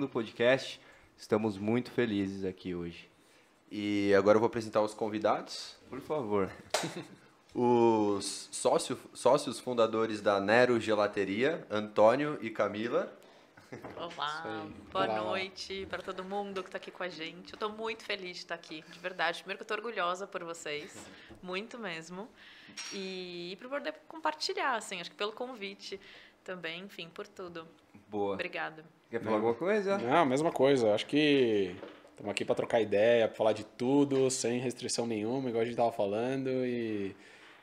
do podcast. Estamos muito felizes aqui hoje. E agora eu vou apresentar os convidados. Por favor. Os sócio, sócios fundadores da Nero Gelateria, Antônio e Camila. Olá, boa Olá. noite para todo mundo que está aqui com a gente. Eu estou muito feliz de estar aqui, de verdade. Primeiro que eu estou orgulhosa por vocês, muito mesmo. E, por poder compartilhar, assim, acho que pelo convite também, enfim, por tudo. Boa. Obrigada. Quer falar alguma coisa? Não, mesma coisa. Acho que estamos aqui para trocar ideia, para falar de tudo, sem restrição nenhuma, igual a gente estava falando. E,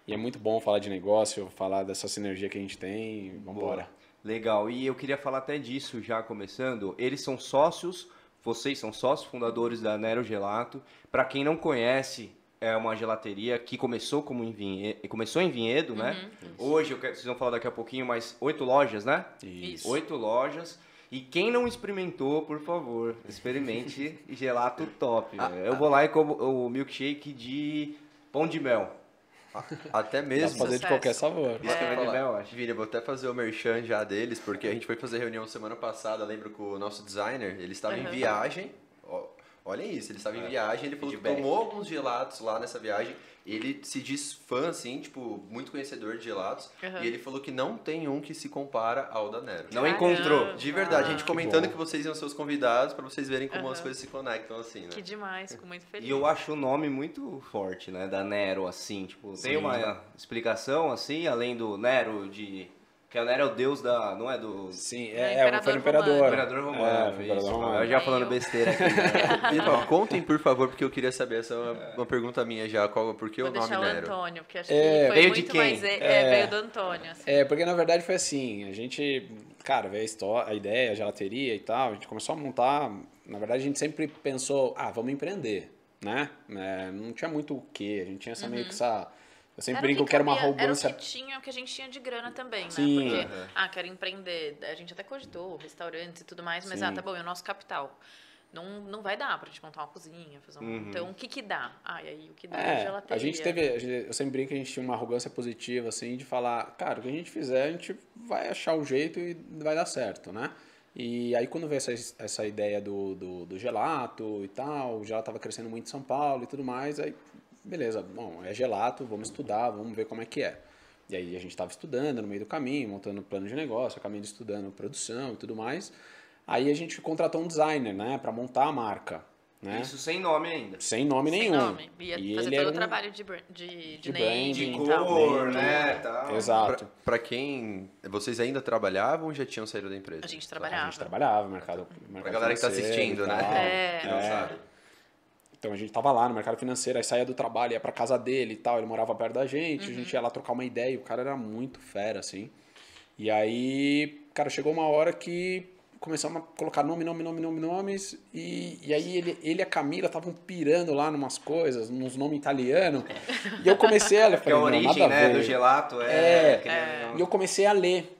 e é muito bom falar de negócio, falar dessa sinergia que a gente tem. Vamos embora. Legal. E eu queria falar até disso já começando. Eles são sócios, vocês são sócios fundadores da Nero Gelato. Para quem não conhece, é uma gelateria que começou como em Vinhedo, começou em Vinhedo, né? Hoje, eu quero, vocês vão falar daqui a pouquinho, mas oito lojas, né? Isso. Oito lojas. E quem não experimentou, por favor, experimente gelato top. velho. Eu vou lá e como o milkshake de pão de mel. Até Dá mesmo. pra fazer de qualquer sabor. Isso que eu É. acho. Vini, vou até fazer o merchan já deles, porque a gente foi fazer reunião semana passada, lembro com o nosso designer, ele estava em Aham. viagem, ó, olhem isso, ele estava em É. viagem, ele falou que tomou alguns gelatos lá nessa viagem, ele se diz fã, assim, tipo, muito conhecedor de gelatos, Aham. e ele falou que não tem um que se compara ao da Nero. Não Caramba. encontrou. De verdade, a gente Ah. comentando bom. que vocês iam ser os convidados, pra vocês verem como Aham. as coisas se conectam, assim, né? Que demais, fico muito feliz. E eu acho o nome muito forte, né? Da Nero, assim. Tipo, tem Sim. uma explicação, assim, além do Nero de. Que o Nero é o deus da. Não é do. Sim, É, é, é, foi o imperador imperador. Imperador Romano. É, foi imperador isso. romano. Eu já falando besteira aqui. Né? Então, contem, por favor, porque eu queria saber, essa é uma, uma pergunta minha já, qual, por que Vou o nome deixar o Nero? Antônio, porque acho É, que foi veio de muito quem? mais... É, É. veio do Antônio, assim. É, porque na verdade foi assim, a gente, cara, veio a, história, a ideia, a gelateria e tal, a gente começou a montar, na verdade a gente sempre pensou, ah, vamos empreender, né? É, não tinha muito o quê, a gente tinha essa meio que essa, eu sempre. Era brinco que era uma arrogância, Era o que tinha, o que a gente tinha de grana também, Sim. né? Porque, Uhum. ah, quero empreender. A gente até cogitou restaurantes e tudo mais, mas, Sim. ah, tá bom, é o nosso capital. Não, não vai dar pra gente montar uma cozinha, fazer um... Uhum. Então, o que que dá? Ah, e aí o que dá é, É, gelateria. a gente teve, a gente- eu sempre brinco que a gente tinha uma arrogância positiva, assim, de falar, cara, o que a gente fizer, a gente vai achar o jeito e vai dar certo, né? E aí quando veio essa, essa ideia do, do, do gelato e tal, o gelato tava crescendo muito em São Paulo e tudo mais, aí, beleza, bom, é gelato, vamos estudar, vamos ver como é que é. E aí a gente estava estudando no meio do caminho, montando plano de negócio, a caminho de estudando produção e tudo mais. Aí a gente contratou um designer, né, para montar a marca, né? Isso sem nome ainda. Sem nome Sem nenhum. nome. Ia E fazer ele todo o um- trabalho de, de, de, de De branding, e tal. cor, né? Tal. Exato. Pra, pra quem. Vocês ainda trabalhavam ou já tinham saído da empresa? A gente A trabalhava. gente trabalhava mercado, mercado Pra galera que tá assistindo, né? É. Que não É. sabe. Então a gente tava lá no mercado financeiro, aí saía do trabalho, ia pra casa dele e tal, ele morava perto da gente, a gente ia lá trocar uma ideia, e o cara era muito fera, assim. E aí, cara, chegou uma hora que começamos a colocar nome, nome, nome, nome, nomes, e, e aí ele, ele e a Camila estavam pirando lá numas coisas, nos nomes italianos, e eu comecei a ler, Porque a falei, não, origem, a né, do gelato é. É. nem- E eu comecei a ler.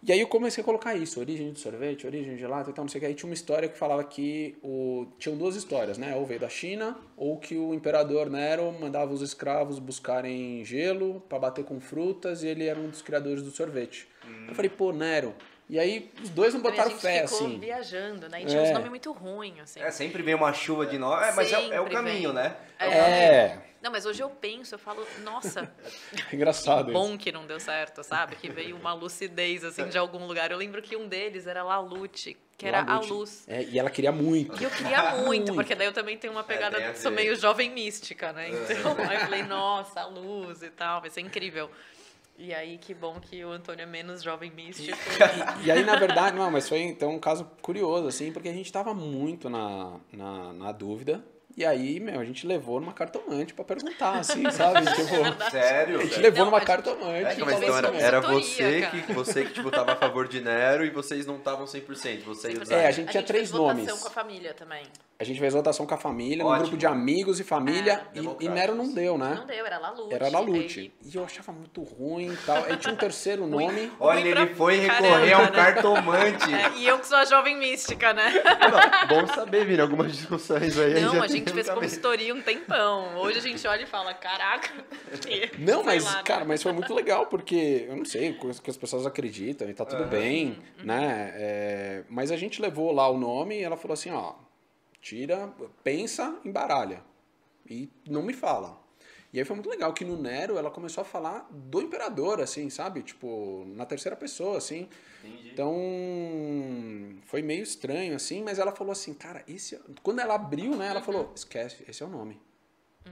E aí eu comecei a colocar isso, origem do sorvete, origem do gelato e tal, não sei o que. Aí tinha uma história que falava que o... tinham duas histórias, né? Ou veio da China, ou que o imperador Nero mandava os escravos buscarem gelo para bater com frutas e ele era um dos criadores do sorvete. Eu falei, pô, Nero. E aí os dois não Também a botaram gente fé, ficou assim. viajando, né? E tinha É. uns nomes muito ruins, assim. É, sempre vem uma chuva de nome. É, mas é, é o caminho, vem. né? É, Não, mas hoje eu penso, eu falo, nossa, engraçado isso. bom que não deu certo, sabe? Que veio uma lucidez, assim, de algum lugar. Eu lembro que um deles era Lalute, que era Lalute. a luz. É, e ela queria muito. E eu queria muito, porque daí eu também tenho uma pegada, tem a sou meio jovem mística, né? Então, aí eu falei, nossa, a luz e tal, vai ser incrível. E aí, que bom que o Antônio é menos jovem místico. E, e aí, na verdade, não, mas foi então um caso curioso, assim, porque a gente tava muito na, na, na dúvida. E aí, meu, a gente levou numa cartomante pra perguntar, assim, sabe? Tipo, Sério? a gente levou Não, numa a gente- cartomante. a É, gente mas então era, consultoria, era você cara. que, você que tipo, tava a favor de Nero e vocês não estavam 100%. Vocês e o É, a Zayn. gente tinha três fez votação nomes. com a família também. A gente fez votação com a família, num Ótimo. grupo de amigos e família, É, e, e. Nero não deu, né? Não deu, era Lalute. Era da Aí- Lute. E eu achava muito ruim e tal. Aí tinha um terceiro nome. Olha, pra ele foi caramba, recorrer a um né? cartomante. É, e eu que sou a jovem mística, né? Não, bom saber, Vini, algumas discussões aí. Não, a gente fez consultoria um tempão. Hoje a gente olha e fala, caraca. Não, mas, lá, né? cara, mas foi muito legal, porque eu não sei, coisa que as pessoas acreditam e tá tudo bem, Uhum. né? É, mas a gente levou lá o nome e ela falou assim, ó, tira, pensa, embaralha. E não me fala. E aí foi muito legal que no Nero ela começou a falar do imperador, assim, sabe? Tipo, na terceira pessoa, assim. Entendi. Então, foi meio estranho, assim, mas ela falou assim, cara, esse... é-" Quando ela abriu, né, ela falou, esquece, esse é o nome.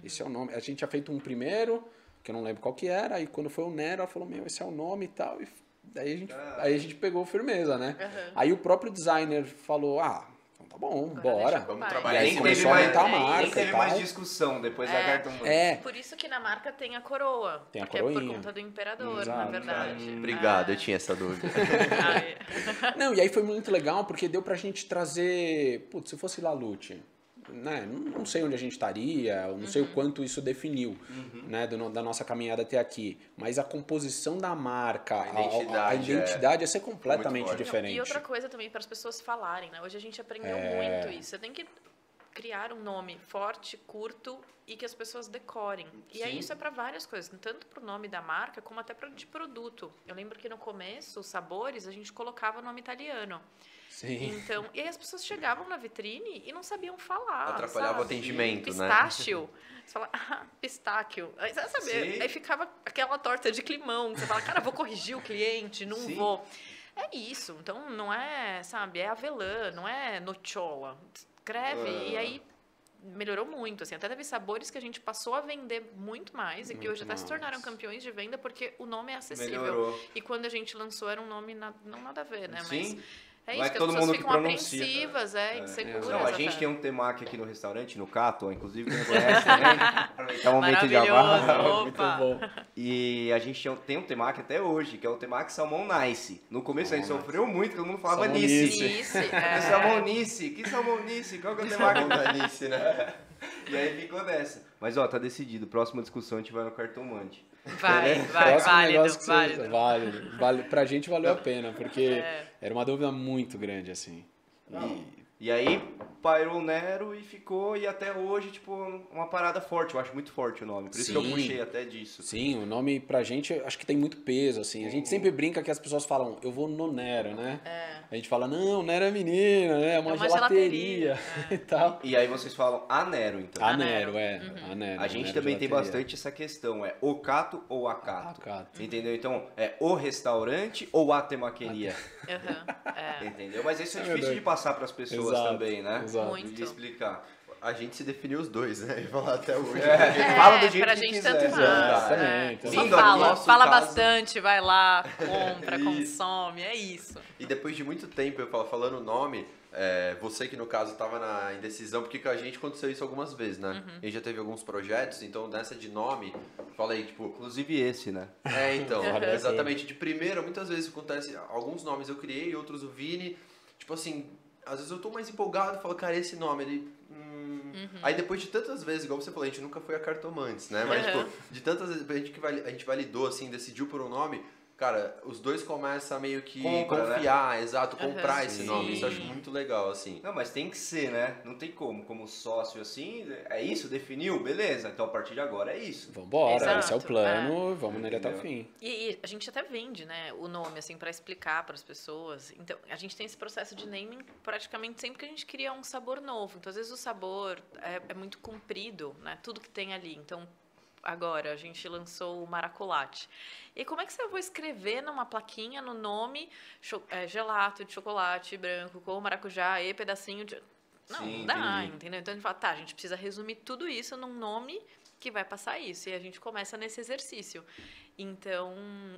Esse é o nome. A gente tinha feito um primeiro, que eu não lembro qual que era, e quando foi o Nero, ela falou, meu, esse é o nome e tal, e daí a gente, aí a gente pegou firmeza, né? Aham. Aí o próprio designer falou, ah, então tá bom, Agora bora. Vamos trabalhar E aí começou teve a mais- aumentar a é, marca Nem e teve tal. mais discussão depois da É. carta humana. É, Por isso que na marca tem a coroa. Tem a porque é por coroinha. conta do imperador, Exato. na verdade. Obrigado, É. eu tinha essa dúvida. Não, e aí foi muito legal porque deu pra gente trazer. Putz, se fosse Lalute, né? Não não sei onde a gente estaria, não sei Uhum. o quanto isso definiu, né? do da nossa caminhada até aqui. Mas a composição da marca, a, a- a identidade, identidade ia ser completamente diferente. E outra coisa também para as pessoas falarem, né? Hoje a gente aprendeu É. muito isso. Você tem que criar um nome forte, curto e que as pessoas decorem. E aí Sim. isso é para várias coisas, tanto para o nome da marca como até para de produto. Eu lembro que no começo, os sabores, a gente colocava o nome italiano. Sim. Então, e aí as pessoas chegavam na vitrine e não sabiam falar. Atrapalhava o sabe? atendimento, né? Pistácio. Você fala, ah, pistáquio. Aí, sabe, Sim. aí ficava aquela torta de climão. Você fala, cara, vou corrigir o cliente, não Sim. vou. É isso. Então, não é, sabe, é avelã, não é nochola. Escreve. Ah. E aí melhorou muito. Assim, até teve sabores que a gente passou a vender muito mais e que hoje até se tornaram mais. campeões de venda porque o nome é acessível. Melhorou. E quando a gente lançou era um nome na- não nada a ver, né? Sim. Mas é Não isso, é que todo as pessoas mundo que ficam pronuncia, apreensivas, é, inseguras. Não, a gente até. tem um temaki aqui no restaurante, no Cato, inclusive, quem não conhece também. Aproveitar o momento de Maravilhoso. jabá. Muito bom. E a gente tem um- tem um temaki até hoje, que é o temaki salmão nice. No começo a gente sofreu muito, todo mundo falava Salmão nice. nice. É. é. Salmão nice, que salmão nice? Qual que é o temaki? Danice, né? E aí ficou nessa. Mas ó, tá decidido, próxima discussão a gente vai no cartomante. Vai, vai, Próximo válido, que você- válido. válido. Vale, pra gente valeu a pena, porque É. era uma dúvida muito grande, assim. E- E aí pairou o Nero e ficou, e até hoje, tipo, uma parada forte. Eu acho muito forte o nome. Por isso que eu Sim. puxei até disso. Sim, o nome pra gente acho que tem muito peso, assim. A gente sempre brinca que as pessoas falam, eu vou no Nero, né? É. A gente fala, não, Nero é menina, né? É uma, uma gelateria, gelateria, e tal. E aí vocês falam a Nero, então. A A Nero, Nero. é. Uhum. A Nero. A gente Nero também tem Gelateria. bastante essa questão, é o cato ou acato. Acato. Entendeu? Então, é o restaurante ou a temaqueria. Aham, é. Entendeu? Mas isso é É difícil verdade. de passar para as pessoas Exato, também, né? exato. Muito. De explicar. A gente se definiu os dois, né? E falar até hoje. É, Fala do jeito pra que gente quiser. tanto faz. É. Lindo, Só fala, fala caso- bastante, vai lá, compra, consome, é isso. E depois de muito tempo eu falo, falando o nome, é, você que no caso estava na indecisão, porque com a gente aconteceu isso algumas vezes, né? Uhum. A gente já teve alguns projetos, então nessa de nome, falei, tipo, Inclusive esse, né? é, então, exatamente. De primeira, muitas vezes acontece, alguns nomes eu criei, outros o Vini, tipo assim, às vezes eu tô mais empolgado, falo, cara, esse nome, ele... hum. Aí depois de tantas vezes, igual você falou, a gente nunca foi a cartomantes, né? Mas, Uhum. tipo, de tantas vezes, a gente, que a gente validou, assim, decidiu por um nome, cara, os dois começam a meio que Compra, né? confiar, exato, comprar Uhum. esse Sim. nome. Isso eu acho muito legal, assim. Não, mas tem que ser, né? Não tem como. Como sócio assim, é isso? Definiu? Beleza. Então a partir de agora é isso. Vambora, Exato, esse é o plano, vamos nele até o fim. E, e a gente até vende, né, o nome, assim, para explicar para as pessoas. Então, a gente tem esse processo de naming praticamente sempre que a gente cria um sabor novo. Então, às vezes o sabor é, é muito comprido, né, tudo que tem ali. Então, agora a gente lançou o maracolate. E como é que você vai escrever numa plaquinha no nome é, gelato de chocolate branco com maracujá e pedacinho de. Não, Sim, não dá, entendi. entendeu? Então a gente fala, tá, a gente precisa resumir tudo isso num nome que vai passar isso. E a gente começa nesse exercício. Então,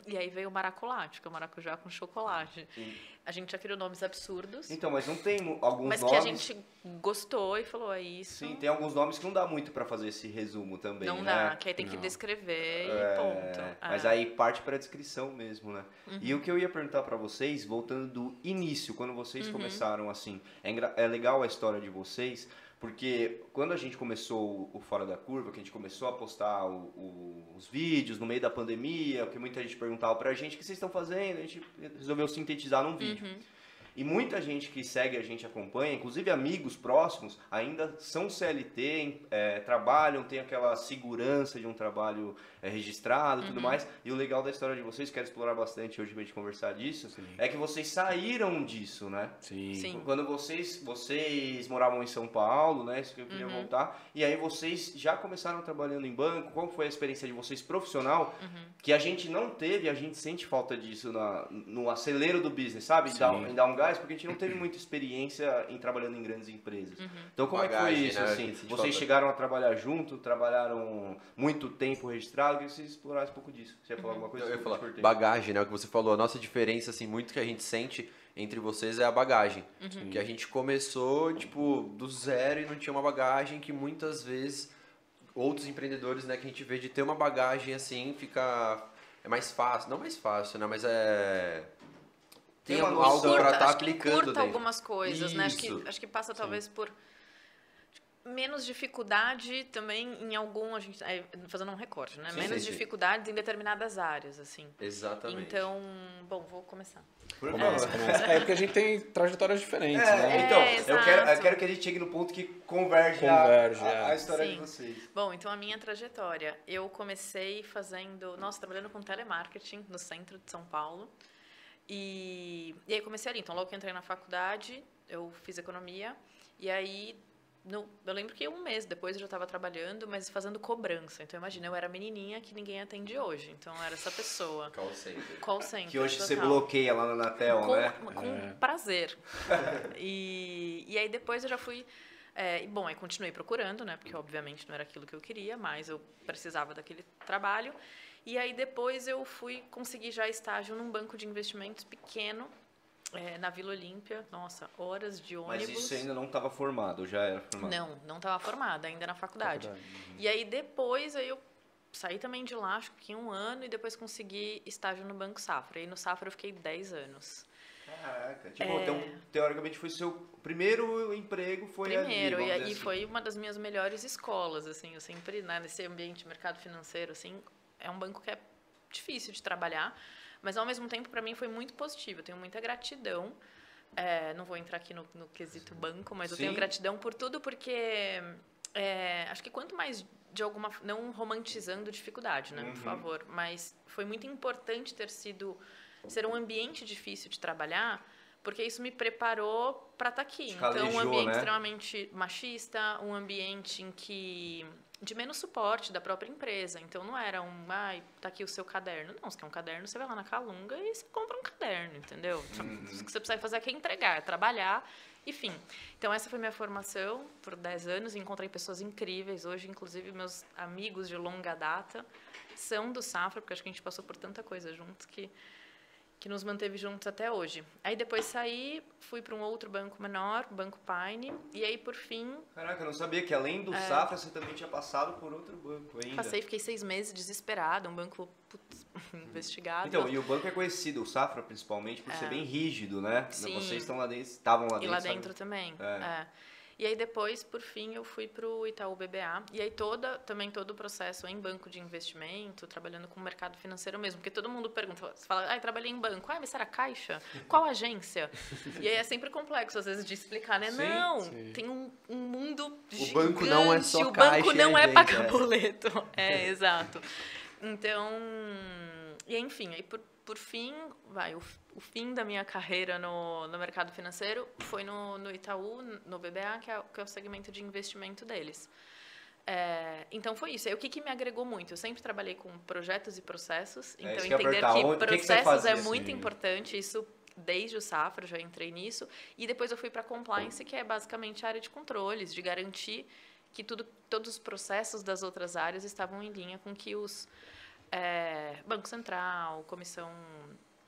e aí veio o maracolate, que é o maracujá com chocolate. Sim. A gente já criou nomes absurdos, Então, mas não tem alguns mas nomes. que a gente gostou e falou, é isso. Sim, tem alguns nomes que não dá muito pra fazer esse resumo também, não né? dá, que aí tem que Não. descrever É, e ponto. Mas É. aí parte para a descrição mesmo, né? E Uhum. o que eu ia perguntar para vocês, voltando do início, quando vocês Uhum. começaram assim, é, engra- é legal a história de vocês, porque quando a gente começou o Fora da Curva, que a gente começou a postar o- o- os vídeos no meio da pandemia, que muita gente perguntava pra gente, o que vocês estão fazendo? A gente resolveu sintetizar num vídeo. Uhum. E muita gente que segue a gente acompanha, inclusive amigos próximos, ainda são CLT, é, trabalham, tem aquela segurança de um trabalho é, registrado e tudo mais. E o legal da história de vocês, quero explorar bastante hoje pra gente conversar disso, Sim. é que vocês saíram disso, né? Sim. Sim. Quando vocês, vocês moravam em São Paulo, né? Isso que eu queria Uhum. voltar. E aí vocês já começaram trabalhando em banco. Qual foi a experiência de vocês profissional? Uhum. Que a gente não teve, a gente sente falta disso na, no acelero do business, sabe? Em dar, um- Sim. em dar um gás, porque a gente não teve muita experiência em trabalhando em grandes empresas. Uhum. Então como é que Bagagem, foi isso? né? Assim? Vocês falta. chegaram a trabalhar junto, trabalharam muito tempo registrado, eu queria que vocês explorassem um pouco disso. Você ia falar alguma coisa? Eu ia falar, bagagem, né? O que você falou, a nossa diferença, assim, muito que a gente sente entre vocês é a bagagem. Uhum. Que a gente começou, tipo, do zero e não tinha uma bagagem que muitas vezes outros empreendedores, né, que a gente vê de ter uma bagagem assim, fica. É mais fácil. Não mais fácil, né? Mas é. Tem Tem uma algo Curta, estar acho que aplicando curta algumas coisas, né? Acho Isso. que, acho que passa talvez por menos dificuldade também em algum, a gente, é, fazendo um recorte, né? Sim, menos sim, sim. dificuldades em determinadas áreas, assim. Exatamente. Então, bom, vou começar. Por Começa, começa. É porque a gente tem trajetórias diferentes, É, né? então, É, eu, quero, eu quero que a gente chegue no ponto que converge, a- Converge, a, a é. história Sim. de vocês. Bom, então a minha trajetória. Eu comecei fazendo, nossa, trabalhando com telemarketing no centro de São Paulo. E, e aí comecei ali. Então, logo que entrei na faculdade, eu fiz economia. E aí, no, eu lembro que um mês depois eu já estava trabalhando, mas fazendo cobrança. Então, imagina, eu era a menininha que ninguém atende hoje. Então, eu era essa pessoa. Call center. Call center. Que hoje você bloqueia lá na Anatel, Com, né? com É. prazer. e, e aí depois eu já fui. é, e, bom, aí continuei procurando, né? Porque obviamente não era aquilo que eu queria, mas eu precisava daquele trabalho. E aí depois eu fui conseguir já estágio num banco de investimentos pequeno, é, na Vila Olímpia. Nossa, horas de ônibus. Mas isso ainda não estava formado, já era formado. Não, não estava formada, ainda na faculdade. Faculdade. E aí depois aí eu saí também de lá, acho que um ano, e depois consegui estágio no Banco Safra. E no Safra eu fiquei 10 anos. Caraca, tipo, É. então, teoricamente foi seu primeiro emprego, foi Primeiro, ali, e, assim. foi uma das minhas melhores escolas, assim, eu sempre, né, nesse ambiente mercado financeiro, assim, é um banco que é difícil de trabalhar, mas ao mesmo tempo para mim foi muito positivo, eu tenho muita gratidão, é, não vou entrar aqui no, no quesito banco, mas eu tenho Sim. gratidão por tudo, porque é, acho que quanto mais de alguma, não romantizando dificuldade, né, por Uhum. favor, mas foi muito importante ter sido, ser um ambiente difícil de trabalhar, porque isso me preparou para estar aqui. Te Então, um calejou, ambiente né? extremamente machista, um ambiente em que de menos suporte da própria empresa. Então não era um, ai, tá aqui o seu caderno. Não, você quer um caderno, você vai lá na Calunga e você compra um caderno, entendeu? Uhum. O que você precisa fazer aqui é entregar, é trabalhar, enfim. Então essa foi minha formação por 10 anos, encontrei pessoas incríveis. Hoje, inclusive, meus amigos de longa data são do Safra, porque acho que a gente passou por tanta coisa juntos que que nos manteve juntos até hoje. Aí depois saí, fui para um outro banco menor, Banco Pine, e aí por fim Caraca, eu não sabia que além do Safra você também tinha passado por outro banco ainda. É. passei, fiquei seis meses desesperada, um banco putz, investigado. Então, e o banco é conhecido, o Safra principalmente, por ser bem rígido, né? É. Sim. Vocês estão lá dentro, estavam lá E dentro. lá sabe? dentro também. É. é. E aí depois, por fim, eu fui para o Itaú BBA. E aí toda, também todo o processo em banco de investimento, trabalhando com o mercado financeiro mesmo. Porque todo mundo pergunta, você fala, ah, trabalhei em banco. Ah, mas será caixa? Qual agência? e aí é sempre complexo, às vezes, de explicar, né? Sim, não, sim. tem um, um mundo gigante. banco não é só O caixa banco e não é agência, pagar é. boleto. É, exato. Então, e enfim, aí por, por fim, vai, o, o fim da minha carreira no, no mercado financeiro foi no, no Itaú, no BBA, que é, que é o segmento de investimento deles. É, então foi isso. E o que, que me agregou muito? Eu sempre trabalhei com projetos e processos, É, então que entender que o que processos é fazia, muito assim? importante, isso desde o Safra, já entrei nisso, e depois eu fui para compliance, que é basicamente a área de controles, de garantir que tudo, todos os processos das outras áreas estavam em linha com que os é, Banco Central, Comissão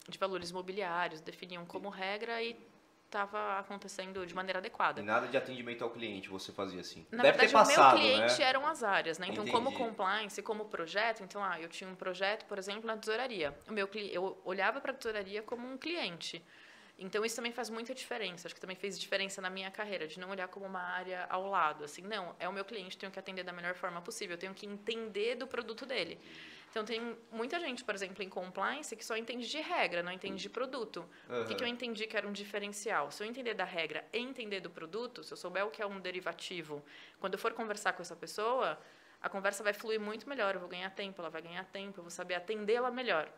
de Valores Imobiliários definiam como regra e estava acontecendo de maneira E adequada. nada de atendimento ao cliente você fazia assim. Na Deve verdade, ter passado, o meu cliente né? eram as áreas, né? Então, como Entendi. compliance, como projeto, então, ah, eu tinha um projeto, por exemplo, na tesouraria. O meu eu olhava para a tesouraria como um cliente. Então isso também faz muita diferença. Acho que também fez diferença na minha carreira, de não olhar como uma área ao lado. Assim, não, é o meu cliente, tenho que atender da melhor forma possível, tenho que entender do produto dele. Então tem muita gente, por exemplo, em compliance que só entende de regra, não entende de produto. Uhum. O que, que eu entendi que era um diferencial? Se eu entender da regra e entender do produto, se eu souber o que é um derivativo, quando eu for conversar com essa pessoa, a conversa vai fluir muito melhor, eu vou ganhar tempo, ela vai ganhar tempo, eu vou saber atendê-la melhor.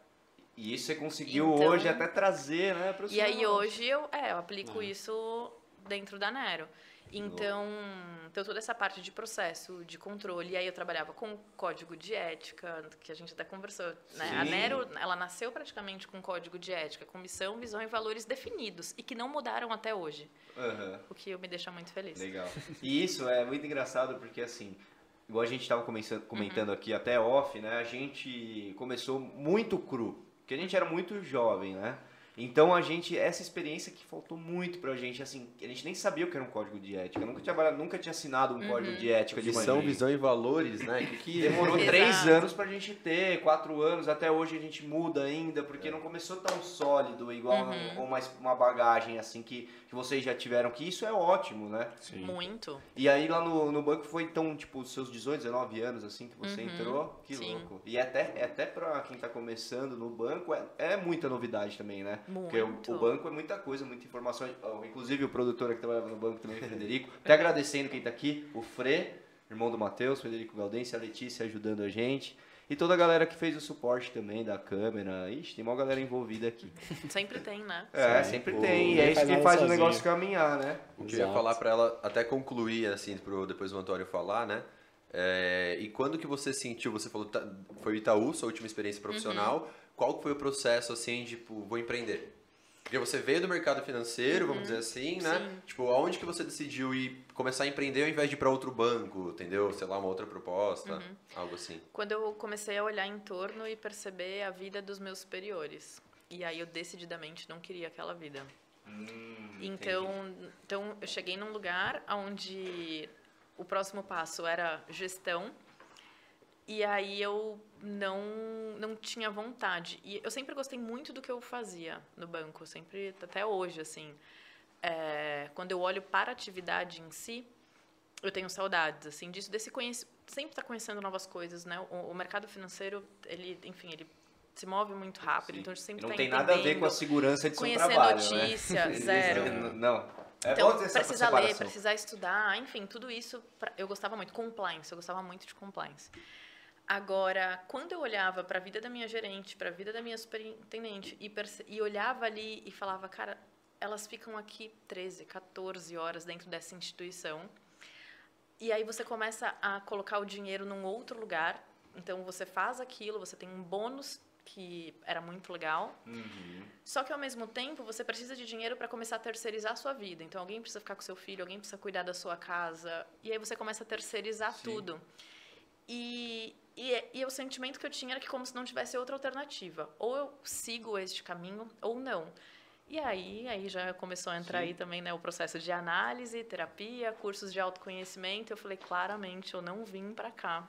E isso você conseguiu então, hoje até trazer, né, para E aí hoje eu, é, eu aplico ah. isso dentro da Nero. Então, então, toda essa parte de processo, de controle, e aí eu trabalhava com código de ética, que a gente até conversou, né? A Nero, ela nasceu praticamente com código de ética, com missão, visão e valores definidos, e que não mudaram até hoje. Uhum. O que me deixa muito feliz. Legal. E isso é muito engraçado, porque assim, igual a gente estava comentando uhum. aqui até off, né? A gente começou muito cru, porque a gente era muito jovem, né? Então a gente, essa experiência que faltou muito pra gente, assim, a gente nem sabia o que era um código de ética. Eu nunca tinha, nunca tinha assinado um uhum. código de ética de Missão, visão e valores, né? Que, que demorou três anos pra gente ter, quatro anos, até hoje a gente muda ainda, porque é. não começou tão sólido, igual uhum. uma, uma bagagem assim que, que vocês já tiveram, que isso é ótimo, né? Sim. Muito. E aí lá no, no banco foi então, tipo, seus 18, 19 anos, assim, que você uhum. entrou, que Sim. louco. E até, até pra quem tá começando no banco, é, é muita novidade também, né? Muito. Porque o, o banco é muita coisa, muita informação. Inclusive o produtor que trabalhava no banco também, o Frederico. Até agradecendo quem está aqui, o Fre, irmão do Matheus, Frederico Galdense, a Letícia ajudando a gente. E toda a galera que fez o suporte também da câmera. Ixi, tem uma galera envolvida aqui. Sempre tem, né? É, sempre tem. E é isso que faz sozinho. o negócio caminhar, né? O que eu ia falar para ela, até concluir, assim, pro depois o Antônio falar, né? É, e quando que você sentiu, você falou, tá, foi Itaú, sua última experiência profissional, uhum. qual foi o processo, assim, de, tipo, vou empreender? Porque você veio do mercado financeiro, vamos uhum. dizer assim, né? Sim. Tipo, aonde que você decidiu ir começar a empreender ao invés de ir para outro banco, entendeu? Sei lá, uma outra proposta, uhum. algo assim. Quando eu comecei a olhar em torno e perceber a vida dos meus superiores. E aí eu decididamente não queria aquela vida. Hum, então, então eu cheguei num lugar onde o próximo passo era gestão e aí eu não não tinha vontade. E eu sempre gostei muito do que eu fazia no banco, sempre até hoje assim. É, quando eu olho para a atividade em si, eu tenho saudades assim disso desse conhece, sempre estar tá conhecendo novas coisas, né? O, o, mercado financeiro, ele, enfim, ele se move muito rápido, Sim. então a gente sempre não tá tem nada a ver com a segurança de seu trabalho, Conhecer notícia, né? zero. não. É então, precisar ler, precisar estudar, enfim, tudo isso eu gostava muito. Compliance, eu gostava muito de compliance. Agora, quando eu olhava para a vida da minha gerente, para a vida da minha superintendente e, e olhava ali e falava, cara, elas ficam aqui 13, 14 horas dentro dessa instituição. E aí você começa a colocar o dinheiro num outro lugar. Então você faz aquilo, você tem um bônus que era muito legal. Uhum. Só que ao mesmo tempo você precisa de dinheiro para começar a terceirizar a sua vida. Então alguém precisa ficar com seu filho, alguém precisa cuidar da sua casa. E aí você começa a terceirizar Sim. tudo. E, e, e o sentimento que eu tinha era que como se não tivesse outra alternativa. Ou eu sigo este caminho ou não. E aí, aí já começou a entrar Sim. aí também né, o processo de análise, terapia, cursos de autoconhecimento. Eu falei, claramente, eu não vim para cá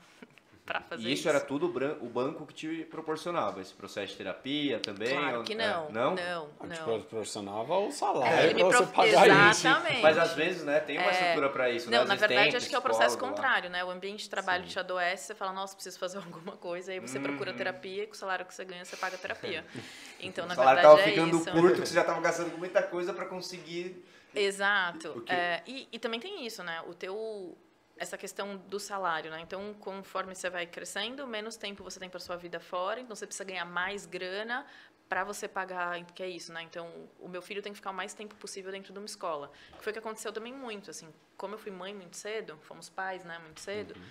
para fazer e isso. era tudo o banco que te proporcionava, esse processo de terapia também? Claro que não. É, não? Não, não. Te proporcionava o salário é, para você pagar Exatamente. isso. Mas às vezes, né, tem uma é... estrutura para isso. Não, né? na verdade, acho que é o processo contrário, né? O ambiente de trabalho Sim. te adoece, você fala, nossa, preciso fazer alguma coisa, aí você hum. procura terapia e com o salário que você ganha, você paga terapia. Então, na verdade, tava é ficando isso. curto, que você já estava gastando muita coisa para conseguir... Exato. É, e, e também tem isso, né? O teu essa questão do salário, né? Então, conforme você vai crescendo, menos tempo você tem para sua vida fora, então você precisa ganhar mais grana para você pagar, que é isso, né? Então, o meu filho tem que ficar o mais tempo possível dentro de uma escola. Que foi o que aconteceu também muito, assim, como eu fui mãe muito cedo, fomos pais, né, muito cedo. Uhum.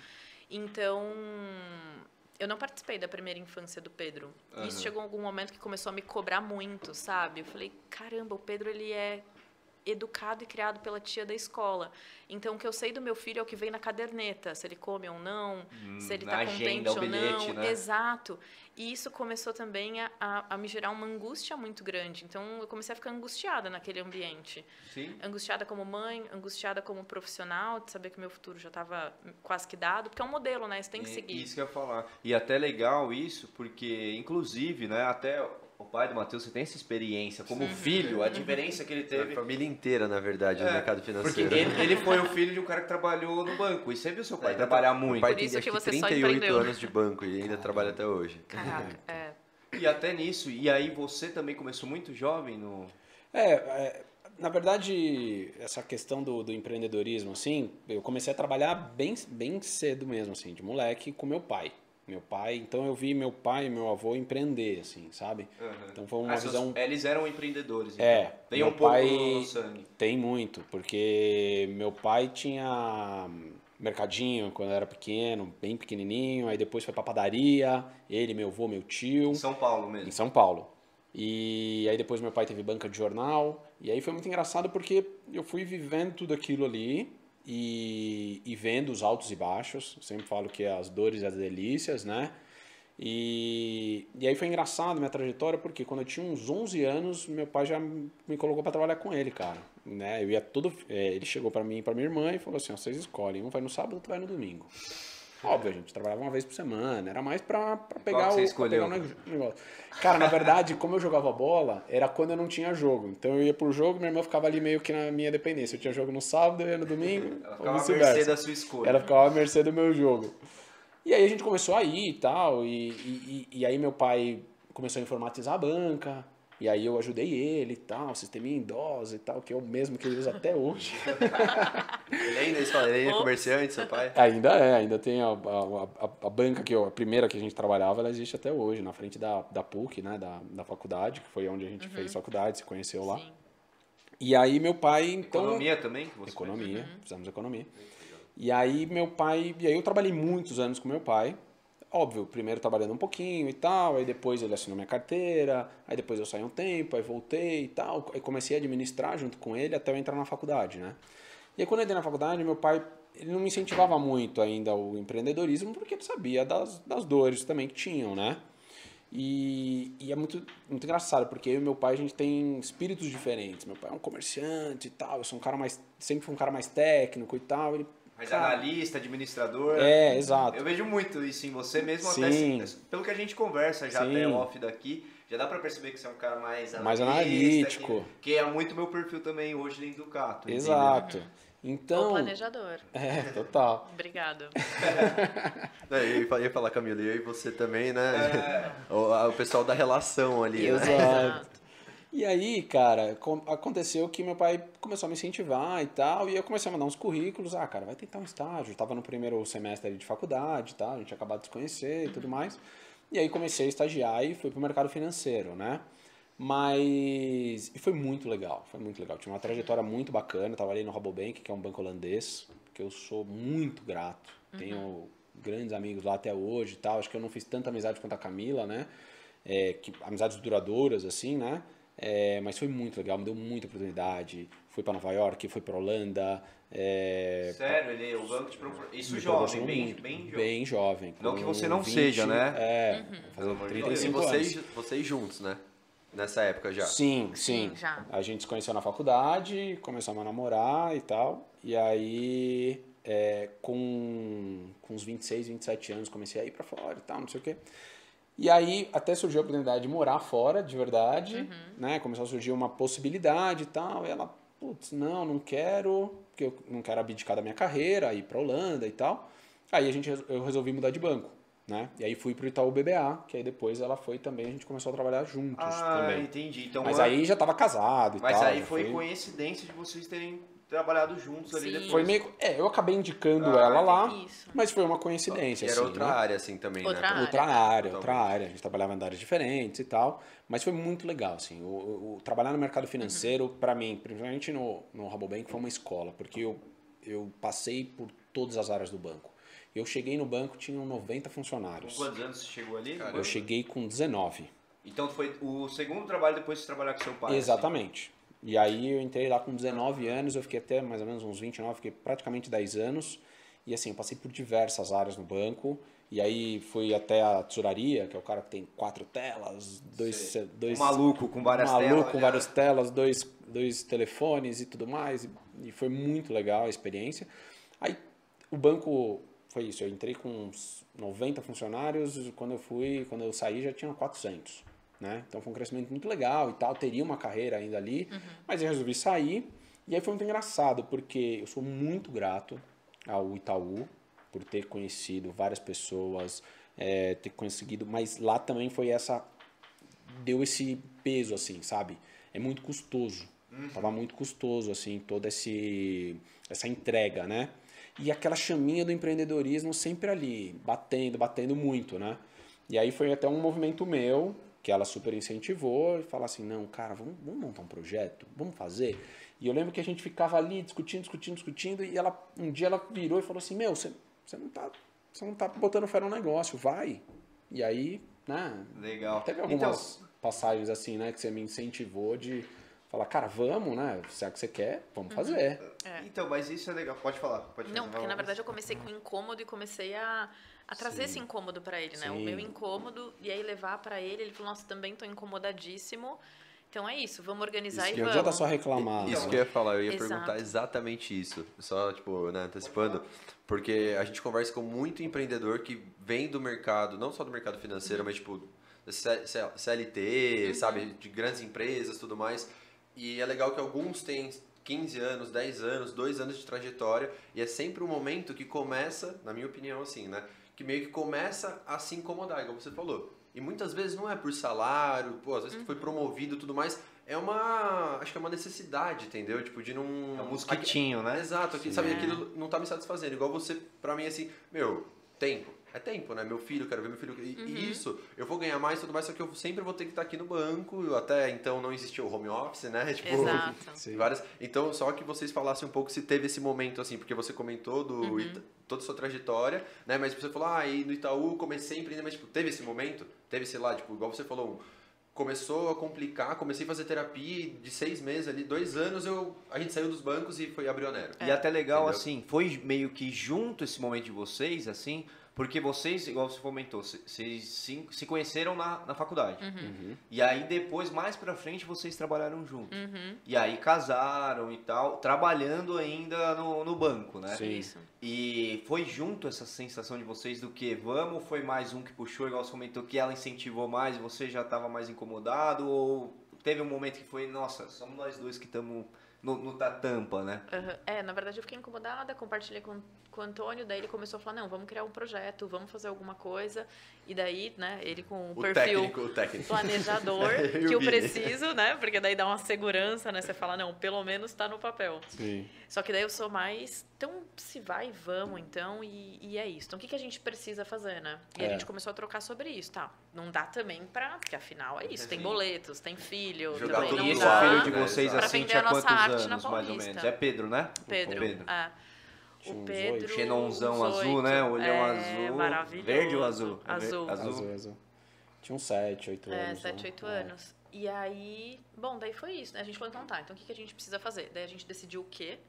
Então, eu não participei da primeira infância do Pedro. Uhum. Isso chegou em algum momento que começou a me cobrar muito, sabe? Eu falei, caramba, o Pedro ele é educado e criado pela tia da escola. Então, o que eu sei do meu filho é o que vem na caderneta, se ele come ou não, hum, se ele está contente ou bilhete, não. Né? Exato. E isso começou também a, a, a, me gerar uma angústia muito grande. Então, eu comecei a ficar angustiada naquele ambiente. Sim. Angustiada como mãe, angustiada como profissional, de saber que meu futuro já estava quase que dado, porque é um modelo, né? Você tem que seguir. Isso que eu ia falar. E até legal isso, porque, inclusive, né, até o pai do Matheus, você tem essa experiência como filho, a diferença que ele A teve. família inteira, na verdade, no É, mercado Porque financeiro. ele, ele foi o filho de um cara que trabalhou no banco. E você viu seu pai É, trabalhar Meu muito. pai Por tem isso acho que você só 38 empreendeu. anos de banco e ainda trabalha até hoje. Caraca, é. E até nisso. E aí você também começou muito jovem no. É, é, na verdade, essa questão do, do empreendedorismo, assim, eu comecei a trabalhar bem, bem cedo mesmo, assim, de moleque, com meu pai. Meu pai, então eu vi meu pai e meu avô empreender, assim, sabe? Então foi uma Ah, seus- visão... Eles eram empreendedores. então. É, Tem meu um pouco pai- no sangue. Tem muito, porque meu pai tinha mercadinho quando eu era pequeno, bem pequenininho, aí depois foi pra padaria, ele, meu avô, meu tio, Em São Paulo em mesmo. São Paulo. E aí depois meu pai teve banca de jornal, e aí foi muito engraçado porque eu fui vivendo tudo aquilo ali e, e vendo os altos e baixos, sempre falo que as dores e as delícias, né? E, e aí foi engraçado minha trajetória, porque quando eu tinha uns 11 anos, meu pai já me colocou para trabalhar com ele, cara. Né? Eu ia todo, é, ele chegou para mim e para minha irmã e falou assim: vocês escolhem, um vai no sábado, outro vai no domingo. Óbvio, a gente trabalhava uma vez por semana, era mais pra, pra pegar, o, pra escolheu? pegar o negócio. Cara, na verdade, como eu jogava bola, era quando eu não tinha jogo. Então eu ia pro jogo, minha irmã ficava ali meio que na minha dependência. Eu tinha jogo no sábado, eu ia no domingo, Ela ficava à mercê da sua escolha. Ela ficava à mercê do meu jogo. E aí a gente começou a ir e tal, e, e- e aí meu pai começou a informatizar a banca, e aí eu ajudei ele e tal, sisteminha em DOS e tal, que é o mesmo que ele usa até hoje. Ele ainda, ele fala, ele ainda é comerciante, seu pai? ainda é, ainda tem a, a, a, a banca que eu, a primeira que a gente trabalhava, ela existe até hoje, na frente da, da PUC, né, da, da faculdade, que foi onde a gente fez faculdade, se conheceu lá. Sim. E aí meu pai, então... Economia também? Economia, fizemos economia. E aí meu pai, e aí eu trabalhei muitos anos com meu pai. Óbvio, primeiro trabalhando um pouquinho e tal, aí depois ele assinou minha carteira, aí depois eu saí um tempo, aí voltei e tal, aí comecei a administrar junto com ele até eu entrar na faculdade, né? E aí quando eu entrei na faculdade, meu pai, ele não me incentivava muito ainda o empreendedorismo, porque ele sabia das, das dores também que tinham, né? E, e é muito, muito engraçado, porque eu e meu pai, a gente tem espíritos diferentes. Meu pai é um comerciante e tal, eu sou um cara mais, sempre fui um cara mais técnico e tal, ele... Mais cara, analista, administrador. É, exato. Eu vejo muito isso em você mesmo, Sim. até pelo que a gente conversa já Sim. até off daqui. Já dá pra perceber que você é um cara mais Mais analista, analítico. Que, que é muito meu perfil também hoje dentro do Cato. entendeu? Exato. O Então. planejador. É, total. Obrigado. Eu ia falar- Camila, eu e você também, né? O, a- o pessoal da relação ali, né? Exato. E aí, cara, aconteceu que meu pai começou a me incentivar e tal, e eu comecei a mandar uns currículos. Ah, cara, vai tentar um estágio. Eu tava no primeiro semestre de faculdade tal, a gente acabado de se conhecer e tudo mais. E aí comecei a estagiar e fui pro mercado financeiro, né? Mas. E foi muito legal, foi muito legal. Tinha uma trajetória muito bacana. Eu trabalhei no Rabobank, que é um banco holandês, que eu sou muito grato. Tenho grandes amigos lá até hoje e tal. Acho que eu não fiz tanta amizade quanto a Camila, né? É, que, amizades duradouras, assim, né? É, mas foi muito legal, me deu muita oportunidade. Fui para Nova York, fui para Holanda. É, Sério, ele, o banco te propor... Isso jovem, bem, muito. bem jovem. Bem jovem. Não que você não 20, seja, né? É, Pelo fazendo amor de E 35 vocês, anos. vocês juntos, né? Nessa época já. Sim, sim. Sim, já. A gente se conheceu na faculdade, começamos a namorar e tal. E aí, é, com, com uns 26, 27 anos, comecei a ir pra fora e tal, não sei o quê. E aí, até surgiu a oportunidade de morar fora, de verdade, né? Começou a surgir uma possibilidade e tal. E ela, putz, não, não quero, porque eu não quero abdicar da minha carreira, ir pra Holanda e tal. Aí a gente, eu resolvi mudar de banco, né? E aí fui pro Itaú BBA, que aí depois ela foi também, a gente começou a trabalhar juntos Ah, também. entendi. Então, Mas aí já tava casado e Mas tal. aí já foi coincidência de vocês terem trabalhado juntos ali Sim. depois. Foi meio. É, eu acabei indicando Ah, ela lá, Isso. mas foi uma coincidência. E era assim, outra né? área, assim, também, Outra né? área. Outra área, Talvez. outra área. A gente trabalhava em áreas diferentes e tal. Mas foi muito legal, assim. O, o- o trabalhar no mercado financeiro, pra mim, principalmente no, no Rabobank, foi uma escola. Porque eu, eu passei por todas as áreas do banco. Eu cheguei no banco, tinham 90 Com funcionários. quantos anos você chegou ali? Cara, Eu cheguei com 19. Então foi o segundo trabalho depois de trabalhar com seu pai. assim. E aí eu entrei lá com 19 anos, eu fiquei até mais ou menos uns 29, fiquei praticamente 10 anos. E assim, eu passei por diversas áreas no banco. E aí fui até a tesouraria, que é o cara que tem quatro telas, dois... Sei. dois Um maluco com várias maluco telas. com já. várias telas, dois, dois telefones e tudo mais. E, e foi muito legal a experiência. Aí o banco foi isso, eu entrei com uns 90 funcionários, quando eu fui, quando eu saí já tinha 400. Né? Então foi um crescimento muito legal e tal, teria uma carreira ainda ali, mas eu resolvi sair. E aí foi muito engraçado, porque eu sou muito grato ao Itaú por ter conhecido várias pessoas, é, ter conseguido, mas lá também foi essa deu esse peso assim, sabe? É muito custoso. Tava muito custoso assim, toda esse essa entrega, né? E aquela chaminha do empreendedorismo sempre ali, batendo, batendo muito, né? E aí foi até um movimento meu, que ela super incentivou, e falar assim, não, cara, vamos, vamos montar um projeto, vamos fazer. E eu lembro que a gente ficava ali discutindo, discutindo, discutindo, e ela um dia ela virou e falou assim, meu, você, você não tá. Você não tá botando fé no negócio, vai. E aí, né? Legal. Teve algumas passagens assim, né, que você me incentivou de falar, cara, vamos, né? Se é que você quer, vamos fazer. É. Então, mas isso é legal. Pode falar. Pode Não, fazer. porque na verdade eu comecei com incômodo e comecei a, a trazer esse incômodo pra ele, né? O Sim. meu incômodo, e aí levar pra ele, ele falou, nossa, também tô incomodadíssimo. Então é isso, vamos organizar Isso, e não vamos. adianta só reclamar. Isso né? que eu ia falar, eu ia Exato. perguntar exatamente isso. Só, tipo, né, antecipando. Porque a gente conversa com muito empreendedor que vem do mercado, não só do mercado financeiro, mas, tipo, CLT, sabe, de grandes empresas tudo mais. E é legal que alguns têm 15 anos, 10 anos, 2 anos de trajetória. E é sempre um momento que começa, na minha opinião, assim, né? Que meio que começa a se incomodar, igual você falou. E muitas vezes não é por salário, pô, às vezes tu foi promovido e tudo mais. É uma. Acho que é uma necessidade, entendeu? Tipo, de não. É um mosquitinho, né? Exato, aqui, sabe, aquilo não tá me satisfazendo. Igual você, pra mim, assim, meu, tempo. É tempo, né? Meu filho, quero ver meu filho. E, e isso, eu vou ganhar mais e tudo mais, só que eu sempre vou ter que estar aqui no banco. Até então não existia o home office, né? Tipo, Exato. Várias. Então, só que vocês falassem um pouco se teve esse momento, assim, porque você comentou do Uhum. Ita- toda a sua trajetória, né? Mas você falou, ah, e no Itaú comecei a empreender, mas tipo, teve esse momento? Teve, sei lá, tipo, igual você falou, um, começou a complicar, comecei a fazer terapia e de seis meses ali, dois anos, eu, a gente saiu dos bancos e foi abrir o Nero. E até legal, Entendeu? assim, foi meio que junto esse momento de vocês, assim, porque vocês, igual você comentou, vocês se, se conheceram na, na faculdade. Uhum. E aí depois, mais pra frente, vocês trabalharam juntos. Uhum. E aí casaram e tal, trabalhando ainda no, no banco, né? Sim. Isso. E foi junto essa sensação de vocês do que vamos, ou foi mais um que puxou, igual você comentou, que ela incentivou mais e você já estava mais incomodado, ou teve um momento que foi, nossa, somos nós dois que estamos no, no da tampa, né? Aham. É, na verdade eu fiquei incomodada, compartilhei com, com o Antônio, daí ele começou a falar, não, vamos criar um projeto, vamos fazer alguma coisa. E daí, né, ele com o, O perfil técnico, o técnico. planejador Eu e o que eu preciso, né? Porque daí dá uma segurança, né? Você fala, não, pelo menos tá no papel. Sim. Só que daí eu sou mais, então se vai, vamos então, e, e é isso. Então o que, que a gente precisa fazer, né? E É. a gente começou a trocar sobre isso, tá? Não dá também pra, porque afinal é isso, tem boletos, tem filho, Jogar também tudo não E esse dá. filho de né? vocês, Pra assim, vender tinha a nossa quantos arte na anos, mais ou menos? É Pedro, né? Pedro, Pedro. é. Tinha O uns Pedro. oito. Xenonzão azul, né? Olhão é, azul. Maravilhoso. Verde ou azul? Azul. Azul. Azul, azul. Tinha uns 7, 8 É, anos. 7, né? 8 É. anos. E aí, bom, daí foi isso, né? A gente falou, então tá, então o que, que a gente precisa fazer? Daí a gente decidiu o quê?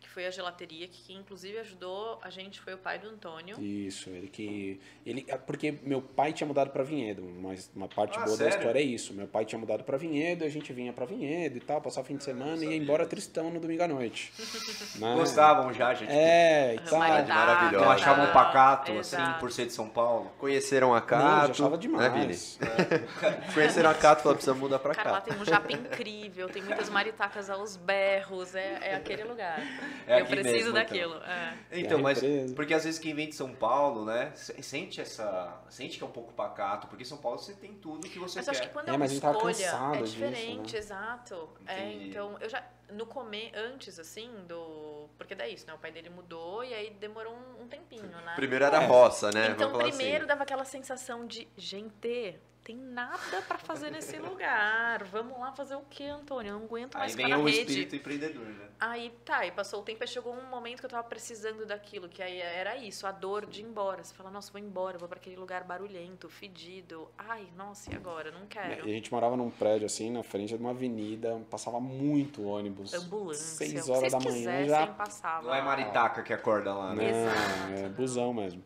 Que foi a gelateria, que quem inclusive ajudou a gente foi o pai do Antônio. Isso, ele que. Ele, é porque meu pai tinha mudado para Vinhedo, mas uma parte Ah, boa sério? da história é isso. Meu pai tinha mudado para Vinhedo, a gente vinha para Vinhedo e tal, passar o fim de semana e ia embora tristão no domingo à noite. né? Gostavam já, gente. É, e tal. Maravilhosa. Não achavam tá, pacato, assim, exato. por ser de São Paulo. Conheceram a Não, Cato. já achava Né, demais. Vini? Conheceram a Cato e falaram, precisa mudar pra Cara, lá cá. tem um japa incrível, tem muitas maritacas aos berros, é, é aquele lugar. É Eu preciso mesmo, então. daquilo. é. Então, E a mas represa. porque às vezes quem vem de São Paulo, né, se- sente essa, sente que é um pouco pacato, porque em São Paulo você tem tudo que você Mas quer. acho que quando É, é, uma mas a gente tava escolha, cansado é disso, diferente, né? exato. É, então, eu já, no comer, antes, assim, do... Porque daí é isso, né? O pai dele mudou e aí demorou um, um tempinho, né? Primeiro era É. roça, né? Então, falar primeiro assim. dava aquela sensação de, gente, tem nada pra fazer nesse lugar. Vamos lá fazer o quê, Antônio? Eu não aguento Aí mais vem ficar na o rede. espírito empreendedor, né? Aí tá, e passou o tempo e chegou um momento que eu tava precisando daquilo, que aí era isso, a dor de ir embora. Você fala, nossa, vou embora, vou pra aquele lugar barulhento, fedido. Ai, nossa, e agora? Não E quero. a gente morava num prédio assim, na frente de uma avenida, passava muito ônibus. Ambulância. Seis o que horas vocês da manhã quisessem, já passava. Não é maritaca que acorda lá, Não, né? Exato, é busão mesmo.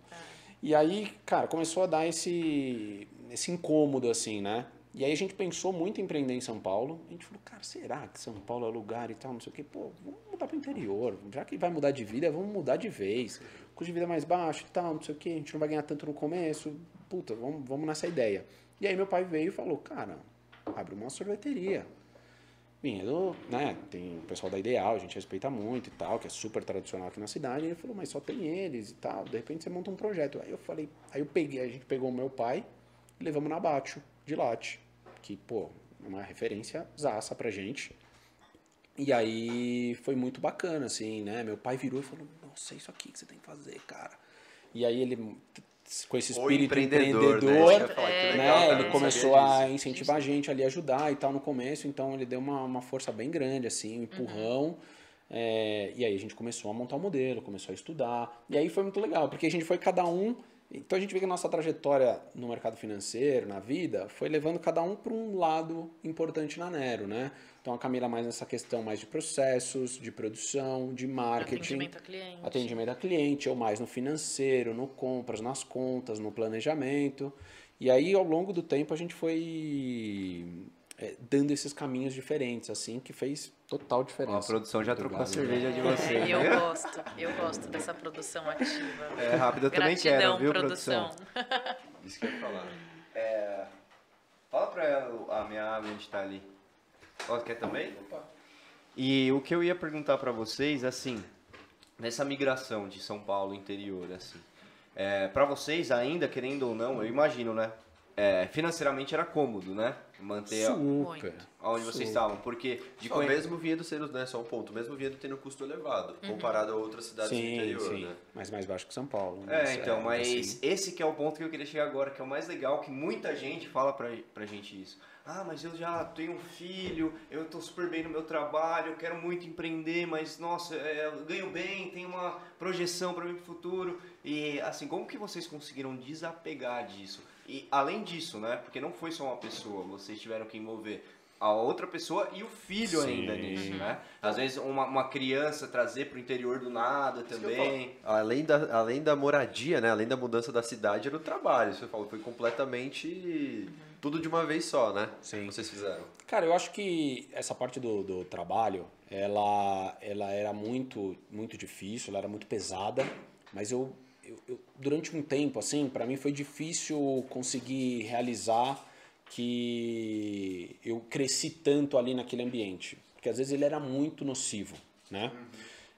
E aí, cara, começou a dar esse, esse incômodo, assim, né? E aí a gente pensou muito em empreender em São Paulo. A gente falou, cara, será que São Paulo é lugar e tal, não sei o quê? Pô, vamos mudar para o interior. Já que vai mudar de vida, vamos mudar de vez. Custo de vida mais baixo e tal, não sei o quê. A gente não vai ganhar tanto no começo. Puta, vamos, vamos nessa ideia. E aí meu pai veio e falou, cara, abre uma sorveteria. Vinhedo, né, tem o pessoal da Ideal, a gente respeita muito e tal, que é super tradicional aqui na cidade. E ele falou, mas só tem eles e tal, de repente você monta um projeto. Aí eu falei, aí eu peguei, a gente pegou o meu pai e levamos na Bátio, de Latte, que, pô, é uma referência zaça pra gente. E aí foi muito bacana, assim, né? Meu pai virou e falou, nossa, é isso aqui que você tem que fazer, cara. E aí ele, com esse O espírito empreendedor, empreendedor, né? Falar, que É, legal, né, ele começou a incentivar a gente ali a ajudar e tal no começo, então ele deu uma, uma força bem grande, assim, um empurrão. É, e aí a gente começou a montar o modelo, começou a estudar. E aí foi muito legal, porque a gente foi cada um. Então a gente vê que a nossa trajetória no mercado financeiro, na vida, foi levando cada um para um lado importante na Nero, né? Então a Camila mais nessa questão mais de processos, de produção, de marketing. Atendimento a cliente. Atendimento a cliente, ou mais no financeiro, no compras, nas contas, no planejamento. E aí, ao longo do tempo, a gente foi é, dando esses caminhos diferentes, assim, que fez total Ó, diferença. a produção já trocou a cerveja de É, vocês. eu né? gosto, eu gosto dessa produção ativa. É rápido, eu também quero, viu, produção. produção? Isso que eu ia falar. Fala pra ela a minha água onde tá ali. Ó, quer também? E o que eu ia perguntar pra vocês, assim, nessa migração de São Paulo interior, assim, é, para vocês ainda, querendo ou não, eu imagino, né? É, financeiramente era cômodo, né? Manter a- Super. Muito. aonde vocês Super. estavam, porque de Só, mesmo Vinhedo sendo, né, só um ponto, mesmo Vinhedo tendo custo elevado, Uhum. comparado a outras cidades do Sim, interior, sim. né? Mas mais baixo que São Paulo. né? É, então, mas assim. esse que é o ponto que eu queria chegar agora, que é o mais legal, que muita gente fala pra, pra gente isso. Ah, mas eu já tenho um filho, eu tô super bem no meu trabalho, eu quero muito empreender, mas nossa, é, eu ganho bem, tenho uma projeção para mim pro futuro. E assim, como que vocês conseguiram desapegar disso? E além disso, né? Porque não foi só uma pessoa, vocês tiveram que envolver a outra pessoa e o filho Sim. ainda nisso, né? Às vezes uma, uma criança trazer pro interior do nada também. Além da, além da moradia, né? Além da mudança da cidade, era o trabalho. Isso que eu falo, foi completamente tudo de uma vez só, né? Sim. Vocês fizeram. Cara, eu acho que essa parte do, do trabalho, ela, ela era muito, muito difícil, ela era muito pesada, mas eu, eu, eu- durante um tempo, assim, para mim foi difícil conseguir realizar que eu cresci tanto ali naquele ambiente, porque às vezes ele era muito nocivo, né?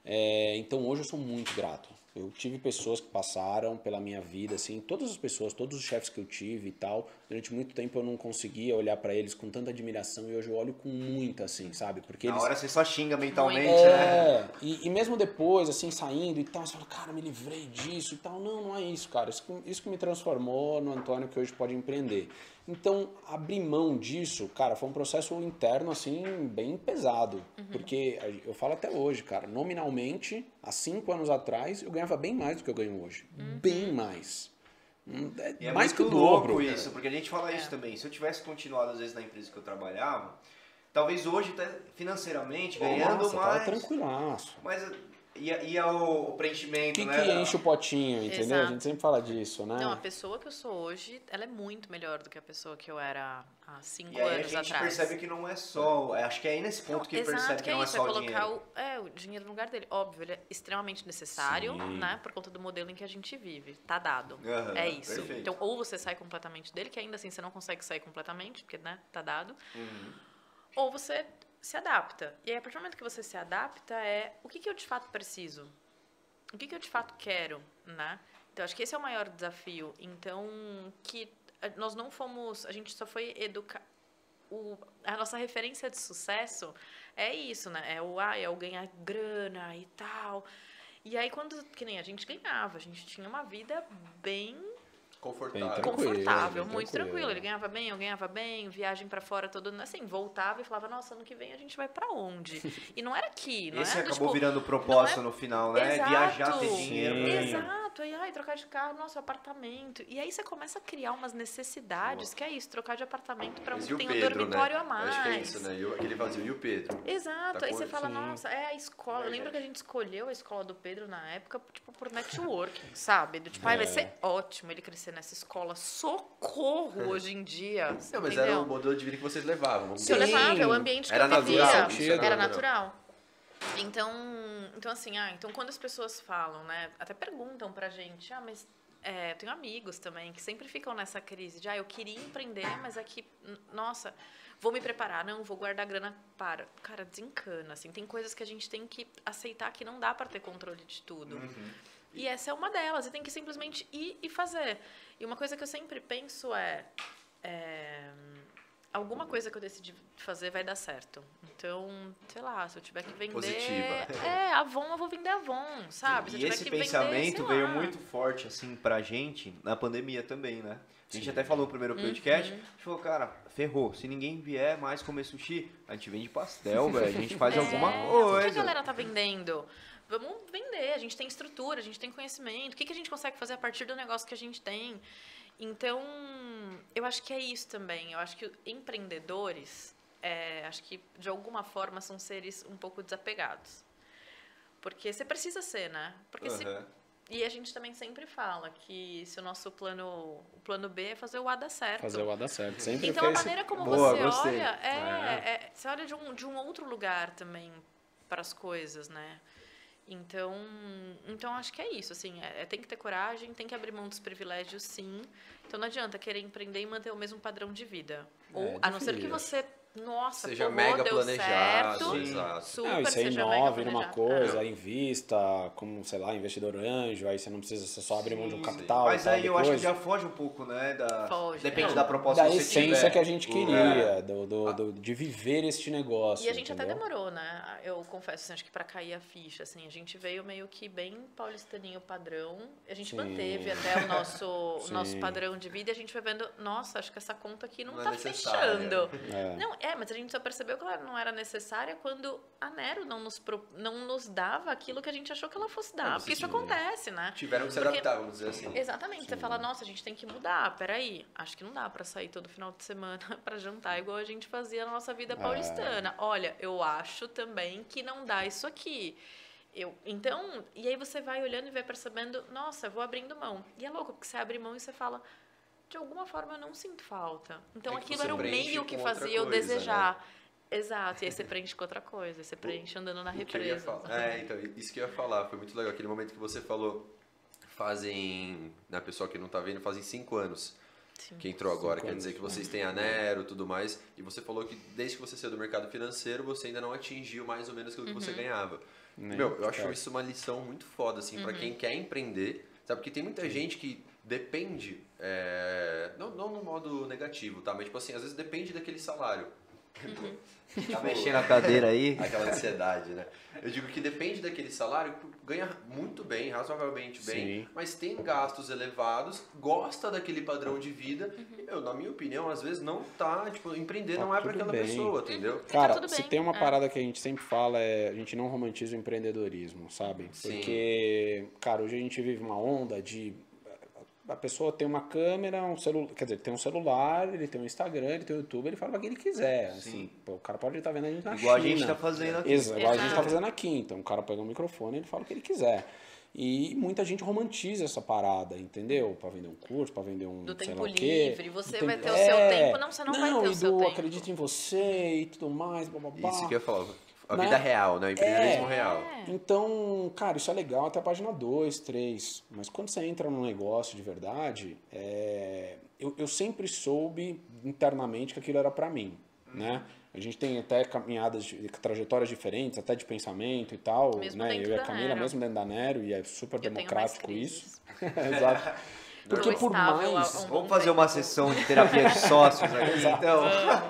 É, então hoje eu sou muito grato. Eu tive pessoas que passaram pela minha vida, assim, todas as pessoas, todos os chefes que eu tive e tal. Durante muito tempo eu não conseguia olhar para eles com tanta admiração e hoje eu olho com muita, assim, sabe? Porque Na eles. hora você só xinga mentalmente, né? É, e, e mesmo depois, assim, saindo e tal, você fala, cara, me livrei disso e tal. Não, não é isso, cara. Isso que, isso que me transformou no Antônio que hoje pode empreender. Então, abrir mão disso, cara, foi um processo interno, assim, bem pesado. Porque a- eu falo até hoje, cara, nominalmente, há cinco anos atrás, eu ganhava bem mais do que eu ganho hoje. Bem mais. É E é mais que o dobro. isso, porque a gente fala isso também. Se eu tivesse continuado, às vezes, na empresa que eu trabalhava, talvez hoje, financeiramente, ganhando Nossa, tava mais. tranquilaço. Mas ia, ia o, o O preenchimento, que, né? que enche o potinho, entendeu? A Exato. gente sempre fala disso, né? Não, a pessoa que eu sou hoje, ela é muito melhor do que a pessoa que eu era há cinco E aí a anos gente atrás. percebe que não é só. Acho que é aí nesse ponto Não, que exato, percebe que, que é não é isso, só é o colocar dinheiro. o, é, o dinheiro no lugar dele. Óbvio, ele é extremamente necessário, Sim. né? Por conta do modelo em que a gente vive. Tá dado. Aham, é isso. perfeito. Então, ou você sai completamente dele, que ainda assim você não consegue sair completamente, porque, né, tá dado. Uhum. Ou você se adapta. E aí, a partir do momento que você se adapta, é o que, que eu de fato preciso? O que, que eu de fato quero, né? Então, acho que esse é o maior desafio. Então, que eh, nós não fomos... A gente só foi educar... O, a nossa referência de sucesso é isso, né? É o, ah, é o ganhar grana e tal. E aí, quando... Que nem a gente ganhava. A gente tinha uma vida bem Confortável. Bem tranquilo. confortável, bem muito tranquilo. tranquilo. Ele ganhava bem, eu ganhava bem, viagem pra fora todo assim, voltava e falava, nossa, ano que vem a gente vai pra onde? E não era aqui, não Esse do, acabou tipo, virando o propósito não no final, né? Exato. Viajar, ter dinheiro. pra Exato, aí ai, trocar de carro, nosso apartamento. E aí você começa a criar umas necessidades, que é isso, trocar de apartamento pra um que e tem um Pedro, dormitório né? a mais. Acho que é isso, né? E aquele vazio. E o Pedro? Exato, Tá aí você fala, nossa, é a escola. Eu lembro que a gente escolheu a escola do Pedro na época, tipo, por networking, sabe? Do tipo, ai, vai É. ser ótimo ele crescer nessa escola. Socorro hoje em dia. Não, mas entendeu? era o modelo de vida que vocês levavam. Que eu levava, é o ambiente que Era eu vivia. natural, Era natural. natural. Então, então assim, ah, então quando as pessoas falam, né, até perguntam pra gente, ah, mas é, eu tenho amigos também que sempre ficam nessa crise de, ah, eu queria empreender, mas aqui, n- nossa, vou me preparar, não, vou guardar grana para. Cara, desencana, assim. Tem coisas que a gente tem que aceitar que não dá para ter controle de tudo. E essa é uma delas. Você tem que simplesmente ir e fazer. E uma coisa que eu sempre penso é, é, alguma coisa que eu decidi fazer vai dar certo. Então, sei lá, se eu tiver que vender, Positiva. é, Avon, eu vou vender Avon, sabe? Se eu E tiver esse que pensamento vender, veio muito forte, assim, pra gente na pandemia também, né? A gente Sim. até falou no primeiro podcast, Uhum. a gente falou, cara, ferrou. Se ninguém vier mais comer sushi, a gente vende pastel, velho. A gente faz É, alguma O que a coisa. galera tá vendendo? Vamos vender, a gente tem estrutura, a gente tem conhecimento. O que, que a gente consegue fazer a partir do negócio que a gente tem? Então, eu acho que é isso também. Eu acho que empreendedores, é, acho que de alguma forma são seres um pouco desapegados. Porque você precisa ser, né? Porque se Aham. E a gente também sempre fala que se o nosso plano, o plano B é fazer o A dar certo. Fazer o A dar certo. Sempre Então a fez. maneira como Boa, você gostei. olha é, É. é- você olha de um, de um outro lugar também para as coisas, né? Então, então acho que é isso, assim, é, é- tem que ter coragem, tem que abrir mão dos privilégios, sim. Então não adianta querer empreender e manter o mesmo padrão de vida. Ou É, a não ser que você, nossa, Seja pulou, mega deu planejado. certo, Exato. super, Não, e você seja mega inove numa coisa, É. invista como, sei lá, investidor anjo, aí você não precisa, você só abre mão de um capital. Mas aí eu acho que já foge um pouco, né? Da... Foge. Depende Não, da proposta da que você essência tiver. que a gente É. queria, do, do, do- de viver este negócio. E a gente até entendeu? demorou, né? Eu confesso, assim, acho que pra cair a ficha, assim, a gente veio meio que bem paulistaninho padrão. A gente Sim. manteve até o nosso, o nosso padrão de vida e a gente foi vendo, nossa, acho que essa conta aqui não, Não é tá necessária. fechando. É. Não, é, mas a gente só percebeu que ela não era necessária quando a Nero não nos, pro- não nos dava aquilo que a gente achou que ela fosse dar. Não, porque isso sim. acontece, né? Tiveram que se Porque- adaptar, vamos dizer assim. Exatamente. Você fala, nossa, a gente tem que mudar. Peraí, acho que não dá pra sair todo final de semana pra jantar igual a gente fazia na nossa vida paulistana. Olha, eu acho também que não dá isso aqui. Eu, então, e aí você vai olhando e vai percebendo, nossa, vou abrindo mão. E é louco, porque você abre mão e você fala, de alguma forma eu não sinto falta. Então É aquilo você era o meio que fazia eu coisa, né? desejar. Exato, e aí você preenche com outra coisa, você preenche andando na eu represa. É, então, isso que eu ia falar. Foi muito legal. Aquele momento que você falou, fazem, na pessoa que não tá vendo, fazem cinco anos Sim. que entrou agora. Quer dizer que vocês têm a Nero e tudo mais. E você falou que desde que você saiu do mercado financeiro, você ainda não atingiu mais ou menos aquilo que você Uhum. ganhava. Nem Meu, eu acho isso uma lição muito foda, assim, pra Uhum. quem quer empreender. Sabe, porque tem muita gente que depende, é, não, não no modo negativo, tá? Mas, tipo assim, às vezes depende daquele salário. Tá mexendo a cadeira aí. Aquela ansiedade, né? Eu digo que depende daquele salário, ganha muito bem, razoavelmente bem, Sim. mas tem gastos elevados, gosta daquele padrão de vida, Uhum. e, meu, na minha opinião, às vezes não tá, tipo, empreender Tá não é pra tudo aquela bem. pessoa, entendeu? Cara, tudo se tem uma é. parada que a gente sempre fala é a gente não romantiza o empreendedorismo, sabe? Sim. Porque, cara, hoje a gente vive uma onda de a pessoa tem uma câmera, um celular, quer dizer, tem um celular, ele tem um Instagram, ele tem um YouTube, ele fala o que ele quiser. Assim, pô, o cara pode estar vendo a gente na Igual a China. gente tá fazendo aqui. Exato, igual a gente tá Exato. fazendo aqui. Então o cara pega o microfone e ele fala o que ele quiser. E muita gente romantiza essa parada, entendeu? Pra vender um curso, pra vender um Do sei tempo lá o quê. livre, você Do vai tempo- ter o seu É. tempo. Não, você não, vai ter o seu do tempo. acredita em você e tudo mais, bababá. Isso que eu falar. A Né? vida real, né? O empreendedorismo É. real. Então, cara, isso é legal até a página 2, 3. Mas quando você entra num negócio de verdade, é, eu, eu sempre soube internamente que aquilo era pra mim, né? A gente tem até caminhadas, de, trajetórias diferentes, até de pensamento e tal, Mesmo né? Eu e a da Camila, Nero. mesmo dentro da Nero, e é super Eu democrático isso. Exato. Porque Tô por mais... um- Vamos fazer uma sessão de terapia de sócios aqui, então.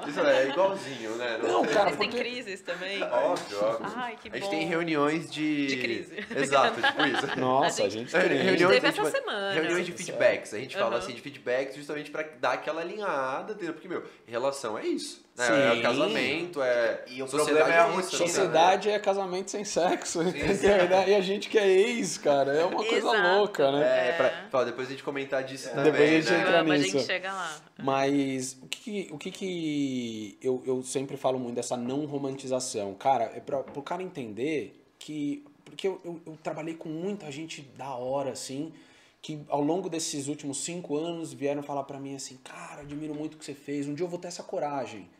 Isso é igualzinho, né? Não, cara, Vocês têm porque... crises também? Óbvio, óbvio. Ai, que a gente bom. tem reuniões de... De crise. Exato, tipo isso. Nossa, a A gente, gente- tem. Reuniões, teve essa tipo, semana. reuniões de feedbacks. A gente fala Aham. assim de feedbacks justamente pra dar aquela alinhada, entendeu? Porque, meu, relação é isso. Né? Sim. É casamento, é. E o sociedade problema é a rotina, né? Sociedade é casamento sem sexo? E a gente que é ex, cara, é uma coisa Exato. louca, né? É, pra, pra depois a gente comentar disso também. Depois a gente né? entra a nisso. gente chega lá. Mas o que, que- o que, que eu, eu sempre falo muito dessa não romantização? Cara, é pra, pro cara entender que. Porque eu, eu, eu trabalhei com muita gente da hora, assim, que ao longo desses últimos cinco anos vieram falar pra mim assim: cara, admiro muito o que você fez, um dia eu vou ter essa coragem.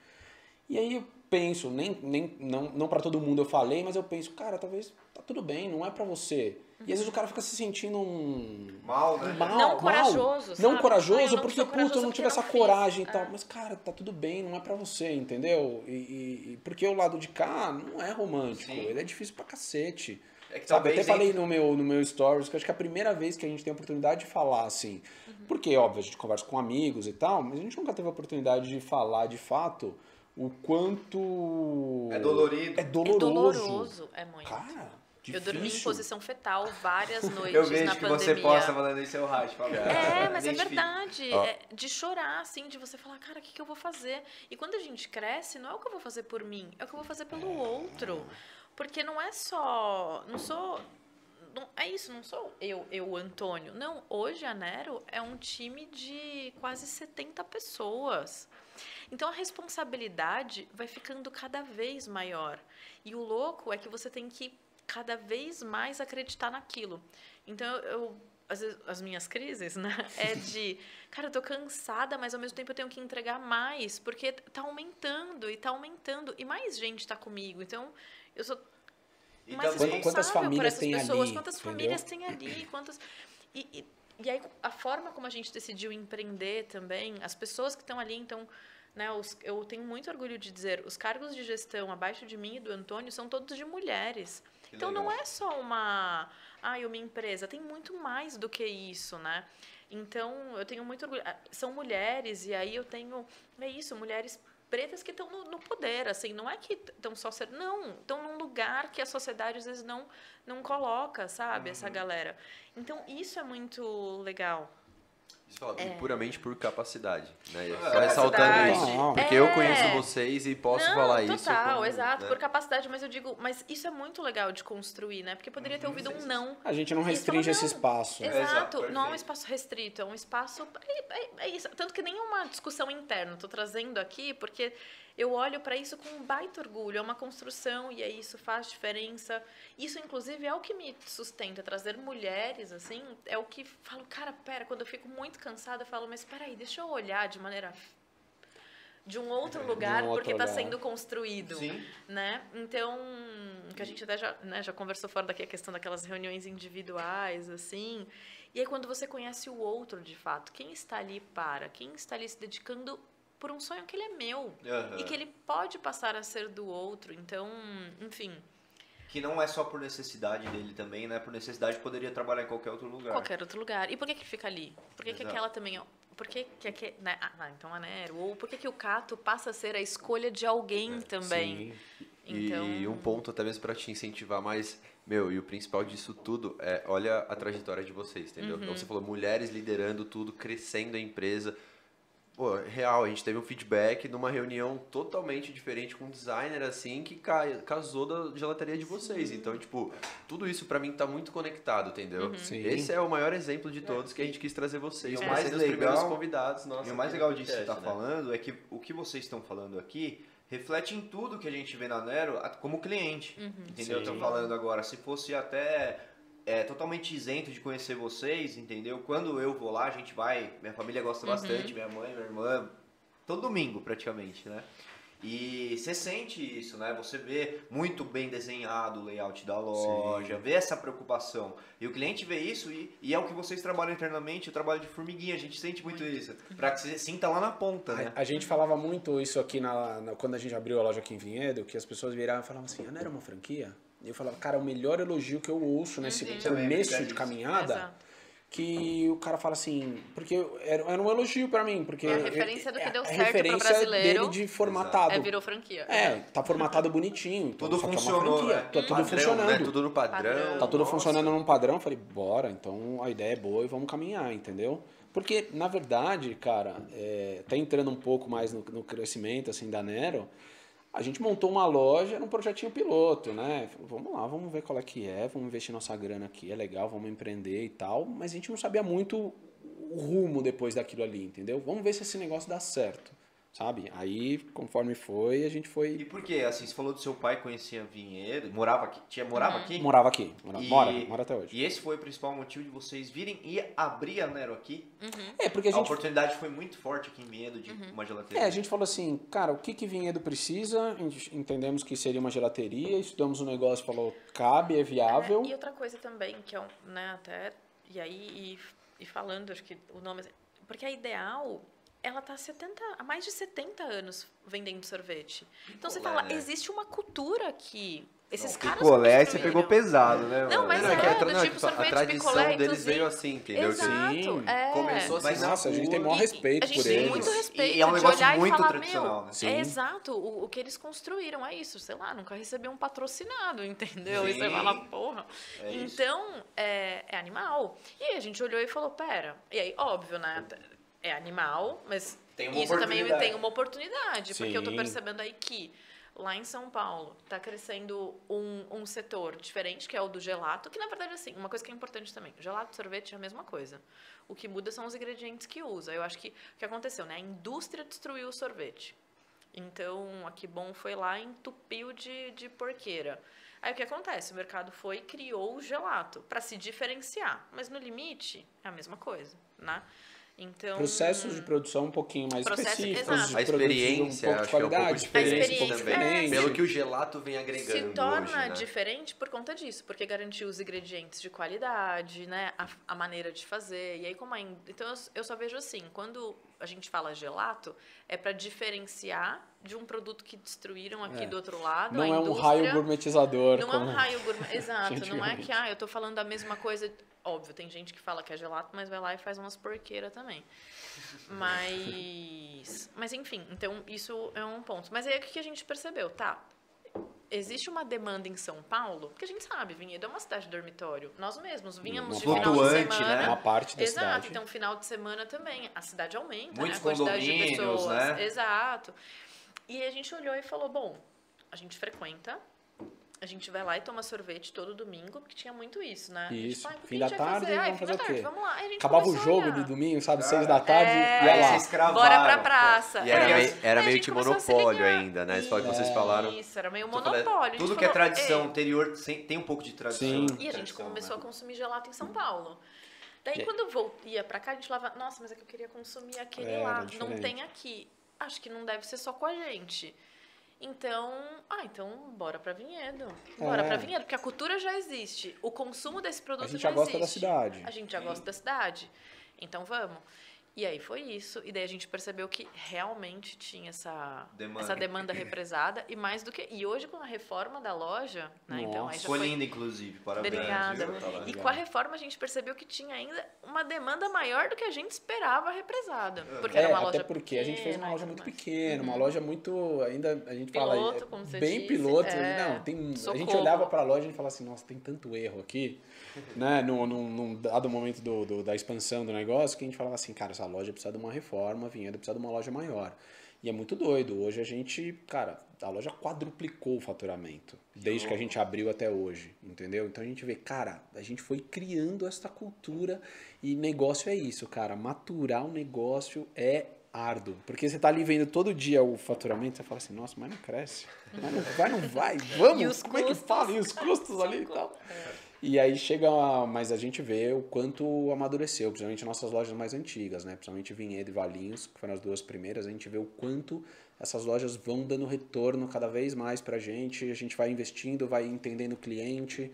E aí eu penso, nem, nem, não, não para todo mundo eu falei, mas eu penso, cara, talvez tá tudo bem, não é para você. E às vezes o cara fica se sentindo um. Mal, né? Mal, Não mal. corajoso, Não sabe? corajoso, Ah, eu não porque, puta, eu não corajoso tive essa não fiz. coragem e É. tal. Mas, cara, tá tudo bem, não é pra você, entendeu? E, e- e- porque o lado de cá não é romântico, Sim. ele é difícil pra cacete. É que Sabe, eu até falei no meu, no meu stories que eu acho que é a primeira vez que a gente tem a oportunidade de falar assim. Uhum. Porque, óbvio, a gente conversa com amigos e tal, mas a gente nunca teve a oportunidade de falar de fato o quanto. É dolorido. É É doloroso. doloroso, é muito. Cara, eu dormi em difícil. posição fetal várias noites Eu na vejo que pandemia. você posta falando isso, eu racho. falo, É, "Cara, mas é identifico." verdade. É de chorar, assim, de você falar, cara, o que, que eu vou fazer? E quando a gente cresce, não é o que eu vou fazer por mim, é o que eu vou fazer pelo outro. Porque não é só. Não sou. Não, é isso, não sou eu, eu, Antônio. Não, hoje a Nero é um time de quase 70 pessoas. Então a responsabilidade vai ficando cada vez maior. E o louco é que você tem que cada vez mais acreditar naquilo. Então eu, vezes, as minhas crises, né, é de, cara, eu tô cansada, mas ao mesmo tempo eu tenho que entregar mais, porque tá aumentando e tá aumentando e mais gente tá comigo. Então eu sou E mais responsável Quantas por famílias essas tem pessoas, ali, quantas entendeu? famílias tem ali, quantas e, e, e aí a forma como a gente decidiu empreender também, as pessoas que estão ali, então, né, os, eu tenho muito orgulho de dizer, os cargos de gestão abaixo de mim e do Antônio são todos de mulheres. Que então legal. não é só uma, ai, uma empresa, tem muito mais do que isso, né? Então, eu tenho muito orgulho. Ah, São mulheres, e aí eu tenho. É isso, mulheres pretas que estão no, no poder, assim, não é que estão só ser. Não, estão num lugar que a sociedade às vezes não, não coloca, sabe, essa galera. Então, isso é muito legal. Isso fala, É. e puramente por capacidade, né? É, Só ressaltando capacidade. isso. Porque eu É. conheço vocês e posso não, falar total, isso. como, exato, né? por capacidade, mas eu digo, mas isso é muito legal de construir, né? Porque poderia ter ouvido um não. A gente não restringe esse "Não, espaço. Exato, Exato, não é um espaço restrito, é um espaço. É, é- é isso. Tanto que nem é uma discussão interna, estou trazendo aqui, porque eu olho para isso com um baita orgulho. É uma construção e aí isso faz diferença. Isso, inclusive, é o que me sustenta. Trazer mulheres, assim, é o que falo, cara, pera, quando eu fico muito cansada, eu falo, mas peraí, deixa eu olhar de maneira. de um outro lugar, outro porque está sendo construído Sim. né? Então, que a gente até já, né, já conversou fora daqui a questão daquelas reuniões individuais, assim. E aí quando você conhece o outro de fato, quem está ali para, quem está ali se dedicando por um sonho que ele é meu Aham. e que ele pode passar a ser do outro. Então, enfim, Que não é só por necessidade dele também, né? Por necessidade poderia trabalhar em qualquer outro lugar. qualquer outro lugar. E por que que fica ali? Por que, que aquela também, por que que aque- né? Ah, então a Nero, ou por que que o Cato passa a ser a escolha de alguém também? Sim. E, Então, e um ponto até mesmo pra te incentivar mais, meu, e o principal disso tudo é, olha a trajetória de vocês, entendeu? Uhum. Então você falou mulheres liderando tudo, crescendo a empresa. Pô, real, a gente teve um feedback numa reunião totalmente diferente com um designer assim que ca- casou da gelateria de vocês. Então, tipo, tudo isso pra mim tá muito conectado, entendeu? Uhum. Sim. Esse é o maior exemplo de todos que a gente quis trazer vocês. E o pra mais legal- convidados nossos E o mais legal disso que você está podcast, né? falando é que o que vocês estão falando aqui reflete em tudo que a gente vê na Nero como cliente. Entendeu? Sim. Estou falando agora, se fosse até é, totalmente isento de conhecer vocês, entendeu? Quando eu vou lá, a gente vai, minha família gosta bastante, minha mãe, minha irmã, todo domingo praticamente, né? E você sente isso, né? Você vê muito bem desenhado o layout da loja, vê essa preocupação. E o cliente vê isso e, e é o que vocês trabalham internamente, o trabalho de formiguinha, a gente sente muito isso. Pra que você sinta lá na ponta, né? A, a gente falava muito isso aqui na, na- quando a gente abriu a loja aqui em Vinhedo, que as pessoas viravam e falavam assim, ah, não era uma franquia? E eu falava, cara, o melhor elogio que eu ouço nesse Uhum. Começo verdade, de caminhada, Exato. que o cara fala assim, porque era, era um elogio pra mim, porque É a referência do que é- deu certo pro referência brasileiro. dele de formatado. é, virou franquia. É, tá formatado bonitinho. Então, Tudo é funcionou, franquia, né? Tá tudo Padrão, funcionando. né? Tudo no padrão. Padrão. Tá tudo Nossa. funcionando num padrão. Eu falei, bora, então a ideia é boa e vamos caminhar, entendeu? Porque, na verdade, cara, é, tá entrando um pouco mais no, no crescimento assim, da Nero, a gente montou uma loja num projetinho piloto, né? Falou, vamos lá, vamos ver qual é que é, vamos investir nossa grana aqui, é legal, vamos empreender e tal, mas a gente não sabia muito o rumo depois daquilo ali, entendeu? Vamos ver se esse negócio dá certo. Sabe? Aí, conforme foi, a gente foi... E por quê? Assim, você falou do seu pai conhecia Vinhedo, morava aqui, tinha, morava aqui? Morava aqui, mora, E- mora, mora até hoje. E esse foi o principal motivo de vocês virem e abrir a Nero aqui? É, porque a A, gente oportunidade foi muito forte aqui em Vinhedo de uma gelateria. É, a gente falou assim, cara, o que que Vinhedo precisa? A entendemos que seria uma gelateria, estudamos o negócio, falou, cabe, é viável. É, e outra coisa também, que é um, né, até, e aí, e, e falando, acho que o nome, porque a Ideal, ela tá há 70, há mais de 70 anos vendendo sorvete. Então você Picolé, fala, né? existe uma cultura aqui. Esses Não, caras Picolé, você pegou pesado, né? Não, mas Não, é, que a, do tra- não, tipo que sorvete, a tradição picolé, deles veio assim, entendeu? Exato, Sim. é. Começou assim Mas, nossa, a gente tem maior respeito a gente por tem eles. muito respeito E é um negócio olhar muito e falar, tradicional, né? Sim. é exato, o, o que eles construíram é isso, sei lá, nunca recebi um patrocinado, entendeu? E você Sim. fala, porra. É então, é, é animal. E aí a gente olhou e falou, pera, e aí, óbvio, né, é animal, mas isso também tem uma oportunidade, porque eu tô Sim. percebendo aí que lá em São Paulo está crescendo um, um setor diferente, que é o do gelato, que na verdade, assim, uma coisa que é importante também, gelato e sorvete é a mesma coisa. O que muda são os ingredientes que usa. Eu acho que o que aconteceu, né? A indústria destruiu o sorvete. Então, a Que Bom foi lá e entupiu de, de porqueira. Aí o que acontece? O mercado foi e criou o gelato para se diferenciar. Mas no limite é a mesma coisa, né? Então, Processos de produção um pouquinho mais Processo- específicos, de A produtos experiência, um pouco de acho que é um pouco qualidade, diferente A experiência, um pouco é, diferente. Pelo que o gelato vem agregando se torna hoje, né? diferente por conta disso, porque garantiu os ingredientes de qualidade, né, a, a maneira de fazer. E aí como ainda, então eu, eu só vejo assim, quando a gente fala gelato, é para diferenciar de um produto que destruíram aqui É. do outro lado, Não é um raio gourmetizador. Não é um raio gourmet. Exato, não é que ah, eu tô falando a mesma coisa. Óbvio, tem gente que fala que é gelato, mas vai lá e faz umas porqueiras também. Mas. Mas enfim, então isso é um ponto. Mas aí o que a gente percebeu? Tá. Existe uma demanda em São Paulo, porque a gente sabe, Vinhedo é uma cidade de dormitório. Nós mesmos vínhamos Uma de final de flutuante, semana. né? Uma parte da Exato, cidade. então final de semana também. A cidade aumenta, Muitos né? A quantidade de pessoas. né? Exato. E a gente olhou e falou: bom, a gente frequenta, a gente vai lá e toma sorvete todo domingo, porque tinha muito isso, né? A gente, Isso. "Ai, o que Fim a da gente vai tarde, fazer? Ai, vamos fazer o tarde, quê? Vamos lá. Aí a gente Acabava o jogo de domingo, sabe? Ah, Seis da tarde, é. ia lá. vocês cravaram. Bora pra praça. E era, É. meio, era meio que monopólio ainda, né? Fala que vocês É. falaram. Isso, era meio monopólio. Tudo que é tradição "Ei, anterior tem um pouco de tradição. Sim. E a gente Tradição, começou né? a consumir gelato em São Paulo. Daí, E- quando eu ia pra cá, a gente falava, nossa, mas é que eu queria consumir aquele Era lá. Não tem aqui. Acho que não deve ser só com a gente. Então, ah, então bora pra Vinhedo. Bora É. pra Vinhedo, porque a cultura já existe. O consumo desse produto A gente já já gosta da existe. cidade. A gente já gosta da cidade. Então vamos. E aí foi isso. E daí a gente percebeu que realmente tinha essa Demanda. essa demanda represada. E mais do que. E hoje, com a reforma da loja, né? Então aí já foi. linda, inclusive. Parabéns. Obrigada. E com a reforma a gente percebeu que tinha ainda uma demanda maior do que a gente esperava represada. Porque É, era uma loja até porque a gente fez uma pequena loja muito mais. pequena, uma loja muito ainda a gente fala Piloto, é, como você bem disse, piloto, é. não, tem a gente olhava para a loja e falava assim, nossa, tem tanto erro aqui, né, num, num, num dado momento do, do- da expansão do negócio, que a gente falava assim, cara, essa loja precisa de uma reforma, Vinhedo precisa de uma loja maior. E é muito doido. Hoje a gente, cara, a loja quadruplicou o faturamento, desde que a gente abriu até hoje, entendeu? Então a gente vê, cara, a gente foi criando essa cultura e negócio é isso, cara. Maturar um negócio é árduo. Porque você tá ali vendo todo dia o faturamento, você fala assim, nossa, mas não cresce. Mas não vai, não vai. Vamos, os como é que custos? fala? E os custos ali e tal. E aí chega, a- mas a gente vê o quanto amadureceu, principalmente nossas lojas mais antigas, né? Principalmente Vinhedo e Valinhos, que foram as duas primeiras, a gente vê o quanto essas lojas vão dando retorno cada vez mais pra gente, a gente vai investindo, vai entendendo o cliente,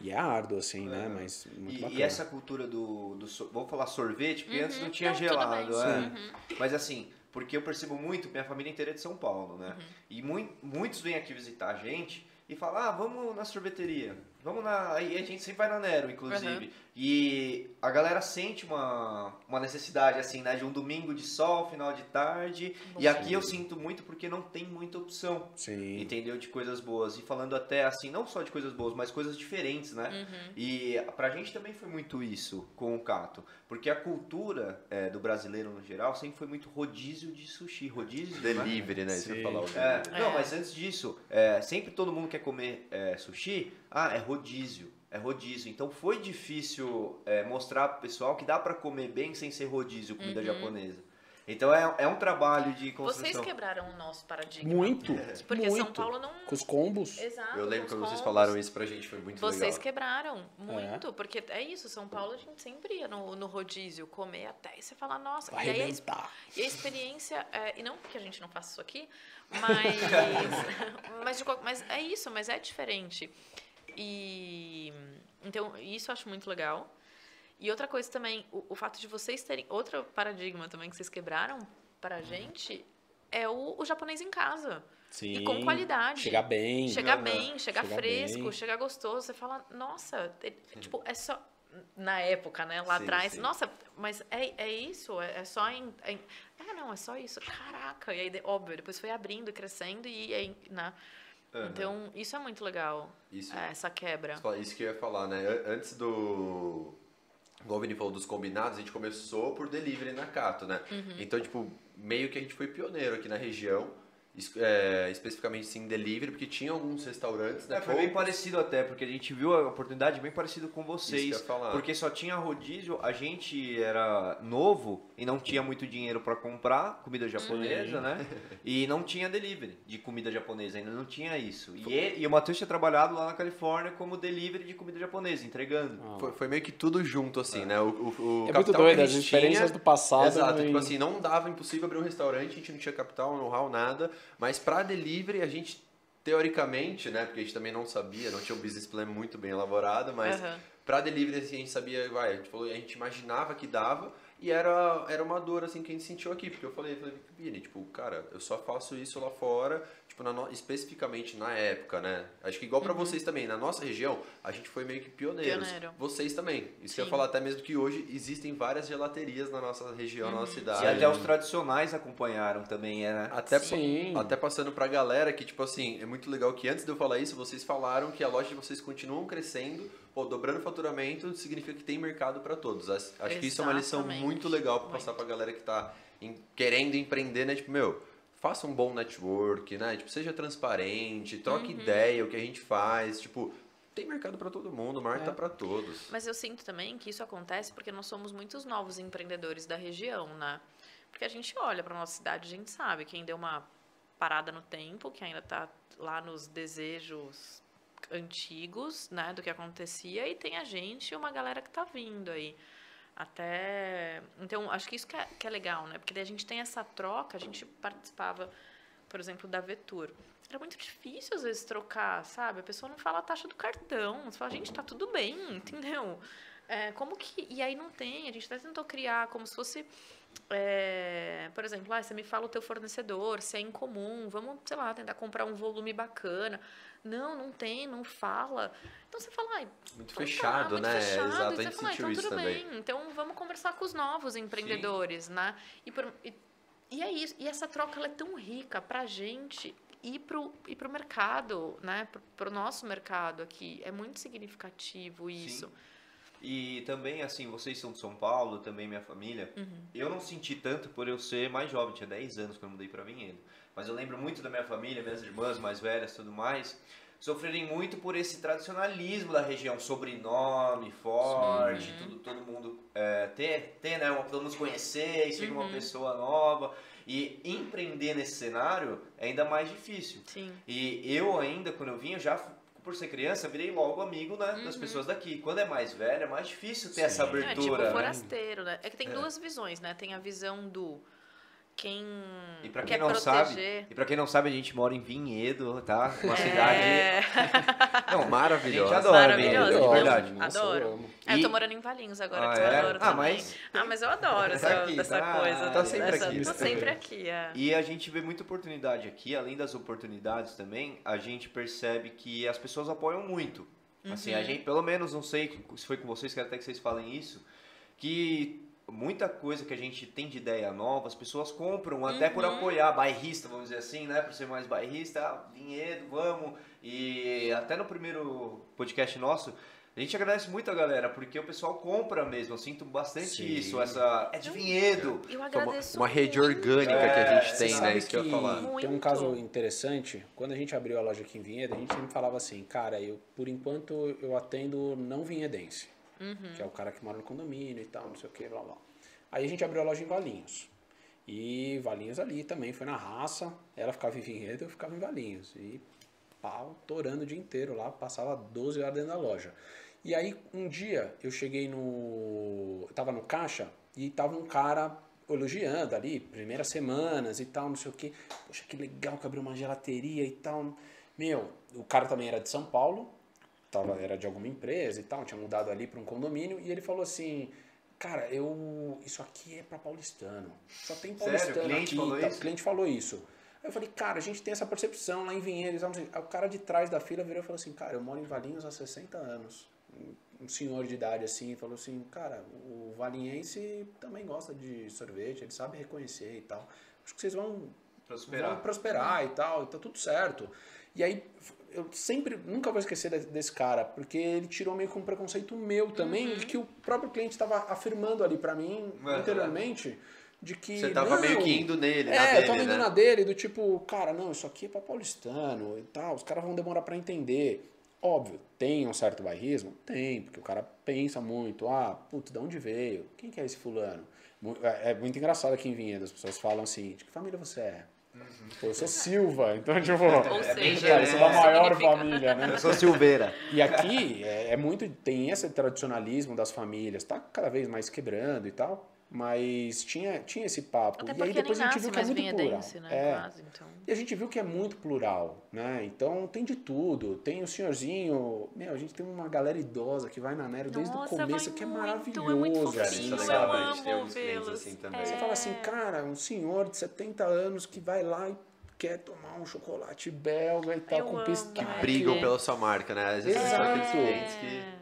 e é árduo, assim, né? Mas muito E, bacana. e essa cultura do, do so- vamos falar sorvete, porque antes não tinha Uhum. Não, tudo gelado, é. Uhum. Mas assim, porque eu percebo muito, minha família inteira é de São Paulo, né? Uhum. E mui- muitos vêm aqui visitar a gente e falam, ah, vamos na sorveteria. Vamos na. Aí a gente sempre vai na Nero, inclusive. Uhum. E a galera sente uma, uma necessidade, assim, né? De um domingo de sol, final de tarde. Bom. E aqui eu sinto muito porque não tem muita opção. Sim. Entendeu? De coisas boas. E falando até assim, não só de coisas boas, mas coisas diferentes, né? Uhum. E pra gente também foi muito isso com o Cato. Porque a cultura é, do brasileiro no geral sempre foi muito rodízio de sushi. Rodízio? Delivery, né? Isso Sim. falar. o É, delivery. não, É. mas antes disso, é, sempre todo mundo quer comer é, sushi. Ah, é rodízio. É rodízio. Então foi difícil é, mostrar pro pessoal que dá pra comer bem sem ser rodízio, comida Uhum. japonesa. Então é, é um trabalho de construção. Vocês quebraram o nosso paradigma. Muito. Porque muito. São Paulo não. Com os combos. Exato. Eu lembro quando vocês falaram isso pra gente, foi muito Vocês legal. quebraram muito, porque é isso, São Paulo a gente sempre ia no, no rodízio comer até e você fala, nossa, Vai e aí a, e a experiência, é, e não que a gente não faça isso aqui, mas, mas, de qual- mas é isso, mas é diferente. E então isso eu acho muito legal. E outra coisa também, o, o fato de vocês terem outro paradigma também que vocês quebraram para a gente é o, o japonês em casa. Sim. E com qualidade. Chegar bem. Chegar Aham. bem, chegar Chegar fresco, bem. chegar gostoso. Você fala, nossa, é- tipo, é só. Na época, né? Lá Sim, atrás, sim. nossa, mas é, é isso? É, é só em, em- É, não, é só isso. Caraca. E aí, óbvio, depois foi abrindo, crescendo e aí, né? Aham. Então, isso é muito legal, Isso, é, essa quebra. isso que eu ia falar, né? An- Antes do. Igual o Vini falou dos combinados, a gente começou por delivery na Cato, né? Uhum. Então, tipo, meio que a gente foi pioneiro aqui na região, é, especificamente sim delivery, porque tinha alguns restaurantes, né? É, foi bem parecido até, porque a gente viu a oportunidade bem parecida com Isso que eu vocês. ia falar. Porque só tinha rodízio, a gente era novo e não tinha muito dinheiro para comprar comida japonesa, né? E não tinha delivery de comida japonesa, ainda não tinha isso. E, e, e o Matheus tinha trabalhado lá na Califórnia como delivery de comida japonesa, entregando. Ah. Foi, foi meio que tudo junto, assim, né? O, o, o É muito capital doido, as tinha- do passado. Exato, e- tipo assim, não dava impossível abrir um restaurante, a gente não tinha capital, know-how, nada. Mas pra delivery, a gente, teoricamente, né? Porque a gente também não sabia, não tinha um business plan muito bem elaborado, mas Aham. pra delivery, assim, a gente sabia, vai, a gente, falou, a gente imaginava que dava. E era, era uma dor, assim, que a gente sentiu aqui. Porque eu falei, falei, Vini, tipo, cara, eu só faço isso lá fora, tipo, na no- especificamente na época, né? Acho que igual pra vocês também, na nossa região, a gente foi meio que pioneiros. Pioneiro. Vocês também. Isso que eu ia Sim. falar até mesmo que hoje existem várias gelaterias na nossa região, na nossa cidade. E até os tradicionais acompanharam também, né? Até, Sim. até passando pra galera que, tipo assim, é muito legal que antes de eu falar isso, vocês falaram que a loja de vocês continuam crescendo, pô, dobrando o faturamento, significa que tem mercado pra todos. Acho acho que isso é uma lição Exatamente. muito legal Muito. passar pra galera que tá em- querendo empreender, né? Tipo, meu, faça um bom network, né? Tipo, seja transparente, troque Uhum. ideia, o que a gente faz, tipo, tem mercado pra todo mundo, o mar É. tá pra todos. Mas eu sinto também que isso acontece porque nós somos muitos novos empreendedores da região, né? Porque a gente olha para nossa cidade, a gente sabe quem deu uma parada no tempo, que ainda está lá nos desejos antigos, né, do que acontecia, e tem a gente e uma galera que está vindo aí. Até. Então, acho que isso que é, que é legal, né? Porque daí a gente tem essa troca, a gente participava, por exemplo, da Vetur. Era muito difícil, às vezes, trocar, sabe? A pessoa não fala a taxa do cartão. Você fala, gente, tá tudo bem, entendeu? É, como que. E aí não tem, a gente até tentou criar como se fosse. É, por exemplo, ah, você me fala o teu fornecedor, se é incomum, vamos, sei lá, tentar comprar um volume bacana. Não, não tem, não fala. Então você fala, ai, Muito então tá, fechado, muito né? fechado. Exato, a E você gente fala, ah, então isso tudo também. bem, então vamos conversar com os novos empreendedores, né? E, por- e, e é isso. E essa troca ela é tão rica pra gente e pro, e pro mercado, né? Pro, pro nosso mercado aqui. É muito significativo isso. E também, assim, vocês são de São Paulo, também minha família. Uhum. Eu não senti tanto por eu ser mais jovem, tinha 10 anos quando eu mudei para Vinhedo. Mas eu lembro muito da minha família, minhas irmãs mais velhas tudo mais, sofrerem muito por esse tradicionalismo da região, sobrenome forte, Sim. tudo, todo mundo é, ter, ter, né, uma, todo mundo conhecer, ser uma Uhum. pessoa nova. E empreender nesse cenário é ainda mais difícil. Sim. E eu ainda, quando eu vim, eu já, por ser criança, virei logo amigo né, das Uhum. pessoas daqui. Quando é mais velho, é mais difícil ter Sim. essa Não, é tipo abertura. né? forasteiro, né? É que tem duas visões, né? Tem a visão do quem E pra quer quem não proteger. sabe, e para quem não sabe, a gente mora em Vinhedo, tá? Uma É. cidade Não, a maravilhoso. gente adora Vinhedo, de não? verdade. Nossa, Adoro. eu amo. Ah, eu tô morando em Valinhos agora, Ah, que eu é? adoro Ah, também. mas- Ah, mas eu adoro essa, Tá aqui, essa tá- coisa. tá sempre essa, aqui, Tô né? sempre aqui, é. E a gente vê muita oportunidade aqui, além das oportunidades também, a gente percebe que as pessoas apoiam muito. Assim, Uhum. a gente, pelo menos, não sei se foi com vocês, quero até que vocês falem isso, que muita coisa que a gente tem de ideia nova, as pessoas compram até por Uhum. apoiar, bairrista, vamos dizer assim, né? Por ser mais bairrista, ah, Vinhedo, vamos. E até no primeiro podcast nosso, a gente agradece muito a galera, porque o pessoal compra mesmo. Eu sinto bastante Sim. isso, essa. É de Vinhedo. Eu Uma, agradeço uma rede muito. orgânica É, que a gente você tem, né? Isso que eu ia falar. Tem um caso interessante. Quando a gente abriu a loja aqui em Vinhedo, a gente sempre falava assim, cara, eu por enquanto eu atendo não vinhedense, Uhum. que é o cara que mora no condomínio e tal, não sei o que, blá blá. Aí a gente abriu a loja em Valinhos. E Valinhos ali também foi na raça. Ela ficava em Vinhedo, eu ficava em Valinhos. E pau, torando o dia inteiro lá, passava 12 horas dentro da loja. E aí, um dia, eu cheguei no. Eu tava no caixa e tava um cara elogiando ali, primeiras semanas e tal, não sei o que. Poxa, que legal que abriu uma gelateria e tal. Meu, o cara também era de São Paulo, tava, era de alguma empresa e tal, tinha mudado ali para um condomínio, e ele falou assim. Cara, eu. Isso aqui é para paulistano. Só tem paulistano Sério? Cliente aqui. falou tá? isso? O cliente falou isso. Aí eu falei, cara, a gente tem essa percepção lá em. Aí o cara de trás da fila virou e falou assim, cara, eu moro em Valinhos há 60 anos. Um senhor de idade assim, falou assim, cara, o valinhense também gosta de sorvete, ele sabe reconhecer e tal. Acho que vocês vão Prosperar. vão prosperar e tal, e tá tudo certo. E aí, eu sempre, nunca vou esquecer de- desse cara, porque ele tirou meio que um preconceito meu também, Uhum. de que o próprio cliente estava afirmando ali pra mim, Uhum. anteriormente, de que... Você tava não, meio que indo nele, na é, dele, eu tava indo né? na dele, do tipo, cara, não, isso aqui é pra paulistano e tal, os caras vão demorar pra entender. Óbvio, tem um certo bairrismo? Tem, porque o cara pensa muito, ah, putz, de onde veio? Quem que é esse fulano? É é muito engraçado aqui em Vinhedo, as pessoas falam assim, de que família você é? Pô, eu sou Silva, então, tipo, Ou É bem seja, cara, eu sou da É, maior significa- família, né? Eu sou Silveira. E aqui é, é muito. Tem esse tradicionalismo das famílias, tá cada vez mais quebrando e tal. Mas tinha, tinha esse papo. Até e aí depois a gente viu que é muito plural. né? É. Quase, então. E a gente viu que é muito plural, né? Então tem de tudo. Tem o senhorzinho. Meu, a gente tem uma galera idosa que vai na Nero desde o começo, que é muito, maravilhoso. é muito Cara, fofinho, é eu legal, a gente amo tem uns clientes assim também. Aí você É. fala assim, cara, um senhor de 70 anos que vai lá e quer tomar um chocolate belga e tal, Eu com piscate. é. Brigam pela sua marca, né? Às vezes são aqueles clientes que...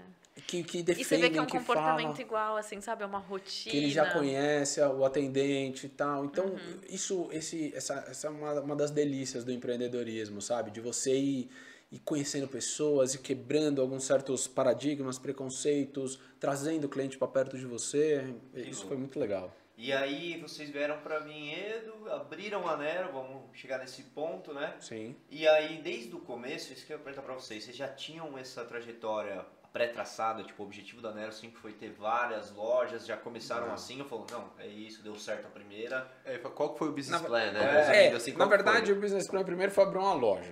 Que, que E defendem, você vê que é um que comportamento falam. igual, assim, sabe? É uma rotina. que ele já conhece o atendente e tal. Então, Uhum. isso, esse, essa, essa é uma, uma das delícias do empreendedorismo, sabe? De você ir, ir conhecendo pessoas e quebrando alguns certos paradigmas, preconceitos, trazendo o cliente para perto de você. Isso foi muito legal. E aí vocês vieram pra Vinhedo, abriram a Nero, vamos chegar nesse ponto, né? Sim. E aí, desde o começo, isso que eu ia perguntar pra vocês, vocês já tinham essa trajetória pré-traçada, tipo, o objetivo da Nero sempre foi ter várias lojas, já começaram assim, eu falo, não, é isso, deu certo a primeira. É, qual que foi o business Na- plan, né? É, assim, na verdade, foi? o business plan primeiro foi abrir uma loja.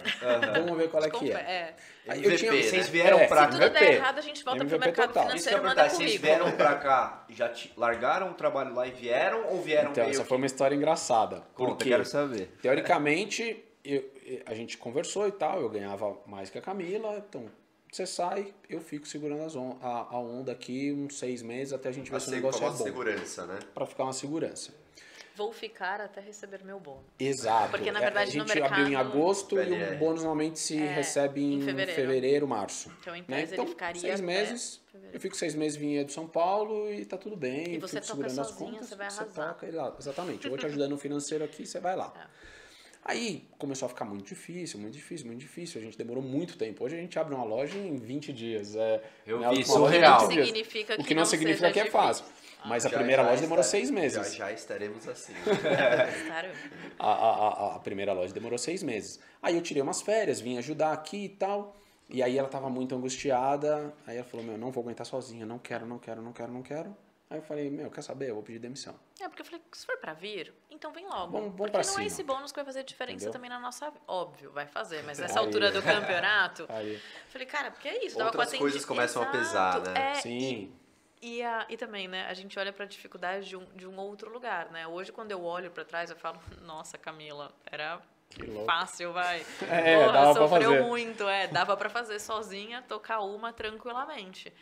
Vamos ver qual é que é. é. Aí MVP, né? Vocês vieram É, pra Se tudo cá. MVP. der errado, a gente volta pro MVP mercado total. Eu financeiro e manda vocês vieram pra cá, já ti- largaram o trabalho lá e vieram, ou vieram Então, meio essa que- foi uma história engraçada. Conta, Porque quero saber. Teoricamente, eu- eu- a gente conversou e tal, eu ganhava mais que a Camila, então você sai, eu fico segurando as on- a, a onda aqui uns seis meses até a gente ver se o seg- negócio é bom. segurança, né? Pra ficar uma segurança. Vou ficar até receber meu bônus. Exato. Porque, na É, verdade, a no gente abriu em mercado- agosto e o bônus normalmente se É, recebe em, em fevereiro. fevereiro. março. Então, em né? tese, Então, ele ficaria seis meses, fevereiro. eu fico seis meses vinha do São Paulo e tá tudo bem. E você fico toca segurando as sozinha, contas, você vai arrasar. toca e lá. Exatamente. Eu vou te ajudando no financeiro aqui, você vai lá. É. Aí começou a ficar muito difícil, muito difícil, muito difícil. A gente demorou muito tempo. Hoje a gente abre uma loja em 20 dias. É, Eu né, vi, loja surreal. 20 dias. Significa O que que não não significa que é difícil. fácil. Mas a Já- primeira já loja demorou seis meses. Já, já estaremos assim. Claro. A, a, a, a primeira loja demorou seis meses. Aí eu tirei umas férias, vim ajudar aqui e tal. E aí ela tava muito angustiada. Aí ela falou, meu, não vou aguentar sozinha, não quero, não quero, não quero, não quero. Aí eu falei, meu, quer saber? Eu vou pedir demissão. É, porque eu falei, se for pra vir, então vem logo. Vamos- vamos porque pra não cima. é esse bônus que vai fazer diferença Entendeu? também na nossa vida. Óbvio, vai fazer, mas nessa Aí. altura do campeonato, Aí, falei, cara, porque é isso. Outras coisas começam a pesar, Exato, né? É, sim. E, a- e também, né, a gente olha pra dificuldade de um, de um outro lugar, né? Hoje, quando eu olho pra trás, eu falo, nossa, Camila, era fácil, vai. É, Pô, dava pra sofreu fazer. muito, é, dava pra fazer sozinha, tocar uma tranquilamente.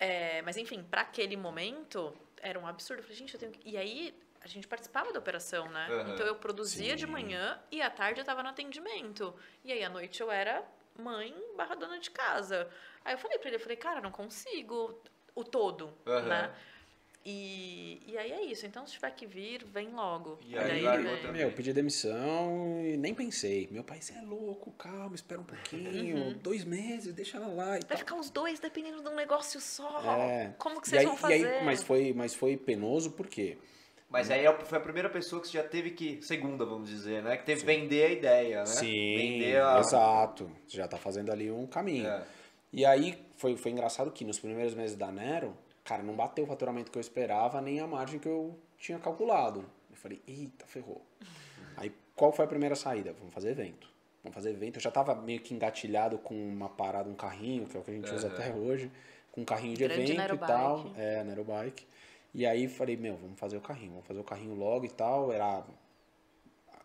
É, mas enfim, pra aquele momento, era um absurdo. Eu falei, gente, eu tenho que... E aí, a gente participava da operação, né? Aham. Então eu produzia de Sim. manhã e à tarde eu tava no atendimento. E aí, à noite, eu era mãe barra dona de casa. Aí eu falei pra ele, eu falei, cara, não consigo o todo, Aham. né? E, e aí é isso. Então, se tiver que vir, vem logo. E aí largou né, também. Meu, eu pedi demissão e nem pensei. Meu pai, você é louco, calma, espera um pouquinho. Dois meses, deixa ela lá e Vai tal. ficar os dois dependendo de um negócio só. É. Como que E vocês aí- vão e fazer? aí- mas, foi, mas foi penoso por quê? Mas aí é foi a primeira pessoa que você já teve que, segunda, vamos dizer, né? Que teve que vender a ideia, né? Sim, Vender a... exato. Você já tá fazendo ali um caminho. É. E aí foi, foi engraçado que nos primeiros meses da Nero, cara, não bateu o faturamento que eu esperava, nem a margem que eu tinha calculado. Eu falei, eita, ferrou. Aí, qual foi a primeira saída? Vamos fazer evento. Vamos fazer evento. Eu já tava meio que engatilhado com uma parada, um carrinho, que é o que a gente usa até hoje, com um carrinho de Grande evento e Nerobike. tal. É, na Aerobike. E aí falei, meu, vamos fazer o carrinho, vamos fazer o carrinho logo e tal. Era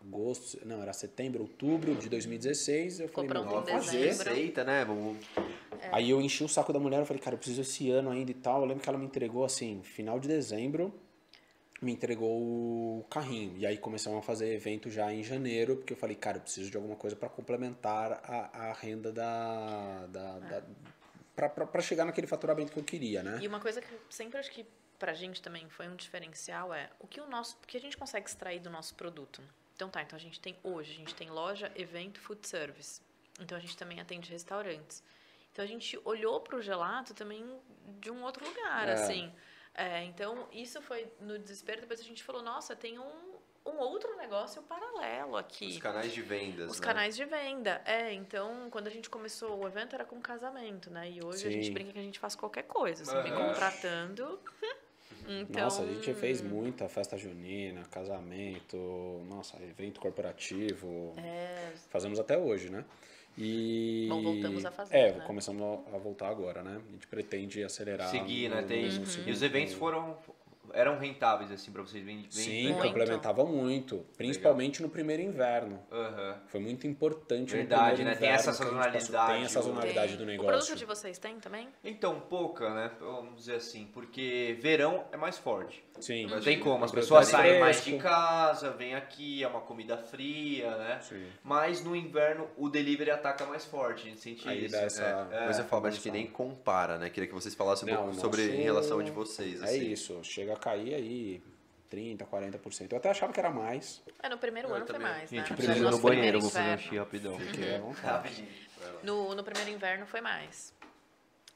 agosto, não, era setembro, outubro de 2016. Eu falei, pronto em vamos fazer. dezembro. Receita, né? Vamos... Aí eu enchi o saco da mulher, eu falei, cara, eu preciso esse ano ainda e tal. Eu lembro que ela me entregou assim, final de dezembro, me entregou o carrinho. E aí começamos a fazer evento já em janeiro, porque eu falei, cara, eu preciso de alguma coisa para complementar a, a renda da. da, da pra, pra, pra chegar naquele faturamento que eu queria, né? E uma coisa que eu sempre acho que pra gente também foi um diferencial é o que o nosso, o que a gente consegue extrair do nosso produto. Então tá, então a gente tem hoje, a gente tem loja, evento, food service. Então a gente também atende restaurantes. Então a gente olhou pro gelato também de um outro lugar, É. assim. É, então isso foi no desespero, depois a gente falou, nossa, tem um, um outro negócio paralelo aqui. Os canais de vendas, Os né? canais de venda, é. Então, quando a gente começou o evento era com casamento, né? E hoje a Sim. gente brinca que a gente faz qualquer coisa. Você me Aham. contratando. então, Nossa, a gente fez muita festa junina, casamento, nossa, evento corporativo. É, Fazemos até hoje, né? E. Bom, voltamos a fazer, É, né? começamos a voltar agora, né? A gente pretende acelerar. Seguir, né? Tem segundo- E os eventos foram eram rentáveis assim para vocês bem, bem Sim, Muito. complementava muito, principalmente no primeiro inverno. Aham. Foi muito importante Verdade, no primeiro né? Tem essa gente passou. sazonalidade, Tem a sazonalidade tem. do O negócio. produto de vocês tem também? Então, pouca, né? Vamos dizer assim, porque verão é mais forte. Sim. Não tem como, as pessoas mais saem mais fresco. de casa, vêm aqui, é uma comida fria, né? Sim. Mas no inverno o delivery ataca mais forte, a gente sente Aí isso. dá essa- É, Mas eu falo, acho que nem compara, né? Queria que vocês falassem um Não, pouco sobre nosso- em relação de vocês. É assim. isso, chega a cair aí 30, 40%. Eu até achava que era mais, É, no primeiro Eu ano foi também. mais, Gente, né? Foi preciso ir no banheiro, vou fazer um inverno. xixi rapidão. fiquei à vontade. No, no primeiro inverno foi mais.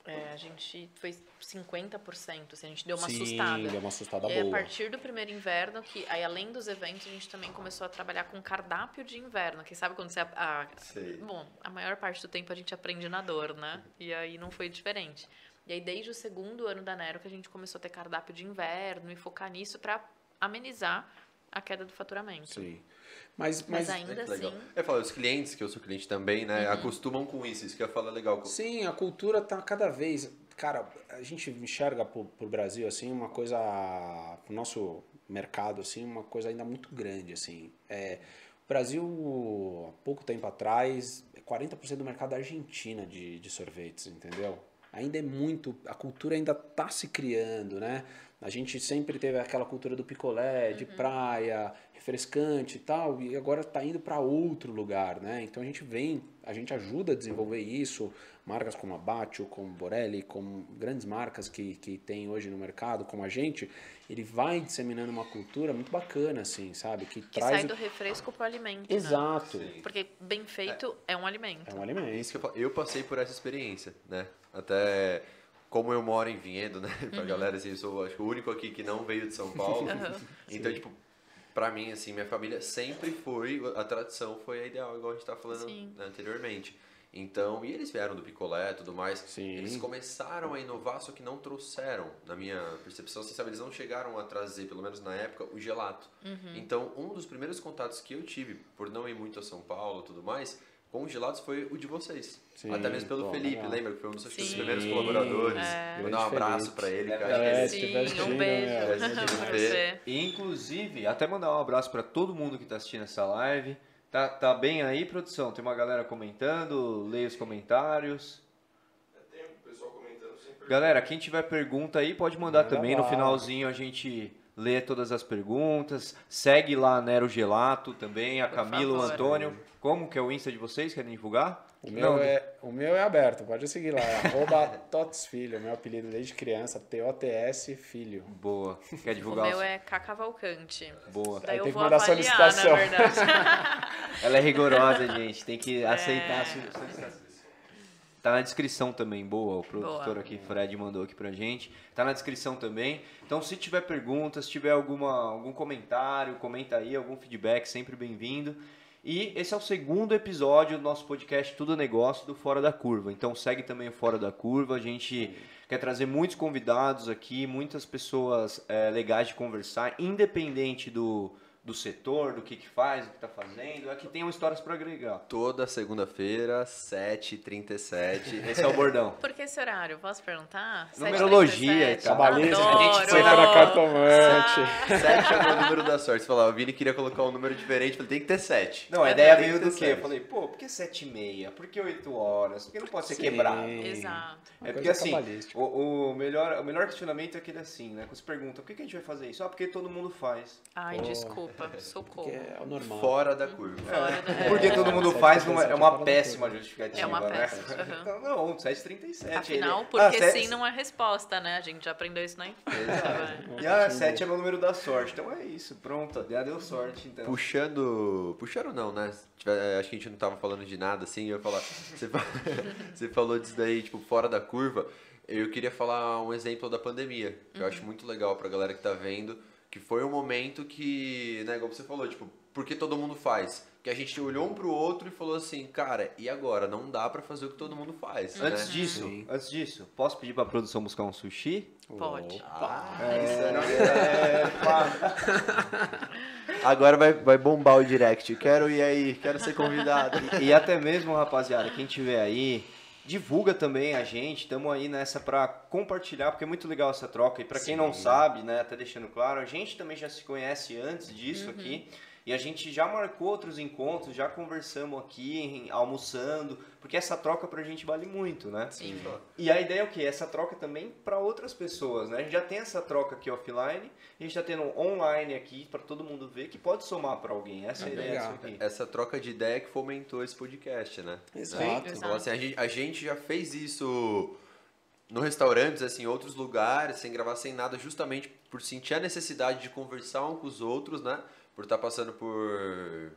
É, a gente foi 50%, assim, a gente deu uma Sim, assustada. deu uma assustada E a boa. partir do primeiro inverno, que aí além dos eventos, a gente também começou a trabalhar com cardápio de inverno. Que sabe quando você. a- a- bom, a maior parte do tempo a gente aprende na dor, né? E aí não foi diferente. E aí, desde o segundo ano da Nero, que a gente começou a ter cardápio de inverno e focar nisso para amenizar a queda do faturamento. Sim. Mas, Mas, mas, É ainda legal. assim. Eu falo, os clientes, que eu sou cliente também, né? Acostumam com isso. Isso que eu falo é legal. Sim, a cultura tá cada vez. Cara, a gente enxerga pro, pro Brasil assim uma coisa. pro nosso mercado, assim, uma coisa ainda muito grande. assim. É, o Brasil, há pouco tempo atrás, 40% do mercado da Argentina de, de sorvetes, entendeu? Ainda é muito. A cultura ainda tá se criando, né? A gente sempre teve aquela cultura do picolé, de praia, refrescante e tal, e agora está indo para outro lugar, né? Então a gente vem, a gente ajuda a desenvolver isso, marcas como a Batio, como Borelli, como grandes marcas que, que tem hoje no mercado, como a gente, ele vai disseminando uma cultura muito bacana, assim, sabe? Que, Que traz sai o- do refresco pro alimento. Né? Exato. Porque bem feito é, um alimento. É um É alimento. isso que eu. Eu passei por essa experiência, né? Até como eu moro em Vinhedo, né? Pra galera, assim, eu sou acho, o único aqui que não veio de São Paulo. Então, tipo, pra mim, assim, minha família sempre foi, a tradição foi a ideal, igual a gente tava falando Sim. né, anteriormente. Então, e eles vieram do picolé e tudo mais. Sim. Eles começaram a inovar, só que não trouxeram, na minha percepção, assim, sabe, eles não chegaram a trazer, pelo menos na época, o gelato. Então, um dos primeiros contatos que eu tive, por não ir muito a São Paulo e tudo mais, com os gelatos foi o de vocês. Sim, Até mesmo pelo pô, Felipe, legal. lembra? Que foi um dos, dos Sim. primeiros colaboradores. É. Vou dar um abraço pra ele, É cara. É, Sim, um beijo é, você. E, inclusive, até mandar um abraço para todo mundo que está assistindo essa live. Tá, tá bem aí, produção? Tem uma galera comentando, leia os comentários. Tem o pessoal comentando sempre. Galera, quem tiver pergunta aí, pode mandar Manda também. No lá. finalzinho a gente lê todas as perguntas. Segue lá a Nero Gelato também, a Camila, o. Antônio. Como que é o Insta de vocês? Querem divulgar? O meu, Não, é, o meu é aberto, pode seguir lá. É arroba Tots Filho, meu apelido desde criança, T-O-T-S Filho. Boa. Quer O divulgar? meu os- é Cacavalcante. Boa. Daí Aí eu tem que mandar avaliar, solicitação. na verdade. Ela é rigorosa, gente. Tem que aceitar É. a solicitação. Tá na descrição também, boa. O produtor Boa. aqui, Fred, mandou aqui pra gente. Tá na descrição também. Então, se tiver perguntas, se tiver alguma, algum comentário, comenta aí, algum feedback, sempre bem-vindo. E esse é o segundo episódio do nosso podcast Tudo Negócio do Fora da Curva. Então, segue também o Fora da Curva. A gente quer trazer muitos convidados aqui, muitas pessoas é, legais de conversar, independente do, do setor, do que, que faz, do que está fazendo, aqui tem histórias para agregar. Toda segunda-feira, 7h37. Esse é o bordão. Por que esse horário? Posso perguntar? Numerologia, 7h37? Trabalhista, Adoro. a gente foi para cartomante. 7 é o número da sorte. Você falou, o Vini queria colocar um número diferente, eu falei, tem que ter 7. Não, a É, ideia veio do quê? sete. Eu falei, pô, por que 7 e meia? Por que 8 horas? Por que não pode ser Sim. quebrado? Exato. É porque assim, o, o melhor, o melhor questionamento é aquele assim, né? Quando você pergunta, por que, que a gente vai fazer isso? Ah, porque todo mundo faz. Ai, Pô. desculpa. Socorro. Que é o normal. Fora da curva. Fora do- é. Porque todo mundo Sete faz uma- é uma fora da péssima justificativa, É uma né? péssima, aham. Então, não, 737. Afinal, ele- porque Ah, sim não é resposta, né? A gente já aprendeu isso na infância. E ah, 7 é meu número da sorte. Então é isso, pronto. Já deu sorte, então. Puxando. Puxando não, né? Acho que a gente não tava falando de nada assim, eu ia falar. Você, fa- você falou disso daí, tipo, fora da curva. Eu queria falar um exemplo da pandemia, que eu acho muito legal pra galera que tá vendo, que foi um momento que, né, igual você falou, tipo, porque todo mundo faz? Que a gente olhou um pro outro e falou assim, cara, e agora? Não dá pra fazer o que todo mundo faz. Antes né? disso, Sim. antes disso, posso pedir pra produção buscar um sushi? Pode. Ah, É, isso era- é, pá. Agora vai, vai bombar o direct. Quero ir aí, quero ser convidado. E até mesmo, rapaziada, quem tiver aí, divulga também a gente. Estamos aí nessa para compartilhar, porque é muito legal essa troca. E para quem não sabe, né, até deixando claro, a gente também já se conhece antes disso aqui. E a gente já marcou outros encontros, já conversamos aqui, almoçando, porque essa troca pra gente vale muito, né? Sim. E a ideia é o quê? Essa troca também para outras pessoas, né? A gente já tem essa troca aqui offline, a gente está tendo online aqui para todo mundo ver que pode somar para alguém. Essa é a É ideia disso aqui. Essa troca de ideia que fomentou esse podcast, né? Exato. Você falou assim, a, gente, a gente já fez isso no restaurantes, assim, em outros lugares, sem gravar, sem nada, justamente por sentir a necessidade de conversar um com os outros, né? Por estar passando por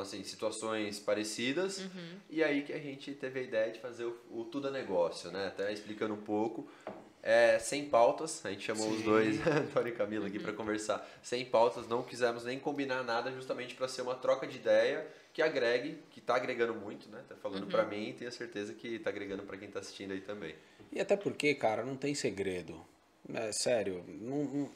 assim, situações parecidas. Uhum. E aí que a gente teve a ideia de fazer o, o Tudo é Negócio, né? Até explicando um pouco. É, sem pautas, a gente chamou os Sim. dois, Antônio e Camila, aqui para conversar. Sem pautas, não quisemos nem combinar nada, justamente para ser uma troca de ideia que agregue, que tá agregando muito, né? Tá falando para mim e tenho certeza que tá agregando para quem tá assistindo aí também. E até porque, cara, não tem segredo. É sério, não- não-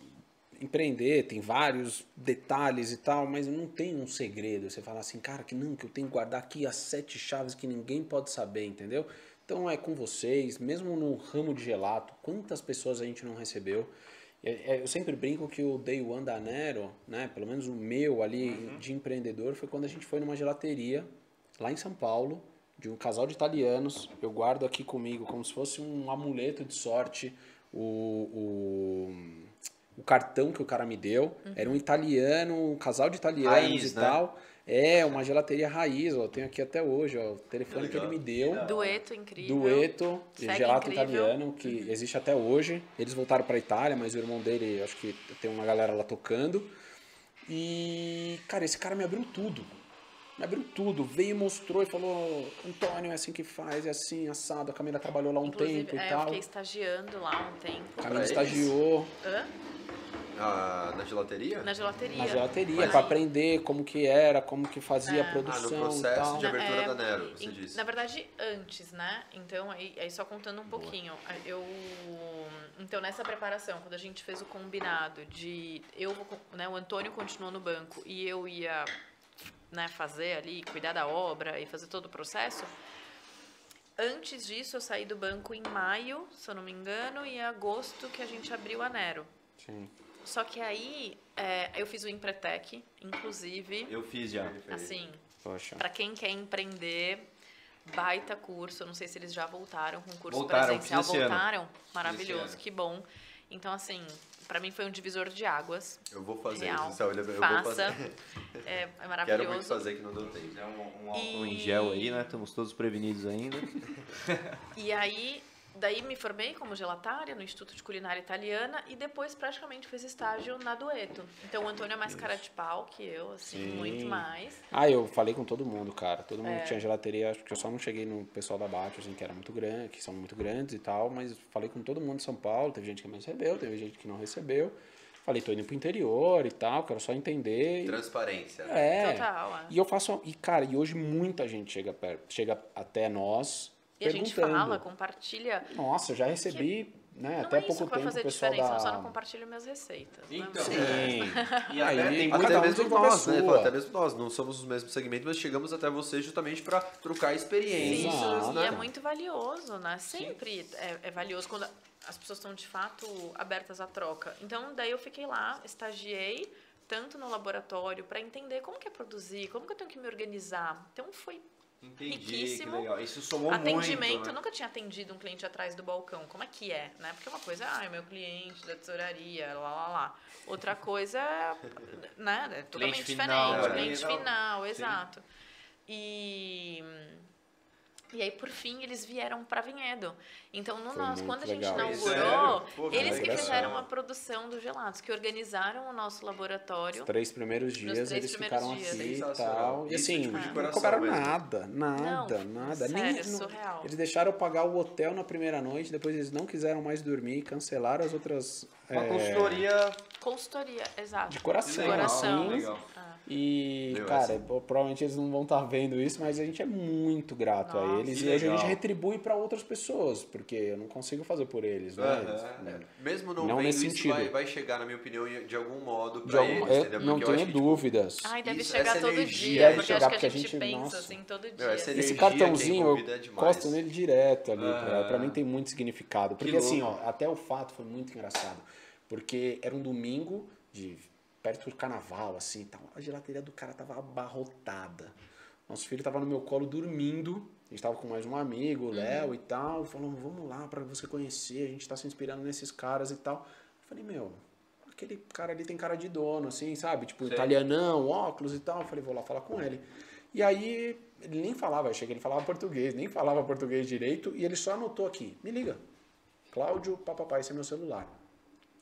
empreender tem vários detalhes e tal, mas não tem um segredo. Você fala assim, cara, que não, que eu tenho que guardar aqui as sete chaves que ninguém pode saber, entendeu? Então é com vocês, mesmo no ramo de gelato, quantas pessoas a gente não recebeu? É- é, Eu sempre brinco que o day one da Nero, né, pelo menos o meu ali de empreendedor, foi quando a gente foi numa gelateria lá em São Paulo, de um casal de italianos. Eu guardo aqui comigo como se fosse um amuleto de sorte o, o, o cartão que o cara me deu. Era um italiano, um casal de italianos Raiz, e né? tal. É, uma gelateria raiz, ó, eu tenho aqui até hoje, ó, o telefone que ele legal. me deu. Dueto incrível. Dueto de Segue gelato incrível. italiano, que existe até hoje. Eles voltaram para Itália, mas o irmão dele, acho que tem uma galera lá tocando. E, cara, esse cara me abriu tudo. Me abriu tudo. Veio e mostrou e falou: Antônio, é assim que faz, é assim, assado. A Camila trabalhou lá um Inclusive, tempo e é, eu tal. fiquei estagiando lá um tempo. A Camila eles? estagiou Hã? Ah, na gelateria? Na gelateria. na gelateria Mas para aí- aprender como que era, como que fazia a Ah, no produção e processo tal. de abertura É, da Nero, você em- disse. Na verdade, antes, né? Então, aí, aí só contando um pouquinho. Eu, então, nessa preparação, quando a gente fez o combinado de... eu né, O Antônio continuou no banco e eu ia né, fazer ali, cuidar da obra e fazer todo o processo... Antes disso, eu saí do banco em maio, se eu não me engano, e em agosto que a gente abriu a Nero. Sim. Só que aí, é, eu fiz o Empretec, inclusive, Eu fiz já. assim, Poxa. Pra quem quer empreender, baita curso. Eu não sei se eles já voltaram com o curso Voltaram, presencial. Voltaram? Maravilhoso, que bom. Então, assim, pra mim foi um divisor de águas. Eu vou fazer Real. isso, olha, eu vou Faça. fazer. É, é Quero muito maravilhoso. fazer que não deu tempo. É um, um E- álcool em gel aí, né? Estamos todos prevenidos ainda. E aí, daí me formei como gelatária no Instituto de Culinária Italiana e depois praticamente fiz estágio na Dueto. Então, o Antônio é mais cara de pau que eu, assim, Sim. muito mais. Ah, eu falei com todo mundo, cara. Todo É. mundo tinha gelateria, acho que eu só não cheguei no pessoal da Bate, assim, que era muito grande, que são muito grandes e tal, mas falei com todo mundo de São Paulo, teve gente que me recebeu, teve gente que não recebeu. Falei, tô indo pro interior e tal, quero só entender. Transparência. É. Total, é. E eu faço. E, cara, e hoje muita gente chega, perto, chega até nós. E a gente perguntando. fala, compartilha. Nossa, eu já recebi né, Não até é pouco isso que vai tempo fazer o pessoal diferença, da... eu só não compartilho minhas receitas. né? Então, Sim. E até Aí, tem cada Até mesmo nós, né? sua. Até mesmo nós, não somos os mesmos segmentos, mas chegamos até você justamente para trocar experiências, Exato. E né? é muito valioso, né? Sempre é, é valioso quando as pessoas estão de fato abertas à troca. Então, daí eu fiquei lá, estagiei tanto no laboratório para entender como que é produzir, como que eu tenho que me organizar. Então, foi Entendi, riquíssimo. que legal. Isso somou atendimento. muito, Eu né? nunca tinha atendido um cliente atrás do balcão. Como é que é, né? Porque uma coisa ah, é meu cliente da tesouraria, lá, lá, lá. Outra coisa é, né, é totalmente final, diferente. é. Cliente Não, final, sim. exato. E... E aí, por fim, eles vieram para Vinhedo. Então, no nosso, quando a gente legal. inaugurou? Pô, eles que legal. fizeram a produção dos gelados, que organizaram o nosso laboratório. Os três primeiros dias três eles primeiros ficaram dias. aqui e tal. E assim, tipo, de não coração cobraram mesmo. nada, nada, Não, nada. sério, Nem, não- surreal. eles deixaram eu pagar o hotel na primeira noite, depois eles não quiseram mais dormir, cancelaram as outras. Uma é, consultoria Consultoria, exato. De coração, legal, Coração. legal. E, Meu, cara, essa- pô, provavelmente eles não vão estar vendo isso, mas a gente é muito grato a eles. E hoje a gente legal. retribui para outras pessoas, porque eu não consigo fazer por eles, né? Aham. Mesmo não, Não vendo nesse isso, sentido. vai, vai chegar, na minha opinião, de algum modo De pra algum- eles, eu não tenho que, tipo, dúvidas. Ai, deve Isso, chegar essa todo energia dia, deve porque chegar, acho que porque a a gente, pensa nossa. assim todo dia. Esse é cartãozinho, é eu encosto nele direto ali. Ah. Pra, pra mim tem muito significado. Porque Que assim, ó, até o fato foi muito engraçado. Porque era um domingo de perto do carnaval, assim, tal. a gelateria do cara tava abarrotada. Nosso filho tava no meu colo dormindo. A gente tava com mais um amigo, o Léo e tal. Falando, vamos lá pra você conhecer. A gente tá se inspirando nesses caras e tal. Eu falei, meu, aquele cara ali tem cara de dono, assim, sabe? Tipo, Sei. italianão, óculos e tal. Eu falei, vou lá falar com ele. E aí, ele nem falava, eu cheguei, ele falava português, nem falava português direito, e ele só anotou aqui, me liga. Cláudio, papapá, esse é meu celular.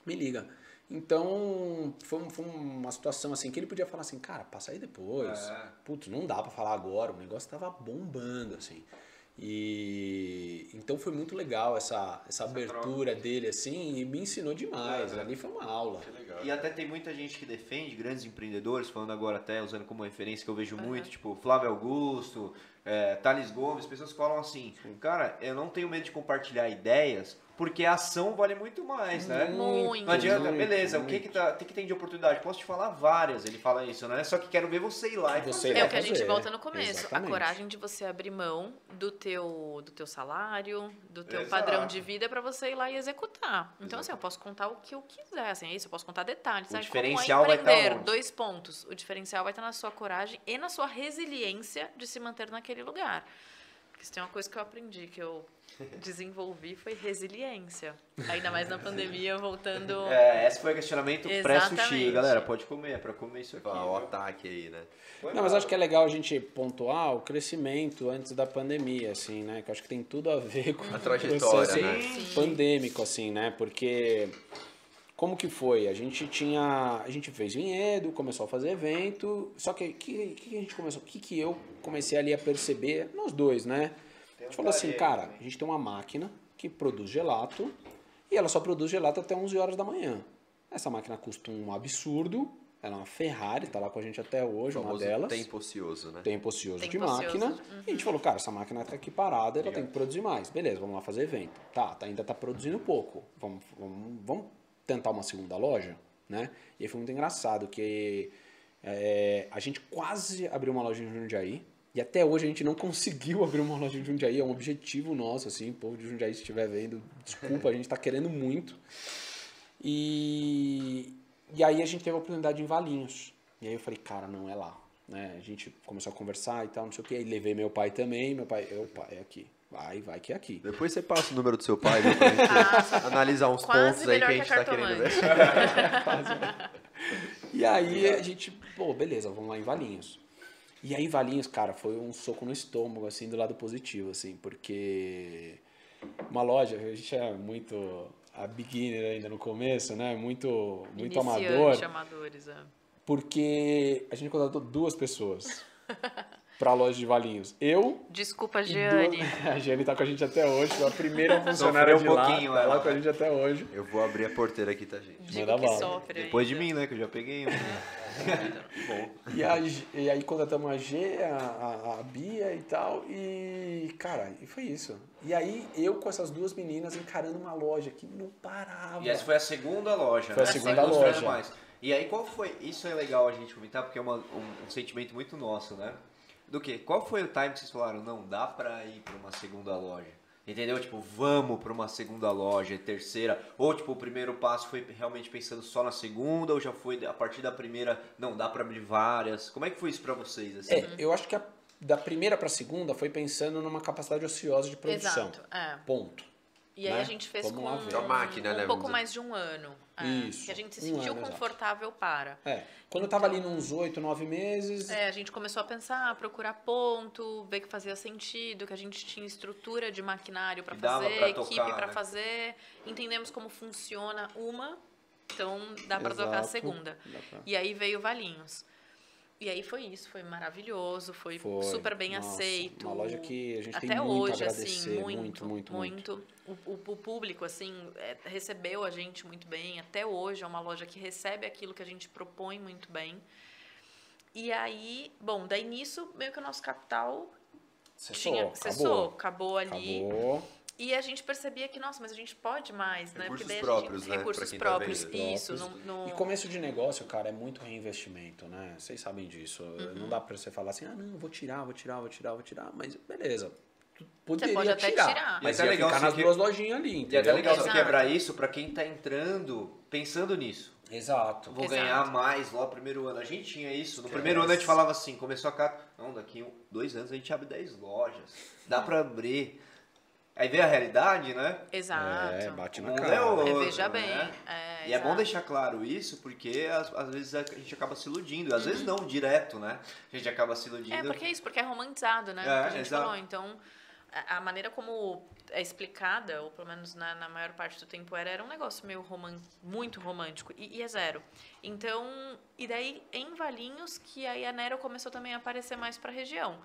Me liga. Então, foi, um- foi uma situação assim que ele podia falar assim, cara, passa aí depois. É. Putz, não dá pra falar agora, o negócio tava bombando, assim. E então foi muito legal essa, essa abertura dele, assim, e me ensinou demais. É. Ali foi uma aula. E até tem muita gente que defende grandes empreendedores, falando agora até, usando como referência, que eu vejo muito, tipo Flávio Augusto, é, Thales Gomes, pessoas que falam assim, cara, eu não tenho medo de compartilhar ideias, porque a ação vale muito mais, né? Muito. Não adianta, muito, beleza, o que muito. que, tá, que que tem de oportunidade? Posso te falar várias, ele fala isso, né? Só que quero ver você ir lá e Você É o que a gente volta no começo. Exatamente. A coragem de você abrir mão do teu, do teu salário, do teu Exato. padrão de vida para você ir lá e executar. Então, assim, eu posso contar o que eu quiser, assim, é isso, eu posso contar detalhes. O diferencial como vai é tá empreender? onde? Dois pontos. O diferencial vai estar na sua coragem e na sua resiliência de se manter naquele lugar. Porque se tem uma coisa que eu aprendi, que eu desenvolvi, foi resiliência. Ainda mais na pandemia, voltando... É, esse foi o questionamento pré-sushi, galera, pode comer, é pra comer isso aqui. Ah, o ataque aí, né? Foi Não, mas mal. acho que é legal a gente pontuar o crescimento antes da pandemia, assim, né? Que eu acho que tem tudo a ver com A o trajetória, né? Pandêmico, assim, né? Porque como que foi? A gente tinha, a gente fez vinhedo, começou a fazer evento, só que que, que a gente começou? O que que eu comecei ali a perceber? Nós dois, né? A gente falou assim, cara, a gente tem uma máquina que produz gelato e ela só produz gelato até 11 horas da manhã. Essa máquina custa um absurdo, ela é uma Ferrari, tá lá com a gente até hoje, uma delas tempo ocioso, né? tempo ocioso de Tempo ocioso, máquina. uhum. E a gente falou, cara, essa máquina tá aqui parada, ela tem que produzir mais. Beleza, vamos lá fazer evento. Tá, tá ainda tá produzindo pouco. Vamos, vamos, vamos tentar uma segunda loja, né? E aí foi muito engraçado, que é, a gente quase abriu uma loja em Jundiaí. E até hoje a gente não conseguiu abrir uma loja em Jundiaí. É um objetivo nosso, assim. O povo de Jundiaí, se estiver vendo, desculpa, a gente tá querendo muito. E, e aí a gente teve a oportunidade em Valinhos. E aí eu falei, cara, não é lá. Né? A gente começou a conversar e tal, não sei o que. Aí levei meu pai também. Meu pai, eu, pai, é aqui. Vai, vai que é aqui. Depois você passa o número do seu pai, viu, pra gente analisar uns pontos aí que a que gente a tá querendo ver. E aí a gente, pô, beleza, vamos lá em Valinhos. E aí Valinhos, cara, foi um soco no estômago, assim, do lado positivo, assim, porque uma loja, a gente é muito a beginner ainda no começo, né? Muito, muito amador. Amadores, é. Porque a gente contratou duas pessoas. pra loja de Valinhos? Eu Desculpa, Giane. duas- A Giane tá com a gente até hoje, a primeira funcionária Sofreu um de lá, pouquinho tá ela, lá com a gente até hoje. Eu vou abrir a porteira aqui, tá, gente? Digo Manda que sofre Depois de ainda. mim, né? Que eu já peguei um. Bom. E, a e aí contratamos a G, a, a, a Bia e tal, e cara, e foi isso. E aí eu com essas duas meninas encarando uma loja que não parava. E essa foi a segunda loja, Foi a né? segunda Não loja. mais. E aí qual foi? Isso é legal a gente comentar porque é uma- um, um sentimento muito nosso, né? Do que? Qual foi o time que vocês falaram? Não, dá pra ir pra uma segunda loja. Entendeu? Tipo, vamos pra uma segunda loja, terceira. Ou tipo, o primeiro passo foi realmente pensando só na segunda, ou já foi a partir da primeira, não, dá pra abrir várias. Como é que foi isso pra vocês? Assim? É, eu acho que a- da primeira pra segunda foi pensando numa capacidade ociosa de produção. Exato. É. Ponto. E aí Né? a gente fez Vamos com lá. É uma máquina, um né, pouco mais de um ano. É, Isso, Que a gente se um sentiu exato. confortável para. É. Quando eu tava ali nos oito, nove meses, É, a gente começou a pensar, procurar ponto, ver que fazia sentido, que a gente tinha estrutura de maquinário para fazer, pra equipe para né? fazer, entendemos como funciona uma, então dá para tocar a Exato. segunda. Pra- E aí veio Valinhos. E aí foi isso, foi maravilhoso, foi, Foi. super bem Nossa, aceito. uma loja que a gente tem Até muito a hoje, agradecer, assim, muito, muito, muito, muito. O, o- o público, assim, é, recebeu a gente muito bem. Até hoje é uma loja que recebe aquilo que a gente propõe muito bem. E aí, bom, daí nisso, meio que o nosso capital Cessou, tinha, acabou. cessou, acabou ali. Acabou. E a gente percebia que, nossa, mas a gente pode mais, né? Recursos daí a próprios, gente, né? Recursos tá próprios, vendo. isso. Próprios. No, no- E começo de negócio, cara, é muito reinvestimento, né? Vocês sabem disso. Uhum. Não dá pra você falar assim, ah, não, vou tirar, vou tirar, vou tirar, vou tirar. Mas beleza. Poderia pode até tirar, tirar. Mas ia legal ficar você nas que- duas lojinhas ali, E é entendeu? até legal você Exato. quebrar isso pra quem tá entrando pensando nisso. Exato. Vou Exato. ganhar mais lá no primeiro ano. A gente tinha isso. No Esquece. primeiro ano a gente falava assim, começou a cara. Não, daqui dois anos a gente abre 10 lojas. Dá pra abrir. Aí veio a realidade, né? Exato. É, bate na cara. é o- É, outro, veja né? bem. É, E é bom exato. deixar claro isso, porque às, às vezes a gente acaba se iludindo. Às Uhum. vezes não, direto, né? A gente acaba se iludindo. É, porque é isso, porque é romantizado, né? É, a gente exato. falou. Então, a, a maneira como é explicada, ou pelo menos na, na maior parte do tempo era, era um negócio meio roman muito romântico. E, e é zero. Então, e daí em Valinhos, que aí a Nero começou também a aparecer mais pra região.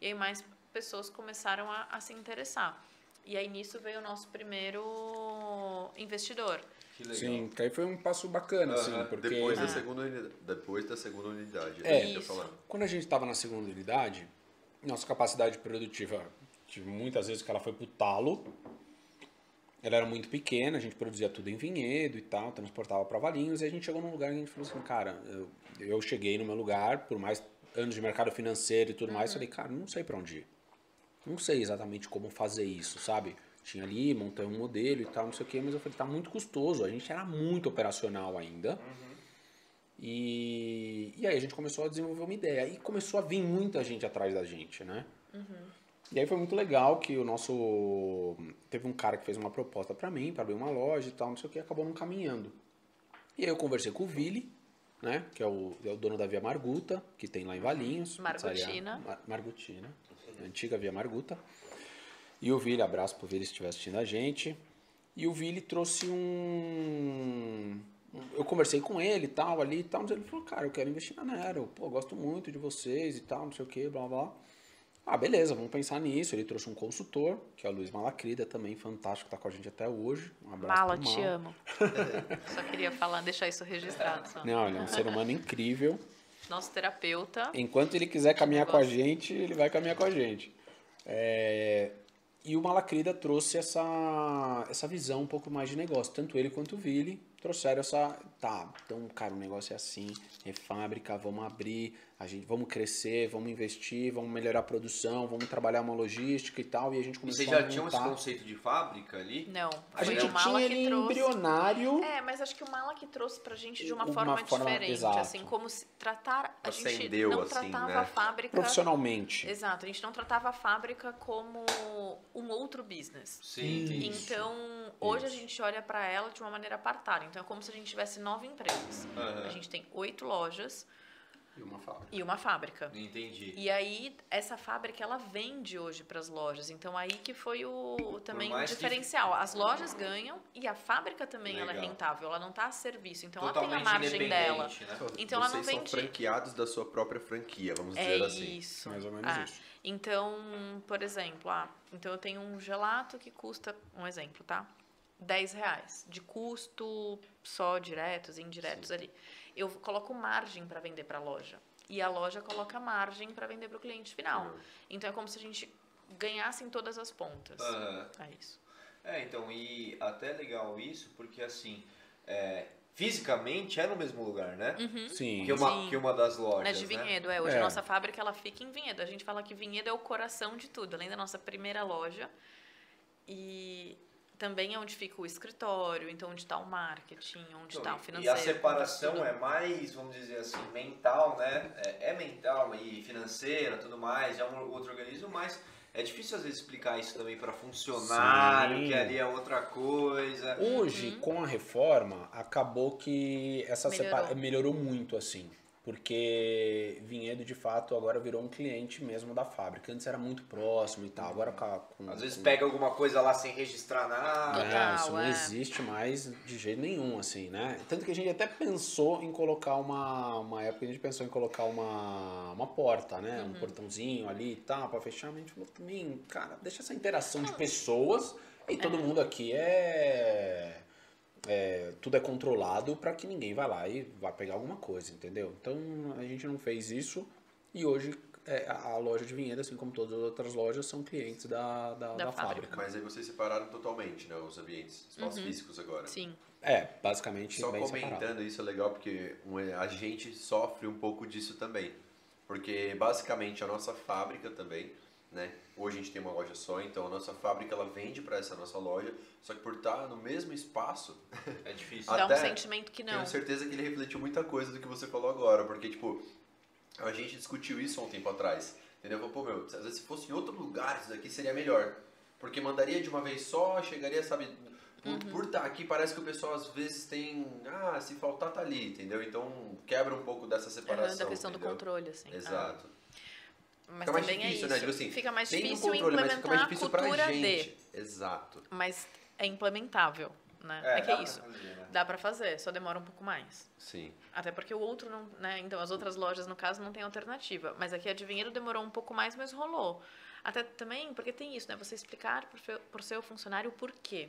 E aí mais pessoas começaram a, a se interessar. E aí nisso veio o nosso primeiro investidor. Que legal. Sim, que aí foi um passo bacana, assim, Aham. porque Depois, da Ah. segunda unidade, depois da segunda unidade. É. quando a gente estava na segunda unidade, nossa capacidade produtiva, tive muitas vezes que ela foi pro talo, ela era muito pequena, a gente produzia tudo em vinhedo e tal, transportava para Valinhos, e a gente chegou num lugar que a gente falou assim, cara, eu, eu cheguei no meu lugar, por mais anos de mercado financeiro e tudo mais, falei, cara, não sei para onde ir. Não sei exatamente como fazer isso, sabe? Tinha ali, montei um modelo e tal, não sei o quê, mas eu falei, tá muito custoso, a gente era muito operacional ainda. E, e aí a gente começou a desenvolver uma ideia. E começou a vir muita gente atrás da gente, né? E aí foi muito legal que o nosso. Teve um cara que fez uma proposta pra mim, pra abrir uma loja e tal, não sei o que, acabou não caminhando. E aí eu conversei com o Vili, né? Que é o, é o dono da Via Marguta, que tem lá em Valinhos. Margutina. Mar- Margutina. Antiga Via Marguta. E o Vili, abraço pro Vili se estiver assistindo a gente. E o Vili trouxe um. Eu conversei com ele e tal, ali e tal, mas ele falou, cara, eu quero investir na Nero, pô, eu gosto muito de vocês e tal, não sei o que, blá blá. Ah, beleza, vamos pensar nisso. Ele trouxe um consultor, que é o Luiz Malacrida, também fantástico, tá com a gente até hoje. Um abraço Mala, te amo. Só queria falar, deixar isso registrado. Só. Não, ele é um ser humano incrível. Nosso terapeuta. Enquanto ele quiser caminhar com a gente, ele vai caminhar com a gente. É, E o Malacrida trouxe essa, essa visão um pouco mais de negócio. Tanto ele quanto o Vili trouxeram essa. Tá, então, cara, o negócio é assim, é fábrica, vamos abrir, a gente, vamos crescer, vamos investir, vamos melhorar a produção, vamos trabalhar uma logística e tal. E a gente E começou vocês já a tinham esse conceito de fábrica ali? Não, A gente o Mala tinha ele trouxe. embrionário. É, mas acho que o Mala que trouxe pra gente de uma, Uma forma, forma- diferente. exato. Assim, como se tratar. A gente Acendeu, não assim, tratava né? a fábrica. Profissionalmente. Exato, a gente não tratava a fábrica como um outro business. Sim, entendi. Então, hoje a gente olha pra ela de uma maneira apartada. Então, é como se a gente tivesse nove empresas. Aham. A gente tem oito lojas. E uma fábrica. e uma fábrica. Entendi. E aí, essa fábrica, ela vende hoje para as lojas. Então, aí que foi o, também o mais que- diferencial. As lojas ganham e a fábrica também ela é rentável. Ela não está a serviço. Então, ela tem a Totalmente margem dela. né? Então, ela não Vocês são vende- franqueados da sua própria franquia, vamos É dizer assim. isso. Mais ou menos Ah, isso. Então, por exemplo, ah, então eu tenho um gelato que custa, um exemplo, tá? 10 reais de custo só diretos e indiretos ali. Eu coloco margem para vender para a loja. E a loja coloca margem para vender para o cliente final. Uhum. Então é como se a gente ganhasse em todas as pontas. Aham. É isso. É, então, e até legal isso, porque assim, é, fisicamente é no mesmo lugar, né? Sim. Que, uma, Sim. que uma das lojas, É de né? Vinhedo, é. Hoje É. a nossa fábrica ela fica em Vinhedo. A gente fala que Vinhedo é o coração de tudo, além da nossa primeira loja. E também é onde fica o escritório, então onde está o marketing, onde está o financeiro. e a separação tudo. é mais, vamos dizer assim, mental, né? É, é mental e financeira, tudo mais, é um outro organismo, mas é difícil às vezes explicar isso também para funcionário, Sim. que ali é outra coisa. Hoje, Uhum. com a reforma, acabou que essa Melhorou. separa... melhorou muito, assim. Porque Vinhedo, de fato, agora virou um cliente mesmo da fábrica. Antes era muito próximo e tal. Agora com, Às vezes com- pega alguma coisa lá sem registrar nada. Total, É, isso não é. existe mais de jeito nenhum, assim, né? Tanto que a gente até pensou em colocar uma. Uma época a gente pensou em colocar uma, uma porta, né? Uhum. Um portãozinho ali e tal, pra fechar, mas a gente falou também, cara, deixa essa interação de pessoas e todo mundo aqui é. É, tudo é controlado para que ninguém vá lá e vá pegar alguma coisa, entendeu? Então a gente não fez isso e hoje é, a loja de Vinhedo, assim como todas as outras lojas, são clientes da, da, Da da fábrica. Mas aí vocês separaram totalmente, né? Os ambientes, espaços físicos agora. Uhum. Sim. É, basicamente Só bem comentando separado. isso é legal porque a gente sofre um pouco disso também. Porque basicamente a nossa fábrica também, né? Hoje a gente tem uma loja só, então a nossa fábrica ela vende para essa nossa loja, só que por estar no mesmo espaço, É difícil. Dá um sentimento que não. tenho certeza que ele refletiu muita coisa do que você falou agora, porque tipo, a gente discutiu isso há um tempo atrás, entendeu? Pô, meu, às vezes se fosse em outro lugar isso daqui seria melhor, porque mandaria de uma vez só, chegaria, sabe, por, Uhum. por estar aqui parece que o pessoal às vezes tem, ah, se faltar tá ali, entendeu? Então quebra um pouco dessa separação, da questão do entendeu? controle, assim. Exato. Ah, mas Fica mais também difícil, é né? isso. Tipo assim, fica mais tem difícil controle, mas implementar fica mais difícil a cultura pra de. gente. Exato. Mas é implementável, né? É, que dá é isso. fazer, né? Dá pra fazer, só demora um pouco mais. Sim. Até porque o outro não, né? Então as outras lojas, no caso, não tem alternativa. Mas aqui a de Vinhedo demorou um pouco mais, mas rolou. Até também, porque tem isso, né? Você explicar pro seu funcionário o porquê.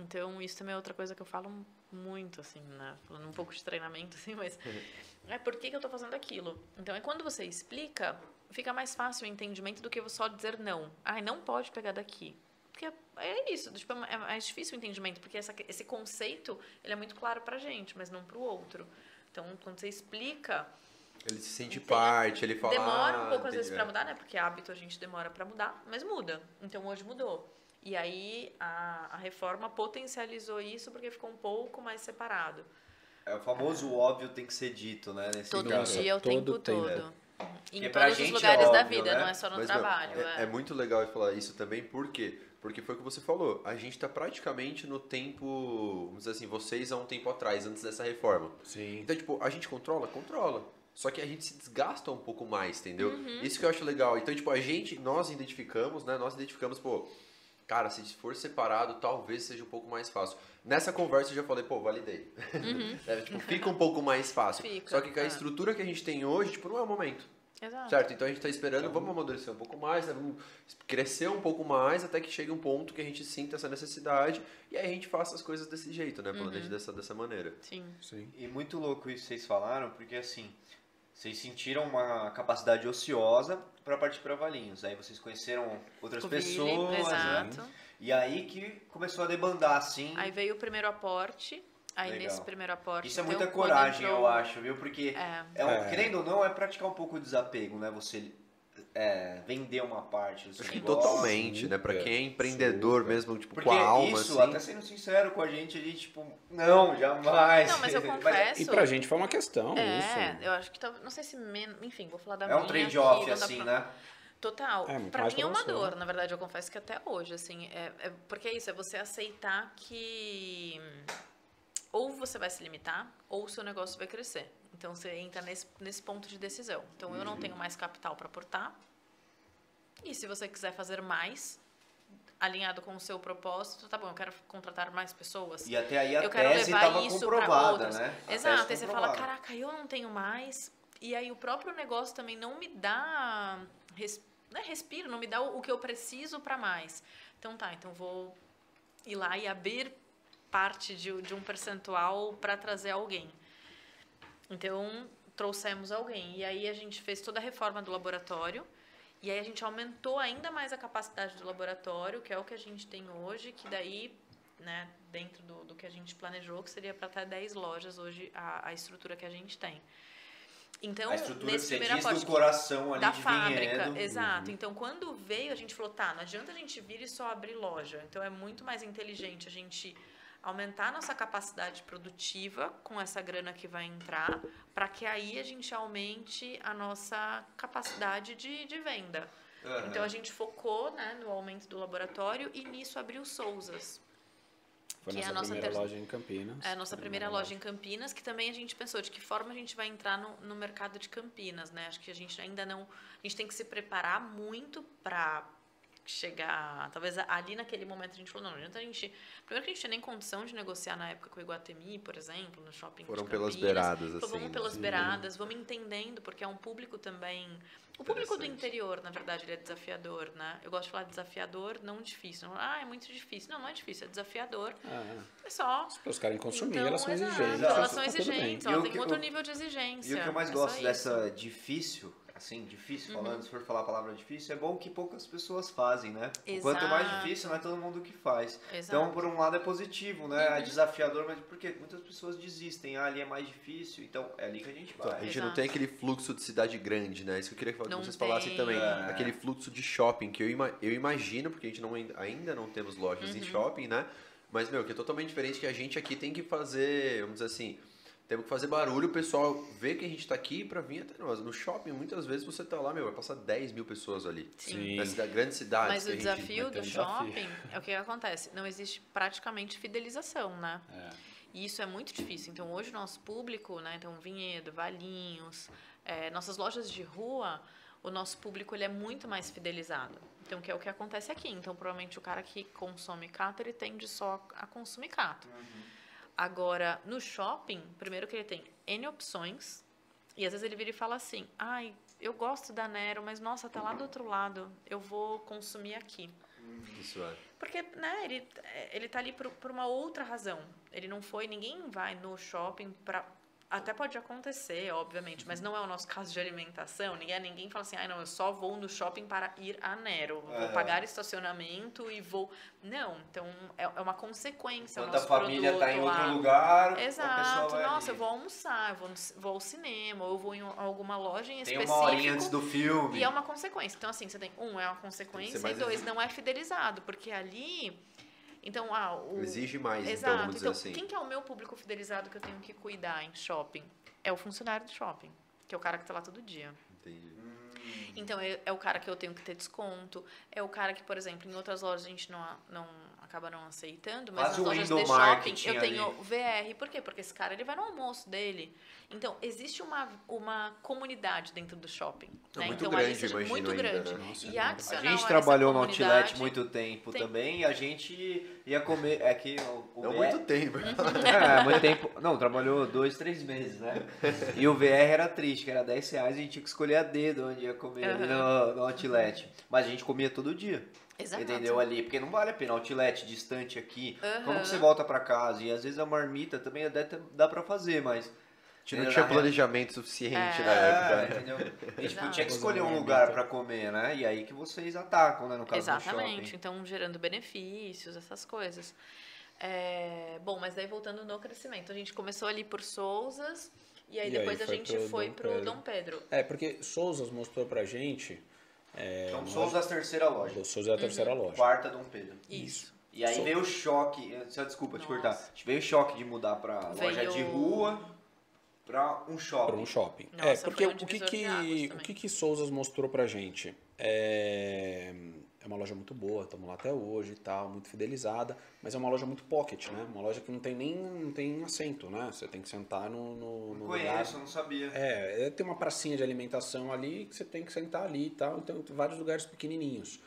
Então, isso também é outra coisa que eu falo muito, assim, né? Falando um pouco de treinamento, assim, mas... É por que, que eu tô fazendo aquilo? Então, é quando você explica, fica mais fácil o entendimento do que só dizer não. Ai, não pode pegar daqui. Porque é- é isso, tipo, é mais difícil o entendimento, porque essa, esse conceito, ele é muito claro pra gente, mas não pro outro. Então, quando você explica, Ele se sente parte, ele fala. demora um ah, pouco às vezes pra mudar, né? Porque hábito a gente demora pra mudar, mas muda. Então hoje mudou. E aí a, a reforma potencializou isso porque ficou um pouco mais separado. É o famoso óbvio tem que ser dito, né? Nesse Todo caso. dia, o Todo tempo tempo. todo. Em Porque todos os é lugares da óbvio, vida, né? não é só no Mas, meu, trabalho. é, é. é muito legal falar isso também, por quê? Porque foi o que você falou. A gente tá praticamente no tempo. Vamos dizer assim, vocês há um tempo atrás, antes dessa reforma. Sim. Então, tipo, a gente controla? Controla. Só que a gente se desgasta um pouco mais, entendeu? Uhum. Isso que eu acho legal. Então, tipo, a gente, nós identificamos, né? Nós identificamos, pô, cara, se for separado, talvez seja um pouco mais fácil. Nessa conversa eu já falei, pô, validei. É, tipo, fica um pouco mais fácil. Uhum. Fica, Só que com a é. estrutura que a gente tem hoje, tipo, não é o momento. Exato. Certo? Então a gente tá esperando, vamos amadurecer um pouco mais, né? vamos crescer um pouco mais até que chegue um ponto que a gente sinta essa necessidade e aí a gente faça as coisas desse jeito, né? Planeje dessa, dessa maneira. Sim. Sim. E muito louco isso que vocês falaram, porque assim, vocês sentiram uma capacidade ociosa para partir para Valinhos. Aí vocês conheceram outras pessoas, né? Exato. E aí que começou a debandar, assim. Aí veio o primeiro aporte. Aí Legal. nesse primeiro aporte. Isso é então, muita quando coragem, entrou- eu acho, viu? Porque, É. é. um- É. querendo ou não, é praticar um pouco o desapego, né? Você é, vender uma parte do seu Acho que negócio. totalmente, né? Pra quem é empreendedor Super. mesmo, tipo, Porque com a alma, isso, assim. até sendo sincero com a gente, a gente, tipo, não, jamais. Não, mas eu confesso. E pra gente foi uma questão, É, isso. eu acho que talvez. Não sei se menos. Enfim, vou falar da É minha. um trade-off, assim, pra- né? Total. É, mais mim é uma você, dor, né? na verdade, eu confesso que até hoje, assim, é, é- porque é isso, é você aceitar que ou você vai se limitar ou o seu negócio vai crescer. Então você entra nesse, nesse ponto de decisão. Então eu não tenho mais capital para aportar. E se você quiser fazer mais, alinhado com o seu propósito, tá bom, eu quero contratar mais pessoas. E até aí a eu quero tese levar isso comprovada, outros. né? A Exato, aí você fala, caraca, eu não tenho mais. E aí o próprio negócio também não me dá res, não é respiro, não me dá o, o que eu preciso para mais. Então tá, então vou ir lá e abrir parte de, de um percentual para trazer alguém. Então trouxemos alguém e aí a gente fez toda a reforma do laboratório. E aí a gente aumentou ainda mais a capacidade do laboratório, que é o que a gente tem hoje, que daí, né, dentro do, do que a gente planejou, que seria para até 10 lojas hoje a, a estrutura que a gente tem. Então, a estrutura que nesse você primeiro diz aporte do coração ali da de fábrica, Vinhedo. exato. Então, quando veio, a gente falou, tá, não adianta a gente vir e só abrir loja. Então, é muito mais inteligente a gente aumentar a nossa capacidade produtiva com essa grana que vai entrar, para que aí a gente aumente a nossa capacidade de, de venda. Aham. Então, a gente focou né, no aumento do laboratório e nisso abriu Souzas. Foi que é nossa, a nossa primeira terça- loja em Campinas. É a nossa primeira loja em Campinas, que também a gente pensou de que forma a gente vai entrar no, no mercado de Campinas, né? Acho que a gente ainda não. A gente tem que se preparar muito para chegar. Talvez ali naquele momento a gente falou: não, não adianta a gente. Primeiro que a gente tinha nem condição de negociar na época com o Iguatemi, por exemplo, no shopping Foram de pelas beiradas, assim. Vamos né? pelas beiradas, vamos entendendo, porque é um público também. O público do interior, na verdade, ele é desafiador, né? Eu gosto de falar desafiador, não difícil. Não, ah, é muito difícil. Não, não é difícil, é desafiador. Ah, É só as pessoas querem consumir, então, elas são exato, exigentes. Elas são tá bem. exigentes, E ela o tem que- outro nível de exigência. E o que eu mais é gosto dessa difícil, assim, difícil Uhum. falando, se for falar a palavra difícil, é bom que poucas pessoas fazem, né? O Quanto mais Exato. difícil, não é todo mundo que faz. Exato. Então, por um lado é positivo, né? Uhum. É desafiador, mas porque muitas pessoas desistem. Ah, ali é mais difícil, então é ali que a gente Então, a vai. gente Exato. não tem aquele fluxo de cidade grande, né? Isso que eu queria que Não vocês falassem tem. também. É. Aquele fluxo de shopping, que eu, ima- eu imagino, porque a gente não, ainda não temos lojas Uhum. em shopping, né? Mas, meu, que é totalmente diferente que a gente aqui tem que fazer, vamos dizer assim, temos que fazer barulho, o pessoal vê que a gente tá aqui pra vir até nós. No shopping, muitas vezes você tá lá, meu, vai passar 10 mil pessoas ali. Sim. Nas grandes cidades. Mas que o desafio do um desafio. shopping é o que acontece. Não existe praticamente fidelização, né? É. E isso é muito difícil. Então, hoje, o nosso público, né? Então, Vinhedo, Valinhos, é, nossas lojas de rua, o nosso público ele é muito mais fidelizado. Então, que é o que acontece aqui. Então, provavelmente, o cara que consome cato, ele tende só a consumir cato. Agora, no shopping, primeiro que ele tem N opções, e às vezes ele vira e fala assim, ai, eu gosto da Nero, mas nossa, tá lá do outro lado, eu vou consumir aqui. Isso é. Porque, né, ele, ele tá ali por, por uma outra razão. Ele não foi, ninguém vai no shopping pra. Até pode acontecer, obviamente, mas não é o nosso caso de alimentação. Ninguém, ninguém fala assim, ai não, eu só vou no shopping para ir a Nero. Vou pagar estacionamento e vou. Não, então é, é uma consequência. o Enquanto a família tá em outro lá. lugar, Exato, nossa, eu vou almoçar, eu vou, vou ao cinema, ou eu vou em alguma loja em Tem específico. uma horinha antes do filme. E é uma consequência. Então, assim, você tem um, é uma consequência, e dois, não é fidelizado, porque ali. Então, ah, o. Exige mais, então, Exato. vamos dizer então, assim. quem que é o meu público fidelizado que eu tenho que cuidar em shopping? É o funcionário do shopping, que é o cara que tá lá todo dia. Entendi. Então, é, é o cara que eu tenho que ter desconto. É o cara que, por exemplo, em outras lojas a gente não, não acaba não aceitando, mas Quase nas lojas de shopping eu tenho ali. VR. Por quê? Porque esse cara ele vai no almoço dele. Então, existe uma, uma comunidade dentro do shopping. É né? muito então, grande, seja imagino muito ainda, grande. né? Nossa, é e muito. A adicionar gente trabalhou no Outlet muito tempo tem- também e a gente ia comer. É que o, o Não VR muito tempo. É, muito tempo. Não, trabalhou dois, três meses, né? E o VR era triste, que era 10 reais e a gente tinha que escolher a dedo onde ia comer ali no, no outlet. Mas a gente comia todo dia. Exato. Entendeu? Ali, porque não vale a pena. Outlet distante aqui. Como Aham. que você volta pra casa? E às vezes a marmita também dá, dá pra fazer, mas. A gente não entendeu? tinha Na planejamento suficiente na É, época. né? entendeu? A gente tinha que escolher um lugar pra comer, né? E aí que vocês atacam, né? No caso do Exatamente. shopping. Então, gerando benefícios, essas coisas. É, bom, mas daí voltando no crescimento, a gente começou ali por Souzas e aí E aí depois a foi gente pro foi Dom pro Pedro. Dom Pedro. É, porque Souzas mostrou pra gente. É, Então, uma somos a terceira loja. Souza é a terceira Uhum. loja. Quarta Dom Pedro. Isso. E aí Sou- veio o choque, só desculpa te Nossa. cortar, veio o choque de mudar pra Veio- loja de rua pra um shopping. Para um shopping. Nossa, é, porque um o que que, o que que Souzas mostrou pra gente? É, uma loja muito boa, estamos lá até hoje e tal, muito fidelizada, mas é uma loja muito pocket, né? Uma loja que não tem nem não tem assento, né? Você tem que sentar no, no, no lugar. Conheço, não sabia. É, é, tem uma pracinha de alimentação ali que você tem que sentar ali e tal, então vários lugares pequenininhos.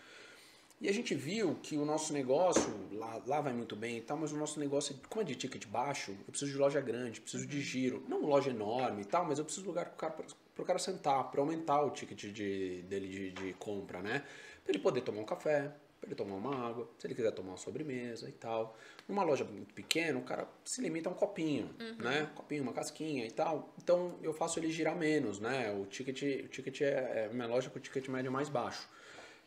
E a gente viu que o nosso negócio, lá, lá vai muito bem e tal, mas o nosso negócio, como é de ticket baixo, eu preciso de loja grande, preciso de giro. Não loja enorme e tal, mas eu preciso de lugar para o cara sentar, para aumentar o ticket de, dele de, de compra, né? Para ele poder tomar um café, para ele tomar uma água, se ele quiser tomar uma sobremesa e tal. Numa loja muito pequena, o cara se limita a um copinho, né? Um copinho, uma casquinha e tal. Então eu faço ele girar menos, né? O ticket, o ticket é, é minha loja com o ticket médio mais baixo.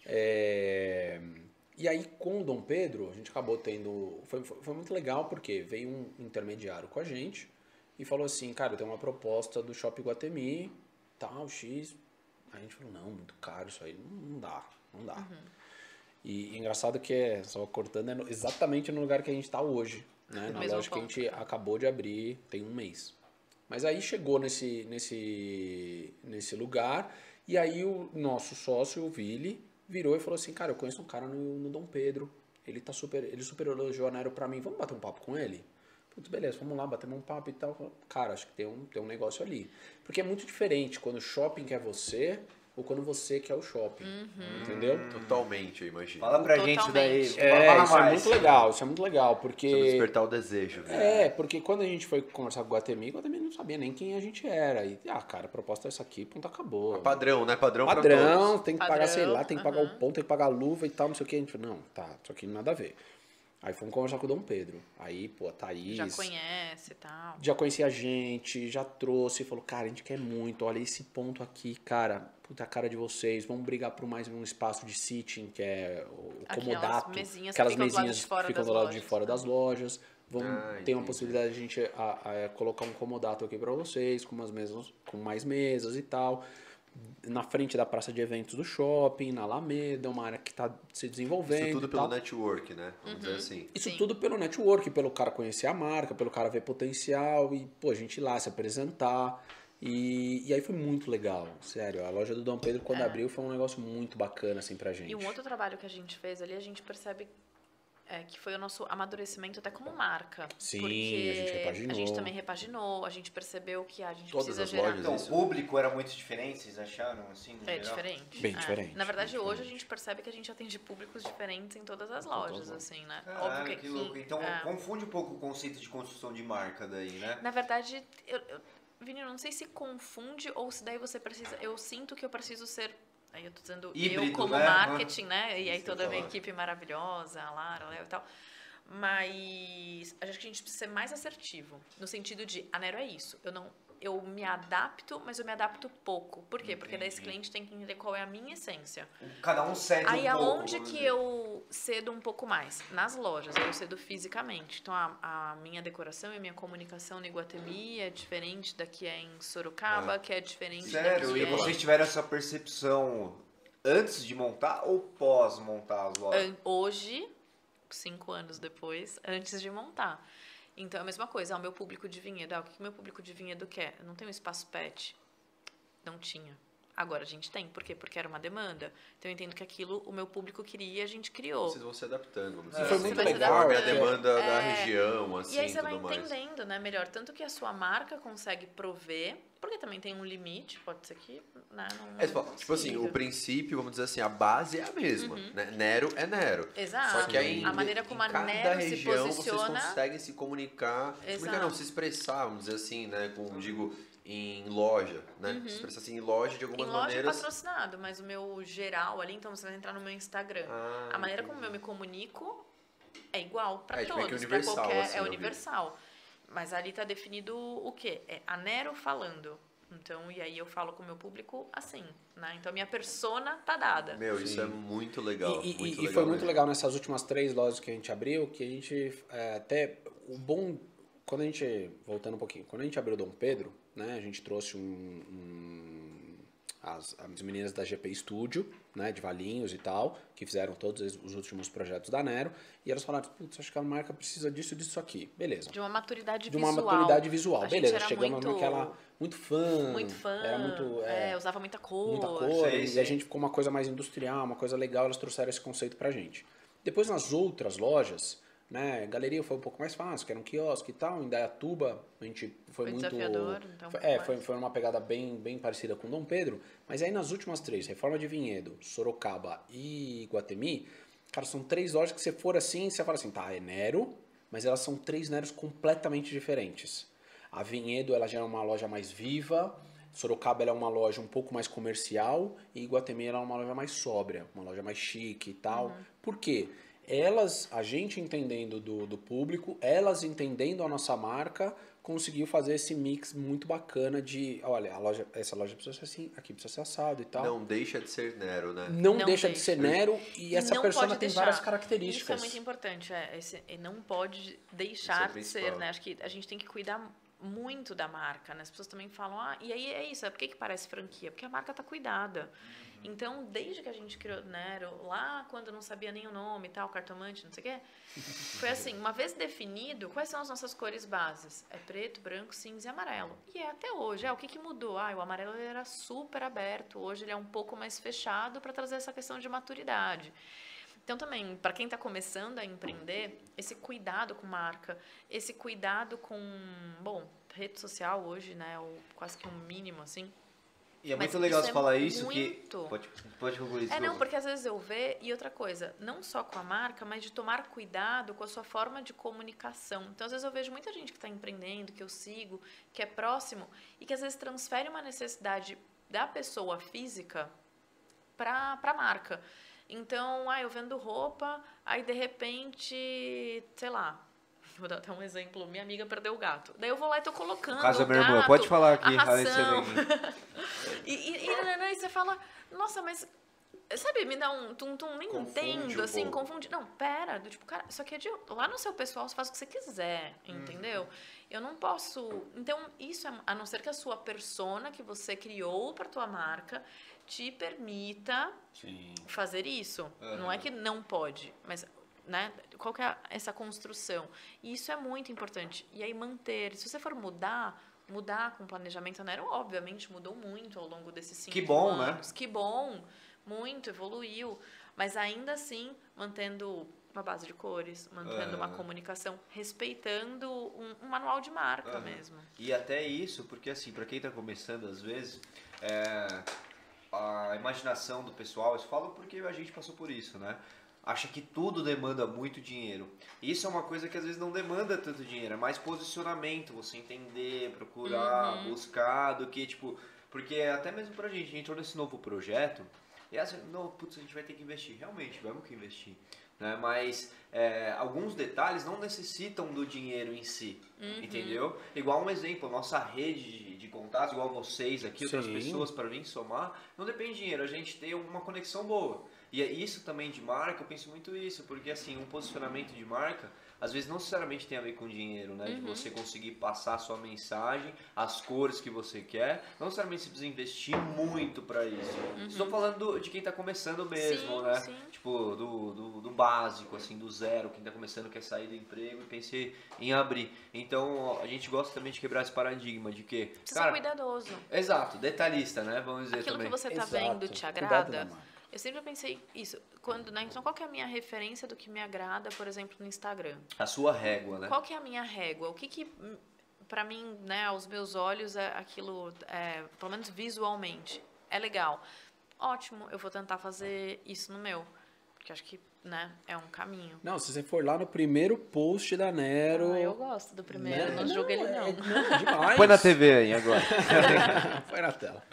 É, E aí com o Dom Pedro, a gente acabou tendo. Foi, foi, foi muito legal porque veio um intermediário com a gente e falou assim, cara, tem uma proposta do Shopping Guatemi, tal, X. A gente falou, não, muito caro isso aí, não dá, não dá. E, engraçado que é, só cortando, é no- exatamente no lugar que a gente está hoje. Né? Na loja que a gente acabou de abrir tem um mês. Mas aí chegou nesse, nesse, nesse lugar e aí o nosso sócio, o Vili, virou e falou assim, cara, eu conheço um cara no, no Dom Pedro, ele tá super, ele super elogiou a Nero pra mim, vamos bater um papo com ele? Putz, beleza, vamos lá, bater um papo e tal. Cara, acho que tem um, tem um negócio ali. Porque é muito diferente quando o shopping quer você ou quando você quer o shopping. Entendeu? Totalmente, eu imagino. Fala pra gente isso daí. Totalmente. É, Fala isso é mais. muito legal, isso é muito legal, porque... Sobre despertar o desejo. né? É, porque quando a gente foi conversar com o Guatemi, o Guatemi não sabia nem quem a gente era. E, ah, cara, a proposta é essa aqui, ponto, acabou. Padrão, né? Padrão, pra Padrão, todos. tem que pagar, sei Padrão, lá, tem que pagar o aham. ponto, tem que pagar a luva e tal, não sei o que. A gente falou, não, tá, isso aqui nada a ver. Aí fomos conversar com o Dom Pedro. Aí, pô, a Thaís... Já conhece e tal. já conhecia a gente, já trouxe, falou, cara, a gente quer muito, olha esse ponto aqui, cara, puta a cara de vocês, vamos brigar por mais um espaço de sitting, que é o Aquelas comodato, mesinhas que aquelas ficam do lado mesinhas de que fora ficam das do lado de lojas. fora das lojas. Vamos Ah, ter uma possibilidade de a gente a- a- colocar um comodato aqui para vocês, com umas mesas, com mais mesas e tal. Na frente da praça de eventos do shopping, na Alameda, uma área que está se desenvolvendo. Isso tudo pelo tal. network, né? Vamos Uhum. dizer assim. Isso Sim. tudo pelo network, pelo cara conhecer a marca, pelo cara ver potencial e, pô, a gente ir lá se apresentar. E, e aí foi muito legal, sério. A loja do Dom Pedro, quando abriu, foi um negócio muito bacana, assim, pra gente. É. E um outro trabalho que a gente fez ali, a gente percebe é, que foi o nosso amadurecimento até como marca. Sim, porque a gente repaginou. A gente também repaginou, a gente percebeu que a gente Todas precisa as gerar. lojas, Então, isso. o público era muito diferente, vocês acharam, assim, É geral? diferente. Bem É. diferente, Na verdade, bem hoje a gente percebe que a gente atende públicos diferentes em todas as lojas, as assim, né? Caralho, que louco. Então, é. confunde um pouco o conceito de construção de marca daí, né? Na verdade, eu, eu, Vini, eu não sei se confunde ou se daí você precisa. Eu sinto que eu preciso ser. Aí eu tô dizendo eu Híbrido, como né? marketing, né? E aí Isso toda a eu minha falar. equipe maravilhosa, a Lara, Léo e tal. Mas acho que a gente precisa ser mais assertivo. No sentido de, a Nero é isso. Eu não. Eu me adapto, mas eu me adapto pouco. Por quê? Porque daí esse Entendi. cliente tem que entender qual é a minha essência. Cada um cede Aí um pouco. aonde vamos que dizer. eu cedo um pouco mais? Nas lojas, eu cedo fisicamente. Então a, a minha decoração e a minha comunicação no Iguatemi é diferente da que é em Sorocaba, que é diferente da Sério? que E é... vocês tiveram essa percepção antes de montar ou pós montar as lojas? Hoje, cinco anos depois, antes de montar. Então é a mesma coisa, ah, o meu público de vinhedo, ah, o que o meu público de vinhedo quer? Eu não tenho espaço pet. Não tinha. Agora a gente tem. Por quê? Porque era uma demanda. Então eu entendo que aquilo o meu público queria e a gente criou. Vocês vão se adaptando, vamos É, dizer foi assim, muito conforme legal, a demanda da É. região, assim, E aí você vai mais. entendendo, né, melhor, tanto que a sua marca consegue prover, porque também tem um limite, pode ser que, né, não É, tipo, tipo assim, o princípio, vamos dizer assim, a base é a mesma, né? Nero é Nero. Exato. Só que aí, a maneira como a cada Nero se região, posiciona, vocês conseguem se comunicar, se comunicar não, Exato. se expressar, vamos dizer assim, né? Como digo, em loja, né? Se expressar assim em loja de Uhum. em algumas loja é maneiras. patrocinado, mas o meu geral ali, então você vai entrar no meu Instagram. Ah, a maneira como entendi. eu me comunico é igual para É, tipo, todos, para universal, qualquer, assim, é eu vi. Mas ali tá definido o quê? É a Nero falando. Então, e aí eu falo com o meu público assim, né? Então a minha persona tá dada. Meu, isso é muito legal. E, e- muito e legal foi muito mesmo. legal nessas últimas três lojas que a gente abriu, que a gente é, até o bom quando a gente voltando um pouquinho, quando a gente abriu o Dom Pedro, né, a gente trouxe um, um- as, as meninas da GP Studio, né, de Valinhos e tal, que fizeram todos os- os últimos projetos da Nero, e elas falaram, putz, acho que a marca precisa disso, disso aqui, beleza. De uma maturidade De visual. uma maturidade visual, A beleza. Chegamos muito- naquela muito fã. Muito fã. Era muito. é, é, usava muita cor. muita cor, Sei, e sei. a gente ficou uma coisa mais industrial, uma coisa legal, elas trouxeram esse conceito pra gente. Depois nas outras lojas, né, galeria foi um pouco mais fácil, que era um quiosque e tal, em Dayatuba a gente foi, Foi muito... desafiador, então, foi, é, foi, foi uma pegada bem, bem parecida com Dom Pedro, mas aí nas últimas três, Reforma de Vinhedo, Sorocaba e Guatemi, cara, são três lojas que você for assim, você fala assim, tá, é Nero, mas elas são três Neros completamente diferentes. A Vinhedo, ela já é uma loja mais viva, Sorocaba ela é uma loja um pouco mais comercial e Guatemi ela é uma loja mais sóbria, uma loja mais chique e tal. Por quê? Elas, a gente entendendo do, do público, elas entendendo a nossa marca, conseguiu fazer esse mix muito bacana de, olha, a loja, essa loja precisa ser assim, aqui precisa ser assado e tal. Não, Não deixa de ser Nero, né? deixa, Não de deixa. ser Nero e essa não persona tem várias Isso características. é muito importante. É, esse- e não pode Isso é deixar o de ser, né? Acho que a gente tem que cuidar muito da marca, né? As pessoas também falam, ah, e aí é isso, é por que, que parece franquia? Porque a marca tá cuidada. Então, desde que a gente criou Nero, lá quando não sabia nem o nome e tal, cartomante, não sei o quê, foi assim, uma vez definido, quais são as nossas cores bases? É preto, branco, cinza e amarelo. E é até hoje. É, o que, que mudou? Ah, o amarelo era super aberto, hoje ele é um pouco mais fechado para trazer essa questão de maturidade. Então, também, para quem está começando a empreender, esse cuidado com marca, esse cuidado com, bom, rede social hoje, né, o, quase que um mínimo, assim. E é Mas muito legal você é falar isso muito. que. Pode, pode concluir isso. É, não, porque às vezes eu vejo, e outra coisa, não só com a marca, mas de tomar cuidado com a sua forma de comunicação. Então, às vezes eu vejo muita gente que está empreendendo, que eu sigo, que é próximo, e que às vezes transfere uma necessidade da pessoa física para a marca. Então, ah, eu vendo roupa, aí de repente, sei lá, vou dar até um exemplo, minha amiga perdeu o gato. Daí eu vou lá e tô colocando Casa da minha irmã, gato, pode falar aqui, Raíssa ração. E, e, e, nananã, e você fala, nossa, mas. Sabe, me dá um tum-tum, nem Confunde entendo, um assim, pouco. confunde. Não, pera, do tipo, cara, isso aqui é de. Lá no seu pessoal você faz o que você quiser, entendeu? Eu não posso. Então, isso é. A não ser que a sua persona que você criou para tua marca te permita Sim. fazer isso. Não é que não pode, mas né, qual que é essa construção? E isso é muito importante. E aí manter, se você for mudar, mudar com planejamento a Nero, obviamente mudou muito ao longo desses cinco Que bom, né? anos. Que bom, muito, evoluiu. Mas ainda assim, mantendo uma base de cores, mantendo uma Aham. comunicação, respeitando um, um manual de marca Aham. mesmo. E até isso, porque assim, pra quem tá começando às vezes, é, a imaginação do pessoal, eu falo porque a gente passou por isso, né? Acha que tudo demanda muito dinheiro. Isso é uma coisa que às vezes não demanda tanto dinheiro, é mais posicionamento, você entender, procurar, Uhum. buscar, do que tipo. Porque até mesmo pra gente, a gente entrou nesse novo projeto, e assim, não, putz, a gente vai ter que investir. Realmente, vamos que investir. Né? Mas é, alguns detalhes não necessitam do dinheiro em si. Entendeu? Igual um exemplo, nossa rede de, de contatos, igual vocês aqui, outras Sim. pessoas para vir somar, não depende de dinheiro, a gente tem uma conexão boa. E é isso também de marca, eu penso muito isso, porque assim, um posicionamento de marca, às vezes não necessariamente tem a ver com dinheiro, né? De você conseguir passar a sua mensagem, as cores que você quer, não necessariamente você precisa investir muito para isso. Estou falando do- de quem tá começando mesmo, Sim, né? sim. Tipo, do, do, do básico, assim, do zero, quem tá começando quer sair do emprego e pensei em abrir. Então, a gente gosta também de quebrar esse paradigma de que, Precisa cara, ser cuidadoso. exato, detalhista, né? Vamos dizer Aquilo também. que você tá Exato. vendo te Cuidado agrada? Eu sempre pensei isso. Quando, né, então, qual que é a minha referência do que me agrada, por exemplo, no Instagram? A sua régua, né? Qual que é a minha régua? O que que, pra mim, né, aos meus olhos, é aquilo, é, pelo menos visualmente, é legal. Ótimo, eu vou tentar fazer isso no meu. Porque acho que, né, é um caminho. Não, se você for lá no primeiro post da Nero. Ah, eu gosto do primeiro, né? não julgo ele é- não. não, demais. Põe na TV aí agora. Põe na tela.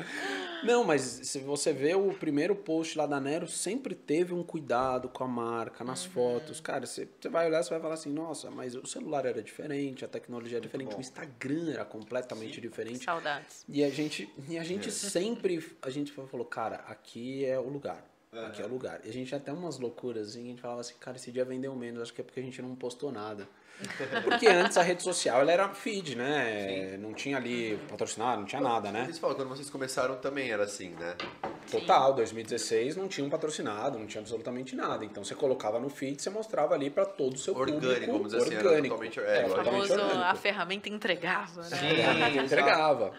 Não, mas se você vê o primeiro post lá da Nero, sempre teve um cuidado com a marca, nas Uhum. fotos. Cara, você, você vai olhar, você vai falar assim, nossa, mas o celular era diferente, a tecnologia era diferente, bom. o Instagram era completamente diferente. Saudades. E a gente, e a gente sempre, a gente falou, cara, aqui é o lugar. Aqui é o lugar. E a gente até umas loucuras, assim, a gente falava assim, cara, esse dia vendeu menos, acho que é porque a gente não postou nada. Porque antes a rede social ela era feed, né? Não tinha ali patrocinado, não tinha nada, né? Vocês falam, quando vocês começaram também era assim, né? Total, 2016 não tinha um patrocinado, não tinha absolutamente nada. Então você colocava no feed, você mostrava ali para todo o seu Orgânico, público. vamos dizer assim, era orgânico. totalmente- é, O totalmente famoso, orgânico. a ferramenta entregava, né? Sim, É, entregava.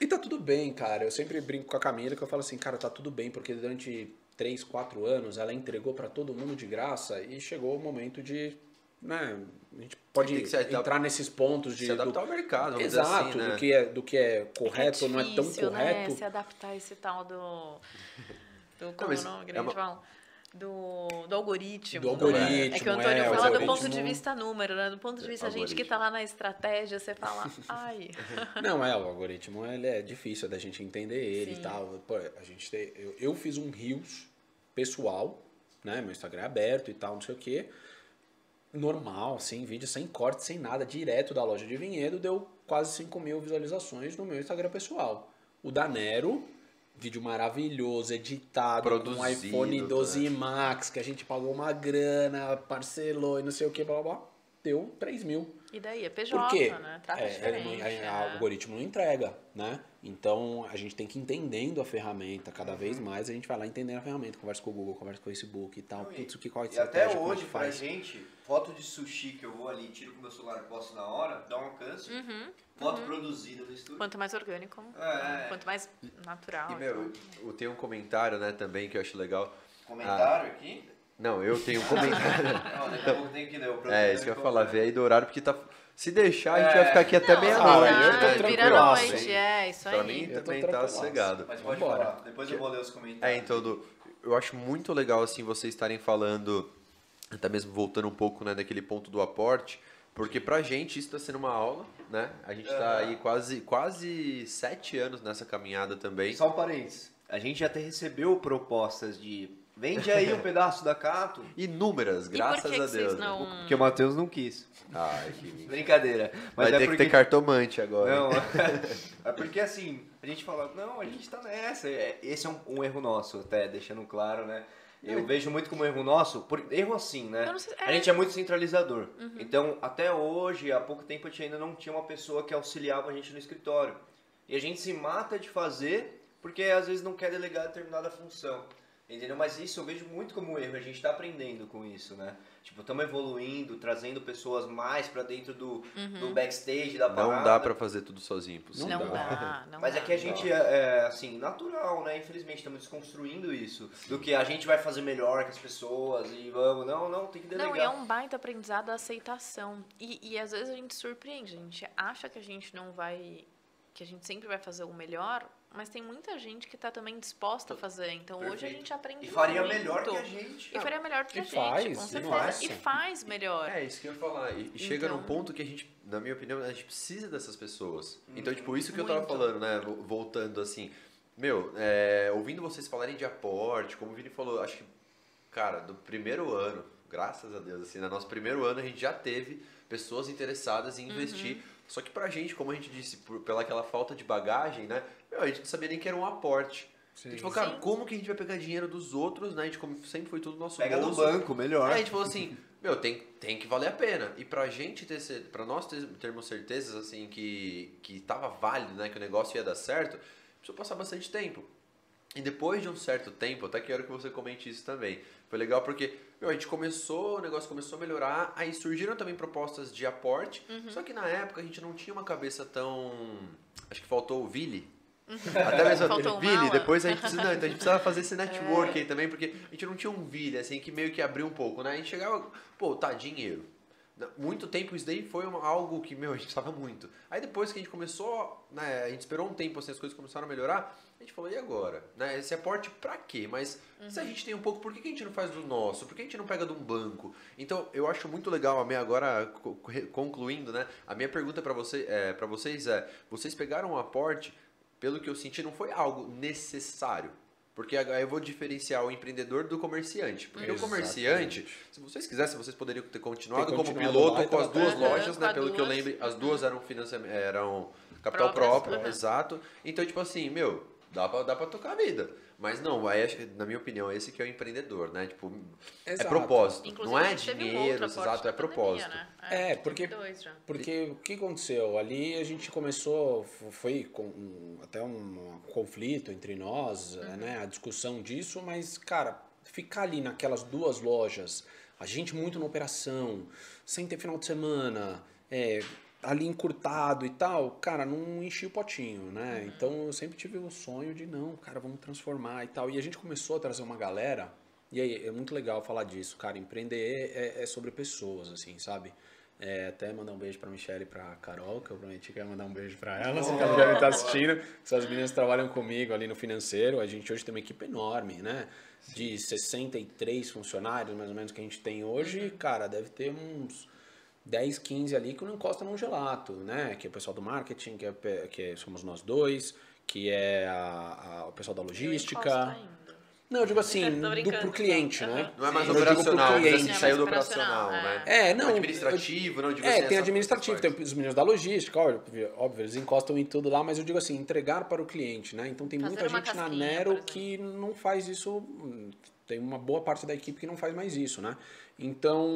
E tá tudo bem, cara. Eu sempre brinco com a Camila que eu falo assim, cara, tá tudo bem, porque durante 3, 4 anos ela entregou pra todo mundo de graça e chegou o momento de. Né, a gente pode entrar nesses pontos de. Se adaptar do- ao mercado, vamos Exato, dizer assim, né? do, que é, do que é correto é ou não é tão difícil, correto. Né? Se adaptar a esse tal do. Do como o nome que é a gente uma- fala? Do, do algoritmo. Do né? algoritmo, É que o é, Antônio o fala do algoritmo- ponto de vista número, né? Do ponto de vista a gente que tá lá na estratégia, você fala, ai. Não, é, o algoritmo ele é difícil da gente entender ele Sim. e tal. Pô, a gente tem, eu, eu fiz um Reels pessoal, né? Meu Instagram é aberto e tal, não sei o quê. Normal, assim, vídeo sem corte, sem nada, direto da loja de vinhedo, deu quase 5 mil visualizações no meu Instagram pessoal. O da Nero, vídeo maravilhoso, editado, com um Produzido, iPhone 12 né? Max, que a gente pagou uma grana, parcelou e não sei o que, blá blá blá, deu 3 mil. E daí? É Por PJ, quê? né? Trata É, não- né? o algoritmo não entrega, né? Então a gente tem que ir entendendo a ferramenta cada vez Uhum. mais. A gente vai lá entendendo a ferramenta, conversa com o Google, conversa com o Facebook e tal. Não, e- Putz, o que qual é a E até é hoje, pra faz? gente, foto de sushi que eu vou ali, tiro com o meu celular e posto na hora, dá um alcance. Uhum, Foto produzida no estúdio. Quanto mais orgânico, É, é. quanto mais natural. E, meu, eu tenho um comentário, né, também, que eu acho legal. Comentário aqui? Não, eu tenho um comentário. Não, daqui a pouco tem que ler. o é, isso que eu ia falar, vê aí do horário, porque tá... Se deixar, a gente É. vai ficar aqui até meia-noite. Ah, eu tô vira tranquilaço, noite, é, isso Pra aí. mim Eu também tá sossegado. Mas pode Vambora. falar, depois eu vou ler os É, comentários. então, Du, eu acho muito legal, assim, vocês estarem falando, até mesmo voltando um pouco, né, daquele ponto do aporte, porque pra gente isso tá sendo uma aula, né? A gente tá aí quase, quase sete anos nessa caminhada também. Só um parênteses. A gente até recebeu propostas de vende aí um pedaço da Cato. Inúmeras, E graças por que, que a Deus. vocês né? não... Porque o Matheus não quis. Ai, que... Brincadeira. Mas Vai é ter porque... que ter cartomante agora. Não, é porque assim, a gente fala, não, a gente tá nessa. É, Esse é um, um erro nosso, até deixando claro, né? Eu vejo muito como erro nosso, por erro assim, né? Sei- A é. Uhum. gente é muito centralizador. Então, até hoje, há pouco tempo, a gente ainda não tinha uma pessoa que auxiliava a gente no escritório. E a gente se mata de fazer porque às vezes não quer delegar determinada função. Entendeu? Mas isso eu vejo muito como erro. A gente está aprendendo com isso, né? Tipo, estamos evoluindo, trazendo pessoas mais para dentro do, do backstage da parada. Não dá pra fazer tudo sozinho, possível. Não, Não dá, não Mas dá. é que a gente é, é, assim, natural, né? Infelizmente, estamos desconstruindo isso. Do que a gente vai fazer melhor que as pessoas e vamos. Não, não, tem que delegar. Não, e é um baita aprendizado a aceitação. E, e às vezes a gente surpreende, a gente acha que a gente não vai. que a gente sempre vai fazer o melhor, mas tem muita gente que está também disposta a fazer. Então hoje a Perfeito. gente aprende E faria muito. melhor que a gente. E faria melhor que E a gente, faz, com e certeza. faz. E faz melhor. É, isso que eu ia falar. E e chega Então- num ponto que a gente, na minha opinião, a gente precisa dessas pessoas. Então, tipo, isso que eu tava Muito. falando, né? vo- Voltando assim. Meu, é, ouvindo vocês falarem de aporte, como o Vini falou, acho que, cara, do primeiro ano, graças a Deus, assim, no nosso primeiro ano a gente já teve pessoas interessadas em investir. Uhum. Só que pra gente, como a gente disse, por, pela aquela falta de bagagem, né? Meu, a gente não sabia nem que era um aporte. A gente falou, cara, Sim. como que a gente vai pegar dinheiro dos outros, né? A gente como sempre foi tudo nosso Pega bolso. banco, melhor. Aí a gente falou assim, meu, tem, tem que valer a pena. E pra gente ter, pra nós ter- termos certezas, assim, que, que tava válido, né, que o negócio ia dar certo, precisou passar bastante tempo. E depois de um certo tempo, até quero que você comente isso também. Foi legal porque, meu, a gente começou, o negócio começou a melhorar, aí surgiram também propostas de aporte, só que na época a gente não tinha uma cabeça tão... Acho que faltou o Vili. Até mesmo Faltou Vili, depois a gente, precisa, não, então a gente precisava fazer esse network aí também, porque a gente não tinha um Vili, assim, que meio que abriu um pouco, né? A gente chegava, pô, tá, dinheiro. Muito tempo isso daí foi uma- algo que, meu, a gente precisava muito. Aí depois que a gente começou, né, a gente esperou um tempo, assim, as coisas começaram a melhorar, a gente falou, e agora? Né, esse aporte pra quê? Mas se a gente tem um pouco, por que que a gente não faz do nosso? Por que a gente não pega de um banco? Então, eu acho muito legal, a minha, agora concluindo, né, a minha pergunta pra você, é, pra vocês é, vocês pegaram um aporte, pelo que eu senti, não foi algo necessário. Porque aí eu vou diferenciar o empreendedor do comerciante. Porque o comerciante, se vocês quisessem, vocês poderiam ter continuado Ter como continuado piloto lá com as duas lojas, né? Pelo que eu duas. lembro, as duas eram financiamento, eram capital Próprias, próprio, aham. exato. Então, tipo assim, meu, dá pra, dá pra tocar a vida. Mas não, aí, acho que, na minha opinião, esse que é o empreendedor, né? Tipo, é Exato. propósito. Inclusive, não é um dinheiro, exato, é pandemia, propósito. né? É, teve porque-. Porque o que aconteceu? Ali a gente começou, foi com um- até um conflito entre nós, Uhum. né? A discussão disso, mas, cara, ficar ali naquelas duas lojas, a gente muito na operação, sem ter final de semana, é, ali encurtado e tal, cara, não enchi o potinho, né? Então eu sempre tive o sonho de não, cara, vamos transformar e tal. E a gente começou a trazer uma galera, e aí é muito legal falar disso, cara. Empreender é, é sobre pessoas, assim, sabe? É, até mandar um beijo pra Michelle e pra Carol, que eu prometi que ia mandar um beijo pra elas, oh. que elas devem estar assistindo. Essas meninas trabalham comigo ali no financeiro. A gente hoje tem uma equipe enorme, né? De 63 funcionários, mais ou menos, que a gente tem hoje. Cara, deve ter uns 10, 15 ali que não encosta num gelato, né? Que é o pessoal do marketing, que, é, que somos nós dois, que é a, a o pessoal da logística. Não, eu digo assim, do, pro cliente, né? Não é mais eu operacional, mas assim, saiu do operacional, né? É, não. Administrativo, não digo É, assim, tem administrativo, tem os meninos da logística, óbvio, óbvio, eles encostam em tudo lá, mas eu digo assim, entregar para o cliente, né? Então tem Fazer muita gente na Nero que não faz isso, tem uma boa parte da equipe que não faz mais isso, né? Então,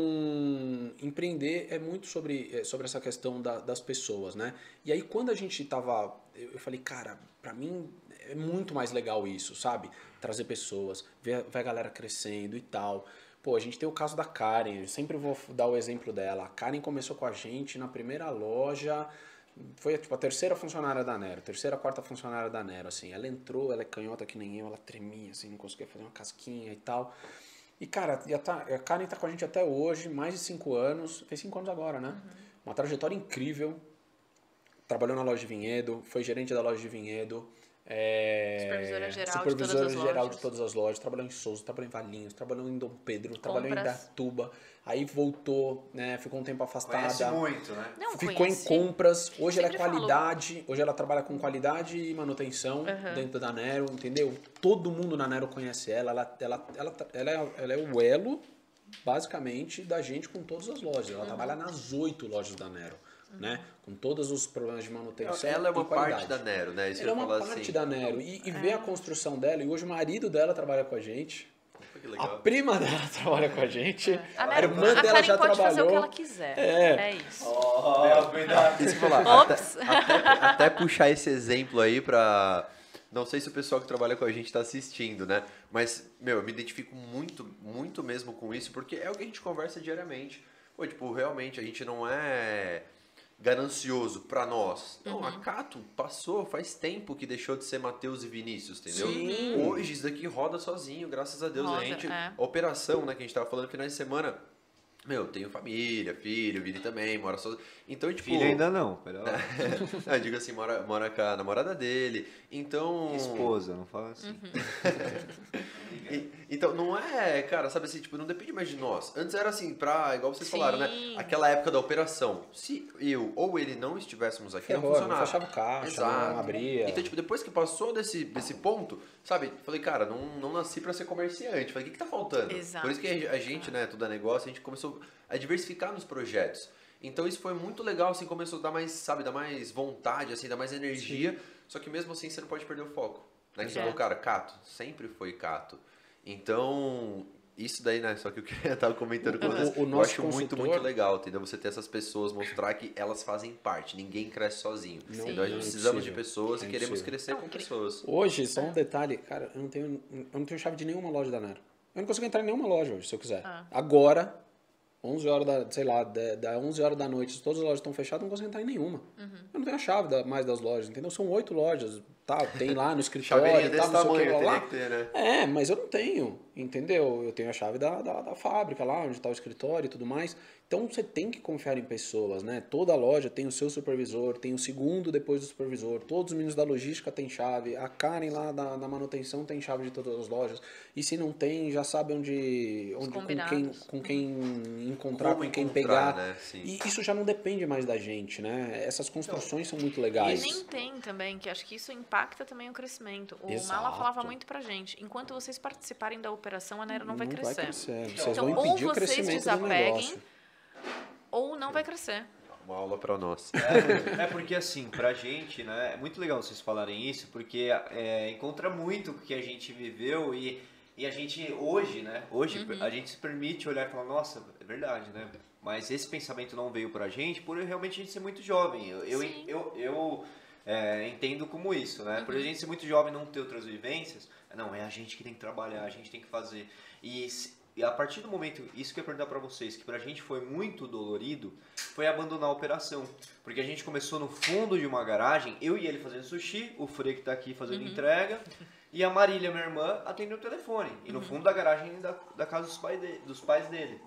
empreender é muito sobre, é, sobre essa questão da, das pessoas, né? E aí, quando a gente tava. Eu, eu falei, cara, pra mim é muito mais legal isso, sabe? Trazer pessoas, ver, ver a galera crescendo e tal. Pô, a gente tem o caso da Karen, eu sempre vou dar o exemplo dela. A Karen começou com a gente na primeira loja, foi tipo a terceira funcionária da Nero, terceira, quarta funcionária da Nero, assim. Ela entrou, ela é canhota que nem eu, ela tremia, assim, não conseguia fazer uma casquinha e tal. E, cara, a, tá, a Karen tá com a gente até hoje, mais de cinco anos. Fez cinco anos agora, né? Uhum. Uma trajetória incrível. Trabalhou na loja de vinhedo, foi gerente da loja de vinhedo. É, Supervisora geral, supervisora de, todas as geral lojas. de todas as lojas. Trabalhou em Souza, trabalhou em Valinhos, trabalhou em Dom Pedro, Compras. trabalhou em Datuba. Aí voltou, né? Ficou um tempo afastada. Conhece muito, né? Não, Ficou conheci. em compras. Hoje ela é Sempre falou. qualidade. Hoje ela trabalha com qualidade e manutenção Uhum. dentro da Nero, entendeu? Todo mundo na Nero conhece ela. Ela, ela, ela, ela, é, ela é o elo, basicamente, da gente com todas as lojas. Uhum. Ela trabalha nas oito lojas da Nero, né? Com todos os problemas de manutenção. Ela é uma qualidade. parte da Nero, né? Isso Ela é uma falar parte assim. da Nero. E, e ver a construção dela. E hoje o marido dela trabalha com a gente. Que A legal. prima dela trabalha com a gente. A, A Nero- irmã a dela Karen já pode fazer o que trabalhou. ela quiser. É. É isso. Oh, cuidado. Isso falar, até, até, até puxar esse exemplo aí pra. Não sei se o pessoal que trabalha com a gente tá assistindo, né? Mas, meu, eu me identifico muito, muito mesmo com isso, porque é o que a gente conversa diariamente. Pô, tipo, realmente a gente não é ganancioso pra nós. Não, Uhum. a Cato passou, faz tempo que deixou de ser Matheus e Vinícius, entendeu? Sim. Hoje isso daqui roda sozinho, graças a Deus. Roda, a gente, é. operação, né, que a gente tava falando final de semana. Meu, tenho família, filho, Vini também, mora sozinho. Então, tipo. Filho ainda não, pera lá. Eu digo assim, mora, mora com a namorada dele. Então. Esposa, não fala assim. E- então, não é, cara, sabe assim, tipo, não depende mais de nós. Antes era assim, pra, igual vocês falaram, né? Sim. Aquela época da operação. Se eu ou ele não estivéssemos aqui, não Ferrou, não funcionava. fechava o caixa, não abria. Então, tipo, depois que passou desse, desse ponto, sabe? Falei, cara, não, não nasci pra ser comerciante. Falei, o que, que tá faltando? Exato. Por isso que a a gente, né, tudo é negócio, a gente começou a diversificar nos projetos. Então isso foi muito legal, assim, começou a dar mais, sabe, dar mais vontade, assim, dar mais energia. Só que mesmo assim você não pode perder o foco. Né? Que você É. falou, cara, Cato, sempre foi Cato. Então, isso daí, né, só que eu queria estar comentando com O- vocês, o eu nosso acho muito, consultor- muito legal, entendeu? Você ter essas pessoas, mostrar que elas fazem parte, ninguém cresce sozinho. Não, não gente é precisamos de impossível. pessoas É e queremos crescer Não, com pessoas. Hoje, só um detalhe, cara, eu não tenho, eu não tenho chave de nenhuma loja da Nero. Eu não consigo entrar em nenhuma loja hoje, se eu quiser. Ah. Agora, 11 horas da, sei lá, da, da 11 horas da noite, se todas as lojas estão fechadas, eu não consigo entrar em nenhuma. Uhum. Eu não tenho a chave da- mais das lojas, entendeu? São oito lojas, tá? Tem lá no escritório e tal, não sei o que, blá. que ter, né? É, mas eu não tenho, entendeu? Eu tenho a chave da, da, da fábrica lá, onde está o escritório e tudo mais. Então você tem que confiar em pessoas, né? Toda loja tem o seu supervisor, tem o segundo depois do supervisor, todos os meninos da logística têm chave, a Karen lá da, da manutenção tem chave de todas as lojas. E se não tem, já sabe onde, onde com quem, com quem encontrar, Como com quem encontrar, pegar. né? E isso já não depende mais da gente, né? Essas construções são muito E legais. nem tem também, que acho que isso impacta também o crescimento. O Exato. Mala falava muito pra gente, enquanto vocês participarem da operação, a Nero não vai crescer. crescer. Vocês Então, vão ou vocês desapeguem. Ou não vai crescer. Uma aula pra nós. É, é porque assim, pra gente, né, é muito legal vocês falarem isso, porque é, encontra muito o que a gente viveu e, e a gente hoje, né, hoje a gente se permite olhar e falar, nossa, é verdade, né, mas esse pensamento não veio pra gente por realmente a gente ser muito jovem, eu, eu, eu, eu, é, entendo como isso, né, por a gente ser muito jovem e não ter outras vivências, não, é a gente que tem que trabalhar, a gente tem que fazer, e e a partir do momento, isso que eu ia perguntar pra vocês, que pra gente foi muito dolorido, foi abandonar a operação. Porque a gente começou no fundo de uma garagem, eu e ele fazendo sushi, o Frei que tá aqui fazendo entrega, e a Marília, minha irmã, atendendo o telefone. E no fundo da garagem da, da casa dos, pai de- dos pais dele.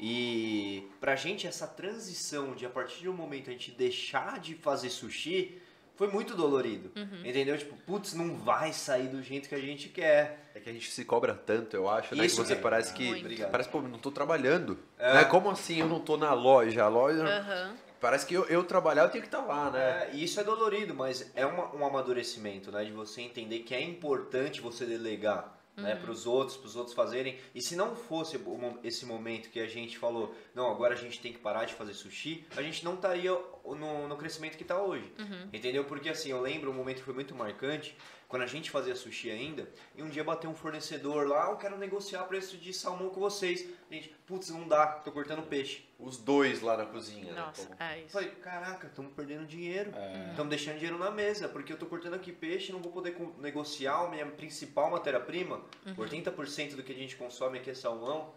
E pra gente essa transição de a partir de um momento a gente deixar de fazer sushi foi muito dolorido. Entendeu? Tipo, putz, não vai sair do jeito que a gente quer. É que a gente se cobra tanto, eu acho, né? Isso, que você é. parece que. Muito. Parece, pô, não tô trabalhando. É. Né? Como assim eu não tô na loja? A loja. Aham. Parece que eu, eu trabalhar, eu tenho que estar lá, né? É, e isso é dolorido, mas é uma- um amadurecimento, né? De você entender que é importante você delegar. Né, para os outros, para os outros fazerem. E se não fosse esse momento que a gente falou, não, agora a gente tem que parar de fazer sushi, a gente não estaria no, no crescimento que está hoje. Entendeu? Porque assim, eu lembro um momento que foi muito marcante, quando a gente fazia sushi ainda, e um dia bateu um fornecedor lá, "Ah, eu quero negociar preço de salmão com vocês. Gente, putz, não dá, tô cortando peixe. Os dois lá na cozinha. Nossa, né? é Eu isso. falei, caraca, estamos perdendo dinheiro. É. Estamos deixando dinheiro na mesa, porque eu tô cortando aqui peixe, não vou poder negociar a minha principal matéria-prima. Uhum. 80% do que a gente consome aqui é salmão.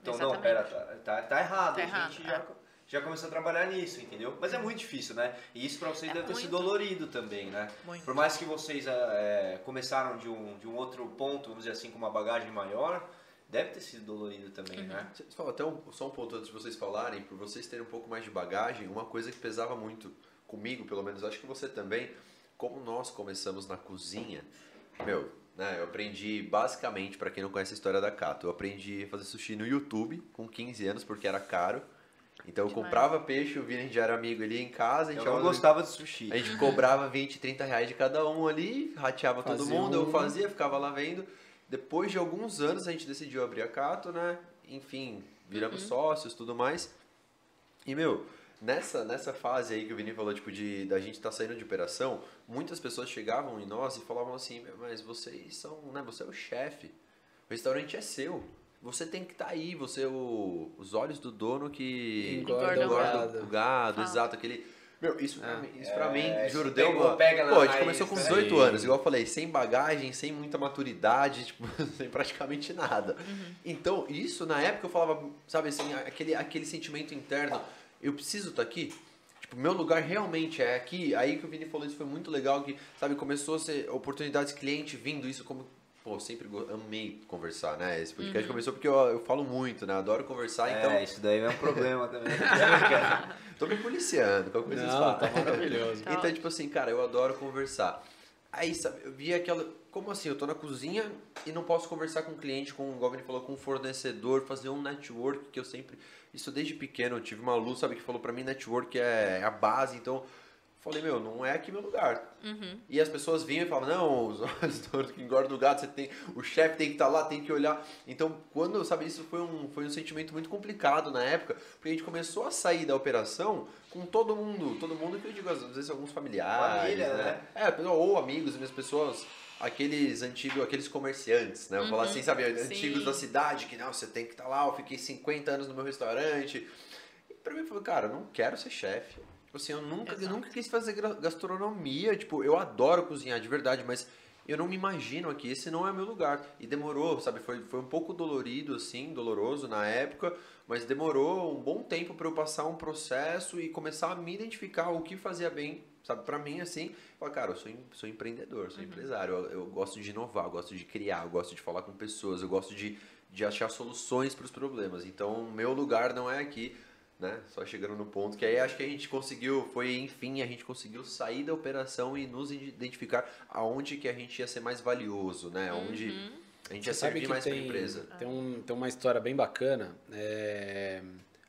Então, não, Exatamente. pera, tá, tá, tá errado. Tá a errado, gente é. já, já começou a trabalhar nisso, entendeu? Mas é muito difícil, né? E isso pra vocês É deve ter sido muito. dolorido também, né? Muito. Por mais que vocês é, começaram de um, de um outro ponto, vamos dizer assim, com uma bagagem maior, deve ter sido dolorido também, Uhum. né? Você fala até um, só um ponto antes de vocês falarem, por vocês terem um pouco mais de bagagem, uma coisa que pesava muito comigo, pelo menos, acho que você também, como nós começamos na cozinha, meu, né, eu aprendi basicamente, pra quem não conhece a história da Cato, eu aprendi a fazer sushi no YouTube com 15 anos porque era caro. Então eu Demais. comprava peixe, o Vini já era amigo ali em casa, a gente Eu não gostava de sushi. a gente cobrava 20, 30 reais de cada um ali, rateava todo Fazia mundo, eu um- fazia, ficava lá vendo. Depois de alguns anos a gente decidiu abrir a Cato, né? Enfim, viramos sócios tudo mais. E, meu, nessa, nessa fase aí que o Vini falou, tipo, de da gente estar saindo de operação, muitas pessoas chegavam em nós e falavam assim, "Meu, mas vocês são, né? Você é o chefe. O restaurante é seu. Você tem que estar aí, você é o, os olhos do dono que Engorda o engorda o gado, Fala. exato, aquele. Meu, isso pra mim, isso pra É, mim isso juro, deu uma. pega na Pô, a gente raiz, começou com né? 18 Sim. anos, igual eu falei, sem bagagem, sem muita maturidade, tipo, sem praticamente nada. Então, isso na época eu falava, sabe assim, aquele, aquele sentimento interno, eu preciso estar aqui. Tipo, meu lugar realmente é aqui. Aí que o Vini falou isso foi muito legal, que, sabe, começou a ser oportunidades cliente vindo, isso como. Pô, eu sempre amei conversar, né? Esse podcast começou porque eu, eu falo muito, né? Adoro conversar, então É, isso daí é um problema também. tô me policiando, qualquer coisa vocês Não, falam. tá maravilhoso. Então, tipo assim, cara, eu adoro conversar. Aí, sabe, eu vi aquela. Como assim? Eu tô na cozinha e não posso conversar com um cliente, com, igual ele falou, com um fornecedor, fazer um network que eu sempre. Isso desde pequeno, eu tive uma luz, sabe, que falou pra mim: network é a base. Então, falei, meu, não é aqui meu lugar. E as pessoas vinham e falavam: não, os olhos do que engorda o gato, você tem. O chefe tem que estar lá, tem que olhar. Então, quando, sabe, isso foi um, foi um sentimento muito complicado na época, porque a gente começou a sair da operação com todo mundo, todo mundo que eu digo, às vezes alguns familiares, Família, né? né? É, ou amigos, minhas pessoas, aqueles antigos, aqueles comerciantes, né? Vou falar assim, sabe, antigos sim. da cidade, que não, você tem que estar lá, eu fiquei 50 anos no meu restaurante. E pra mim, eu falei, cara, eu não quero ser chefe. Assim, eu nunca, eu nunca quis fazer gastronomia, tipo, eu adoro cozinhar de verdade, mas eu não me imagino aqui, esse não é meu lugar. E demorou, sabe, foi, foi um pouco dolorido, assim, doloroso na época, mas demorou um bom tempo para eu passar um processo e começar a me identificar o que fazia bem, sabe, para mim, assim, falar, cara, eu sou, sou empreendedor, sou empresário, eu, eu gosto de inovar, eu gosto de criar, eu gosto de falar com pessoas, eu gosto de, de achar soluções para os problemas. Então, meu lugar não é aqui, né? Só chegando no ponto que aí acho que a gente conseguiu, foi enfim, a gente conseguiu sair da operação e nos identificar aonde que a gente ia ser mais valioso, né? Onde a gente ia Você sabe servir que mais para a tem, empresa. tem, um, tem uma história bem bacana. é,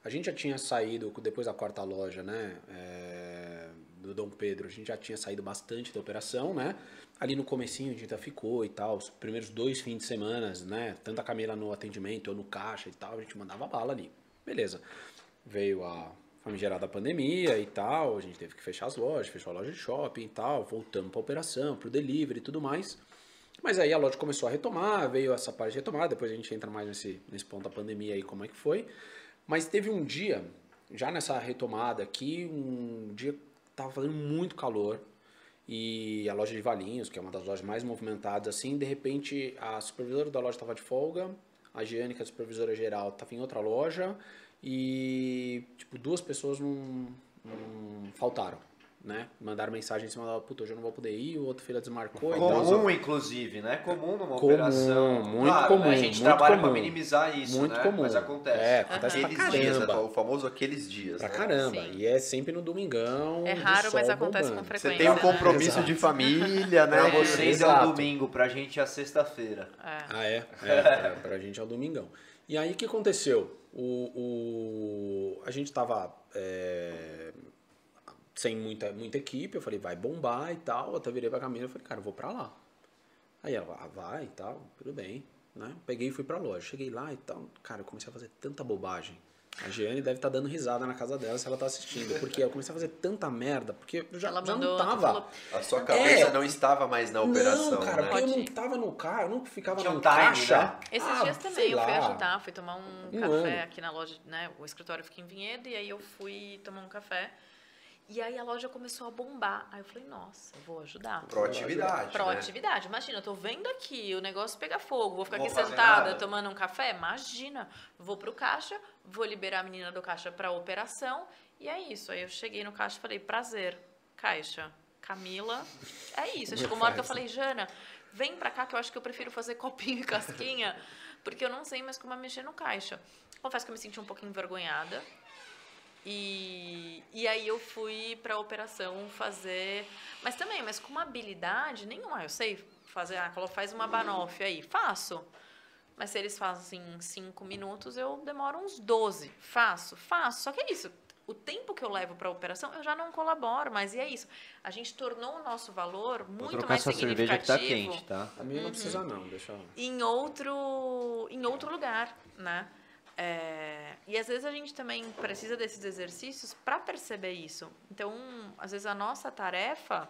a gente já tinha saído, depois da quarta loja, né? é, do Dom Pedro, a gente já tinha saído bastante da operação, né? Ali no comecinho a gente ainda ficou e tal, os primeiros dois fins de semana, né? Tanto a Camila no atendimento ou no caixa e tal, a gente mandava bala ali. Beleza. Veio a famigerada pandemia e tal, a gente teve que fechar as lojas, fechou a loja de shopping e tal, voltamos para operação, para o delivery e tudo mais. Mas aí a loja começou a retomar, veio essa parte de retomar, depois a gente entra mais nesse, nesse ponto da pandemia aí, como é que foi. Mas teve um dia, já nessa retomada aqui, um dia tava fazendo muito calor e a loja de Valinhos, que é uma das lojas mais movimentadas assim, de repente a supervisora da loja estava de folga, a Giane, que é a supervisora geral, tava em outra loja e, tipo, duas pessoas não, não faltaram, né? Mandaram mensagem em cima da, puta, hoje eu não vou poder ir, o outro filho desmarcou e tal. Comum, inclusive, né? Comum numa Comum, operação. muito Claro, comum, né? A gente muito trabalha comum. pra minimizar isso, Muito né? comum. Mas acontece. É, acontece pra Aqueles dias, né? caramba. O famoso aqueles dias. Pra né? caramba. Sim. E é sempre no domingão. É do raro, mas acontece com bombando. frequência. Você tem um né? compromisso Exato. de família, né? Pra É. vocês é o domingo, pra gente é a sexta-feira. É. Ah, é? É, pra, pra gente é o domingão. E aí o que aconteceu? O, o, a gente tava é, sem muita, muita equipe, eu falei, vai bombar e tal. Eu até virei pra Camila e falei, cara, eu vou pra lá. Aí ela, ah, vai e tal, tudo bem. Né? Peguei e fui pra loja. Cheguei lá e tal. Cara, eu comecei a fazer tanta bobagem. A Giane deve estar dando risada na casa dela se ela tá assistindo. Porque eu comecei a fazer tanta merda, porque eu já, Ela já mandou, não tava. A sua cabeça É. não estava mais na operação, não, cara, né? porque eu não tava no carro, eu não ficava Tinha no um caixa. né? Esses Ah, dias também eu fui lá. ajudar, fui tomar um, Um café ano. aqui na loja, né? O escritório fica em Vinhedo, e aí eu fui tomar um café. E aí a loja começou a bombar. Aí eu falei, nossa, eu vou ajudar. Proatividade, né? Proatividade. Imagina, eu tô vendo aqui o negócio pegar fogo, vou ficar Vou aqui sentada nada. tomando um café? Imagina. Vou pro caixa, vou liberar a menina do caixa pra operação. E é isso. Aí eu cheguei no caixa e falei, prazer, caixa. Camila, é isso. Chegou uma hora que eu falei, Jana, vem pra cá que eu acho que eu prefiro fazer copinho e casquinha, porque eu não sei mais como é mexer no caixa. Confesso que eu me senti um pouquinho envergonhada. E, e aí eu fui pra operação fazer. Mas também, mas com uma habilidade nenhuma. Eu sei fazer, ah, faz uma banoffee aí. Faço. Mas se eles fazem em 5 minutos, eu demoro uns 12. Faço, faço. Só que é isso. O tempo que eu levo para a operação, eu já não colaboro, mas e é isso. A gente tornou o nosso valor muito mais essa cerveja que tá significativo quente, tá? A minha não precisa não, deixa eu... em outro em outro lugar, né? É, e às vezes a gente também precisa desses exercícios para perceber isso. Então, às vezes a nossa tarefa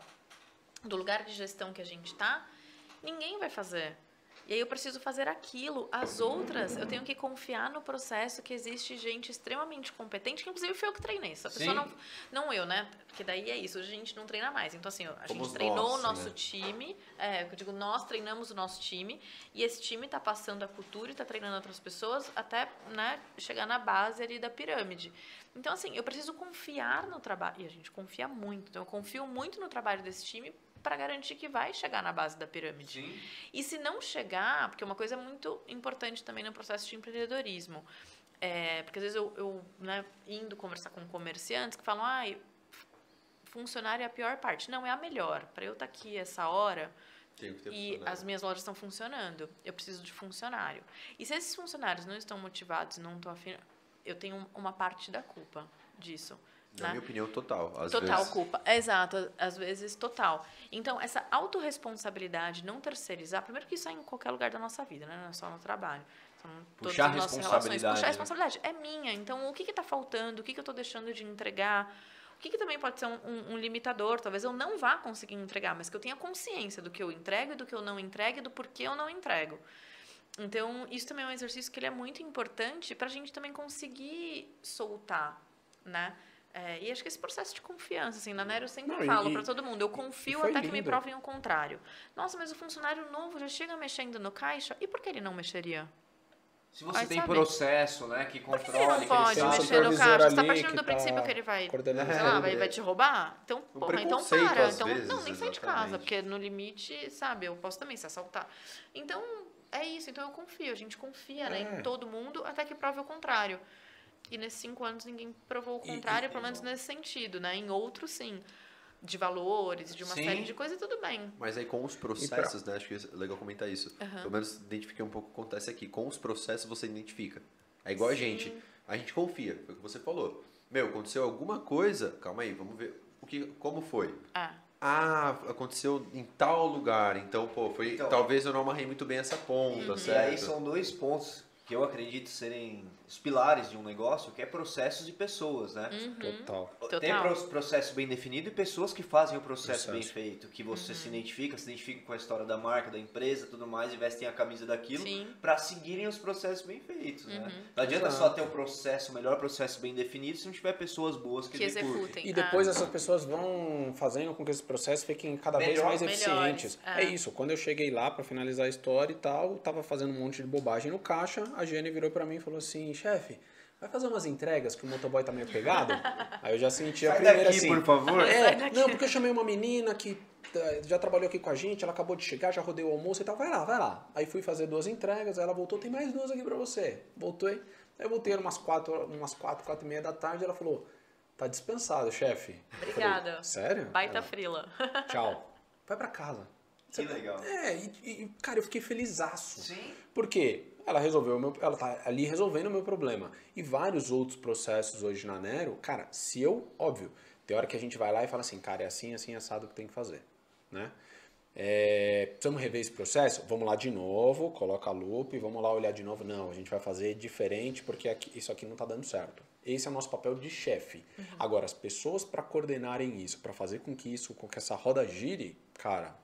do lugar de gestão que a gente está, ninguém vai fazer. E aí eu preciso fazer aquilo. As outras, eu tenho que confiar no processo que existe gente extremamente competente, que inclusive foi eu que treinei. Se a pessoa não, não eu, né? Porque daí é isso, hoje a gente não treina mais. Então, assim, a Somos gente treinou nós, o nosso né? time. É, eu digo, nós treinamos o nosso time e esse time está passando a cultura e está treinando outras pessoas até né, chegar na base ali da pirâmide. Então, assim, eu preciso confiar no trabalho. E a gente confia muito. Então, eu confio muito no trabalho desse time para garantir que vai chegar na base da pirâmide. Sim. E se não chegar, porque uma coisa muito importante também no processo de empreendedorismo, é, porque às vezes eu, eu né, indo conversar com comerciantes que falam, ah, funcionário é a pior parte. Não, é a melhor. Para eu estar aqui essa hora e as minhas lojas estão funcionando, eu preciso de funcionário. E se esses funcionários não estão motivados, não estão afim, eu tenho uma parte da culpa disso. Na né? minha opinião, total. Às Total vezes, culpa. Exato, às vezes total. Então, essa autorresponsabilidade, não terceirizar, primeiro que isso é em qualquer lugar da nossa vida, né? Não é só no trabalho. São todas Puxar as nossas responsabilidade, relações. Puxar né? a responsabilidade. É minha. Então, o que está faltando? O que, que eu estou deixando de entregar? O que, que também pode ser um, um- um limitador? Talvez eu não vá conseguir entregar, mas que eu tenha consciência do que eu entrego e do que eu não entrego e do porquê eu não entrego. Então, isso também é um exercício que ele é muito importante para a gente também conseguir soltar, né? É, e acho que esse processo de confiança, assim, na Nero eu sempre Não, falo para todo mundo, eu confio até que me lindo. provem o contrário. Nossa, mas o funcionário novo já chega mexendo no caixa, e por que ele não mexeria? Se você Vai tem saber. processo, né, que Por que ele não que pode mexer no caixa? Você tá ali partindo do princípio tá que ele vai sei É, lá, vai, é. vai te roubar? Então, Um porra, então para. Então, vezes, não, nem sai de casa, porque no limite, sabe, eu posso também se assaltar. Então, é isso. Então, eu confio. A gente confia né, É. em todo mundo até que prove o contrário. E nesses cinco anos ninguém provou o E- contrário, e- pelo menos nesse sentido, né? Em outros, sim. De valores, de uma Sim. série de coisas, tudo bem. Mas aí com os processos, né? Acho que é legal comentar isso. Pelo menos identifiquei um pouco o que acontece aqui. Com os processos você identifica. É igual a gente. A gente confia, foi o que você falou. Meu, aconteceu alguma coisa. Calma aí, vamos ver. O que, como foi? Ah, Ah, aconteceu em tal lugar. Então, pô, foi. Então- talvez eu não amarrei muito bem essa ponta, E certo? aí são dois pontos que eu acredito serem os pilares de um negócio, que é processos e pessoas, né? Uhum. Total. Total. tem pro- processo bem definido e pessoas que fazem o processo, Processo. bem feito, que você Uhum. se identifica, se identifica com a história da marca, da empresa, tudo mais, e vestem a camisa daquilo para seguirem os processos bem feitos, né? Uhum. Não adianta Exato. só ter o processo, o melhor processo bem definido, se não tiver pessoas boas que, Que executem. E Ah. depois essas pessoas vão fazendo com que esses processos fiquem cada vez Melhor- mais Melhores, eficientes. é. É isso. Quando eu cheguei lá pra finalizar a história e tal, tava fazendo um monte de bobagem no caixa, a Jane virou pra mim e falou assim, chefe, vai fazer umas entregas que o motoboy tá meio pegado? Aí eu já senti a Sai primeira daqui, assim. por favor. É, não, porque eu chamei uma menina que eh, já trabalhou aqui com a gente, ela acabou de chegar, já rodei o almoço e tal, vai lá, vai lá. Aí fui fazer duas entregas, aí ela voltou, tem mais duas aqui pra você. Voltei, aí eu voltei umas quatro, umas quatro, quatro e meia da tarde, ela falou, tá dispensado, chefe. Obrigada. Falei, Sério? Baita Ela, frila. Tchau. Vai pra casa. Que legal. É, e, e, cara, eu fiquei felizaço. Sim. Por quê? Ela resolveu o meu, ela tá ali resolvendo o meu problema. E vários outros processos hoje na Nero, cara, se eu, óbvio, tem hora que a gente vai lá e fala assim, cara, é assim, assim, assado que tem que fazer, né? É, precisamos rever esse processo? Vamos lá de novo, coloca a loop, vamos lá olhar de novo. Não, a gente vai fazer diferente porque aqui- isso aqui não tá dando certo. Esse é o nosso papel de chefe. Agora, as pessoas para coordenarem isso, para fazer com que isso, com que essa roda gire, cara,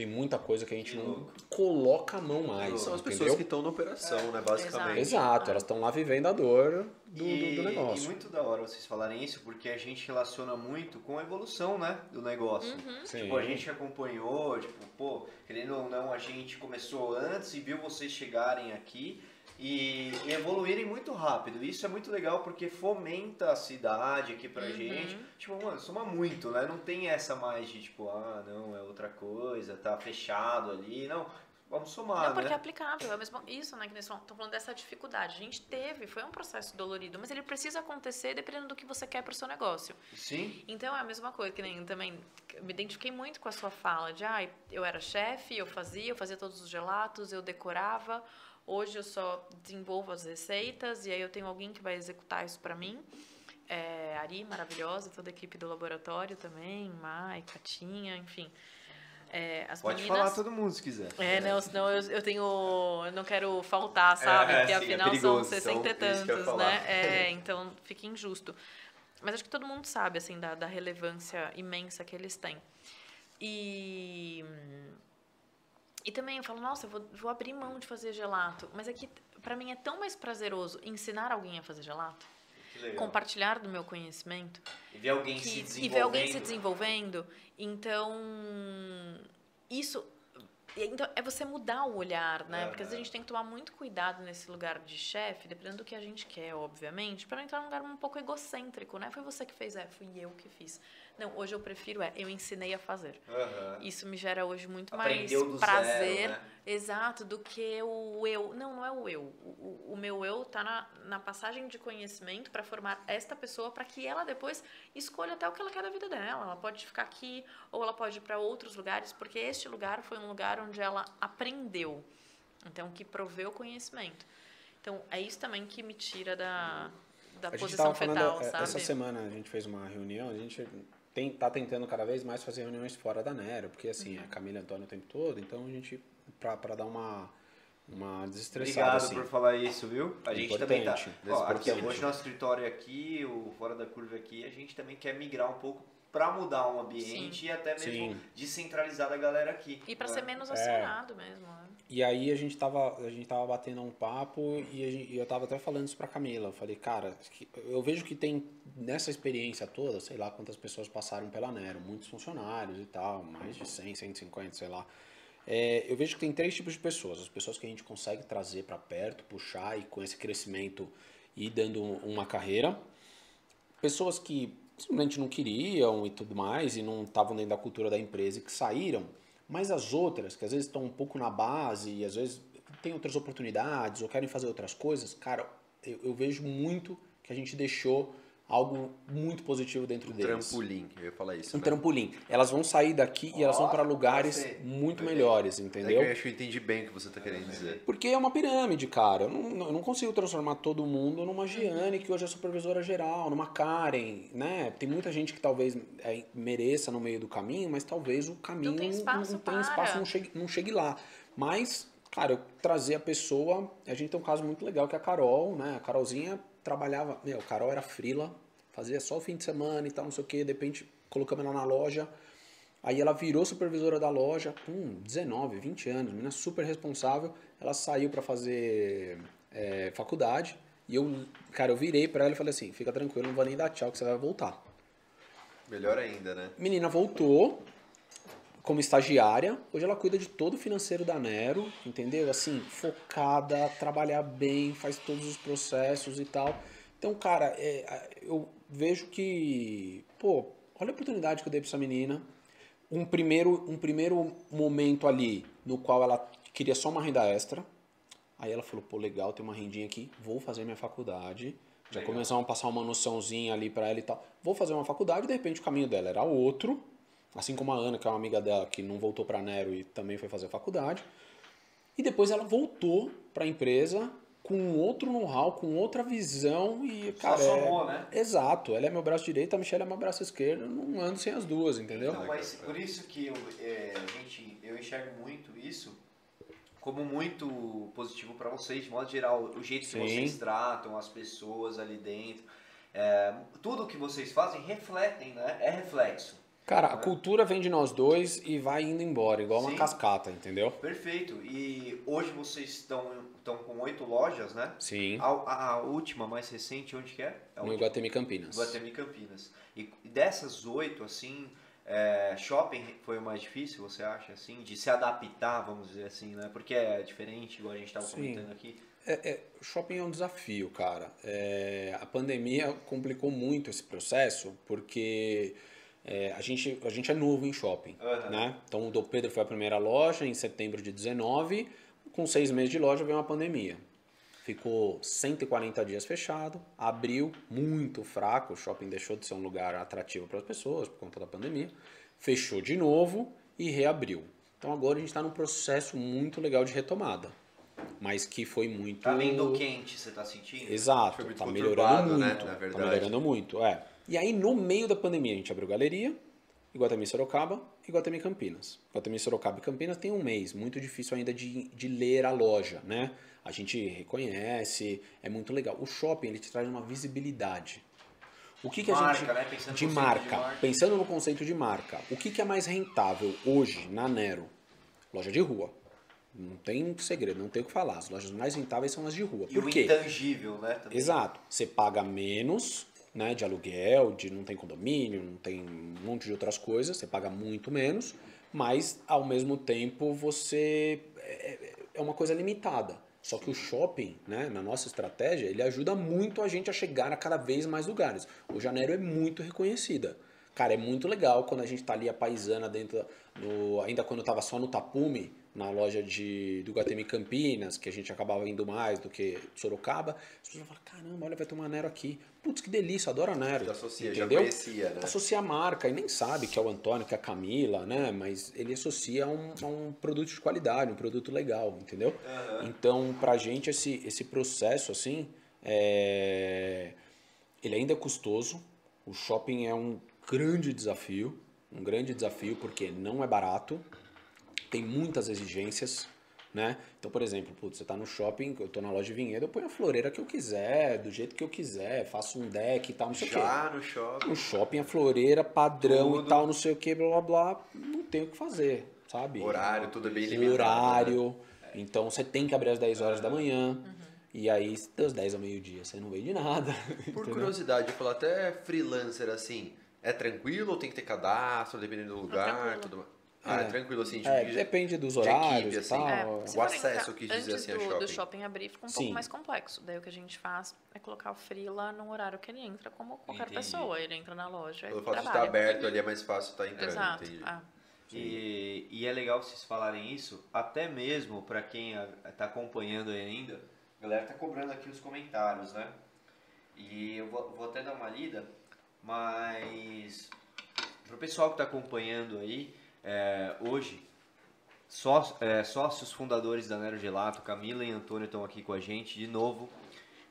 tem muita coisa que a gente Que não coloca a mão mais. São as entendeu? pessoas que estão na operação, né? Basicamente. Exato, elas estão lá vivendo a dor do, e, do, do e negócio. muito da hora vocês falarem isso, porque a gente relaciona muito com a evolução, né, do negócio. Sim. Tipo, a gente acompanhou, tipo, pô, querendo ou não, a gente começou antes e viu vocês chegarem aqui e, e evoluírem muito rápido. Isso é muito legal porque fomenta a cidade aqui pra Uhum. gente. Tipo, mano, soma muito, né? Não tem essa mais de tipo, ah, não, é outra coisa, tá fechado ali. Não, vamos somar, Não, porque é né? aplicável. É mesmo isso, né? Que nós estamos falando dessa dificuldade. A gente teve, foi um processo dolorido, mas ele precisa acontecer dependendo do que você quer para o seu negócio. Sim, Então é a mesma coisa, que nem eu também me identifiquei muito com a sua fala de ah, eu era chefe, eu fazia, eu fazia todos os gelatos, eu decorava. Hoje eu só desenvolvo as receitas e aí eu tenho alguém que vai executar isso para mim. É, Ari, maravilhosa, toda a equipe do laboratório também, Mai, Catinha, enfim. É, pode meninas... falar todo mundo se quiser. É, não, senão eu, eu tenho. Eu não quero faltar, sabe? É, Porque sim, é afinal perigoso, são 60 e tantos, né? É, então fica injusto. Mas acho que todo mundo sabe, assim, da, da relevância imensa que eles têm. E. E também eu falo, nossa, eu vou, vou abrir mão de fazer gelato. Mas aqui, pra mim, é tão mais prazeroso ensinar alguém a fazer gelato, compartilhar do meu conhecimento, E ver alguém se que, desenvolvendo. e ver alguém se desenvolvendo. Então, isso. Então, é você mudar o olhar, né? Porque às vezes a gente tem que tomar muito cuidado nesse lugar de chefe, dependendo do que a gente quer, obviamente, para não entrar num lugar um pouco egocêntrico, né? Foi você que fez, é, fui eu que fiz. Não, hoje eu prefiro é, eu ensinei a fazer. Aham. Isso me gera hoje muito Aprendeu do mais prazer, zero, né? exato, do que o eu. Não, não é o eu. O, o- meu eu tá na, na passagem de conhecimento para formar esta pessoa para que ela depois escolha até o que ela quer da vida dela. Ela pode ficar aqui ou ela pode ir para outros lugares, porque este lugar foi um lugar onde ela aprendeu. Então, que proveu conhecimento. Então, é isso também que me tira da, da A posição falando, fetal, é, sabe? essa semana a gente fez uma reunião, a gente tem, tá tentando cada vez mais fazer reuniões fora da Nero, porque assim, Uhum. a Camila a Antônio o tempo todo, então a gente, pra, pra dar uma, uma desestressada, Obrigado assim. por falar isso, viu? A gente também tá. Importante, Ó, aqui, importante. hoje nosso escritório aqui, o Fora da Curva aqui, a gente também quer migrar um pouco para mudar um ambiente e até mesmo Sim. descentralizar a galera aqui. E para né? ser menos É. acionado mesmo. né? E aí a gente tava, a gente tava batendo um papo e, a gente- e eu tava até falando isso pra Camila. Eu falei, cara, eu vejo que tem nessa experiência toda, sei lá quantas pessoas passaram pela Nero, muitos funcionários e tal, mais de 100, 150, sei lá. É, eu vejo que tem três tipos de pessoas. As pessoas que a gente consegue trazer pra perto, puxar e com esse crescimento ir dando uma carreira. Pessoas que simplesmente não queriam e tudo mais e não estavam dentro da cultura da empresa e que saíram. Mas as outras, que às vezes estão um pouco na base e às vezes têm outras oportunidades ou querem fazer outras coisas, cara, eu, eu vejo muito que a gente deixou algo muito positivo dentro deles. Trampolim, eu ia falar isso. Um né? trampolim. Elas vão sair daqui e elas vão para lugares gostei. muito melhores, É que entendeu? eu acho que eu entendi bem o que você está querendo dizer. Porque é uma pirâmide, cara. Eu não, eu não consigo transformar todo mundo numa Giane, que hoje é supervisora geral, numa Karen, né? Tem muita gente que talvez é, mereça no meio do caminho, mas talvez o caminho tem espaço não, tem espaço, não chegue, não chegue lá. Mas, cara, eu trazer a pessoa. A gente tem um caso muito legal que é a Carol, né? A Carolzinha trabalhava. Meu, Carol era frila Fazia só o fim de semana e tal, não sei o que, de repente colocamos ela na loja. Aí ela virou supervisora da loja com 19, 20 anos, menina super responsável. Ela saiu para fazer é, faculdade e eu, cara, eu virei para ela e falei assim: fica tranquilo, não vou nem dar tchau que você vai voltar. Melhor ainda, né? Menina voltou como estagiária. Hoje ela cuida de todo o financeiro da Nero, entendeu? Assim, focada, trabalhar bem, faz todos os processos e tal. Então, cara, é, eu vejo que, pô, olha a oportunidade que eu dei pra essa menina. Um primeiro, um primeiro momento ali no qual ela queria só uma renda extra. Aí ela falou, pô, legal, tem uma rendinha aqui, vou fazer minha faculdade. Já Legal. começamos a passar uma noçãozinha ali pra ela e tal. Vou fazer uma faculdade, de repente o caminho dela era outro. Assim como a Ana, que é uma amiga dela, que não voltou pra Nero e também foi fazer faculdade. E depois ela voltou pra empresa com outro know-how, com outra visão e, Só cara, é- somou, né? Exato, ela é meu braço direito, a Michelle é meu braço esquerdo, não ando sem as duas, entendeu? Então, mas por isso que eu, é, a gente, eu enxergo muito isso como muito positivo para vocês, de modo geral, o jeito que Sim. vocês tratam as pessoas ali dentro, é, tudo que vocês fazem refletem, né? É reflexo. Cara, a cultura vem de nós dois e vai indo embora, igual uma Sim. cascata, entendeu? Perfeito. E hoje vocês estão, estão com oito lojas, né? Sim. A, a- a última, mais recente, onde que é? A No? Iguatemi Campinas. Guatemi Campinas. E dessas oito, assim, é, shopping foi o mais difícil, você acha, assim, de se adaptar, vamos dizer assim, né? Porque é diferente, igual a gente estava comentando aqui. É, é, shopping é um desafio, cara. É, a pandemia complicou muito esse processo, porque é, a, gente, a gente é novo em shopping, Aham. né? Então o Dom Pedro foi a primeira loja em setembro de 19, com seis meses de loja veio uma pandemia. Ficou 140 dias fechado, abriu muito fraco, o shopping deixou de ser um lugar atrativo para as pessoas por conta da pandemia, fechou de novo e reabriu. Então agora a gente está num processo muito legal de retomada, mas que foi muito... Tá vindo quente, você tá sentindo? Exato, tá conturbado, melhorando né, muito. Tá verdade. melhorando muito, é. E aí, no meio da pandemia, a gente abriu galeria, Iguatemi Sorocaba e Iguatemi Campinas. Iguatemi Sorocaba e Campinas tem um mês, muito difícil ainda de, de ler a loja, né? A gente reconhece, é muito legal. O shopping, ele te traz uma visibilidade. O que, que a Marca, gente... né? Pensando de marca. de marca. Pensando no conceito de marca, o que, que é mais rentável hoje na Nero? Loja de rua. Não tem segredo, não tem o que falar. As lojas mais rentáveis são as de rua. E Por o quê? intangível, né? Também. Exato. Você paga menos, né, de aluguel, de não tem condomínio, não tem um monte de outras coisas, você paga muito menos, mas ao mesmo tempo você é, é uma coisa limitada. Só que o shopping, né, na nossa estratégia, ele ajuda muito a gente a chegar a cada vez mais lugares. O Janeiro é muito reconhecida. Cara, é muito legal quando a gente tá ali a paisana dentro, no, ainda quando eu tava só no Tapume, na loja de, do Guatemi Campinas, que a gente acabava indo mais do que Sorocaba, as pessoas falam, caramba, olha, vai ter uma Nero aqui. Putz, que delícia, adoro a Nero. Já associa, já entendeu? conhecia, né? Associa a marca e nem sabe que é o Antônio, que é a Camila, né? Mas ele associa a um, a um produto de qualidade, um produto legal, entendeu? Então, pra gente, esse, esse processo, assim, é... ele ainda é custoso. O shopping é um grande desafio, um grande desafio porque não é barato, tem muitas exigências, né? Então, por exemplo, putz, você tá no shopping, eu tô na loja de vinhedo, eu ponho a floreira que eu quiser, do jeito que eu quiser, faço um deck e tal, não sei o quê. Já no shopping. No shopping, a floreira, padrão Tudo. e tal, não sei o que, blá blá blá, não tem o que fazer, sabe? Horário, tudo é bem limitado. Horário. Então você tem que abrir às 10 horas da manhã. E aí, das 10 ao meio-dia, você não vende nada. Por curiosidade, eu falo até freelancer assim, é tranquilo ou tem que ter cadastro, dependendo do lugar? tudo mais? Ah, é, É. tranquilo assim, É, de- depende dos horários equipe, assim. tal. É, o acesso, quis dizer antes assim, a do, shopping. do shopping abrir fica um Sim. pouco mais complexo. Daí o que a gente faz é colocar o freela no horário que ele entra, como qualquer Entendi. pessoa. Ele entra na loja e Pelo fato de estar aberto ali é mais fácil estar entrando, Exato. entendi. Ah, E, e é legal vocês falarem isso, até mesmo para quem está acompanhando aí ainda, a galera tá cobrando aqui os comentários, né? E eu vou, vou até dar uma lida, mas pro pessoal que está acompanhando aí, é, hoje, só, é, sócios fundadores da Nero Gelato, Camila e Antônio estão aqui com a gente de novo.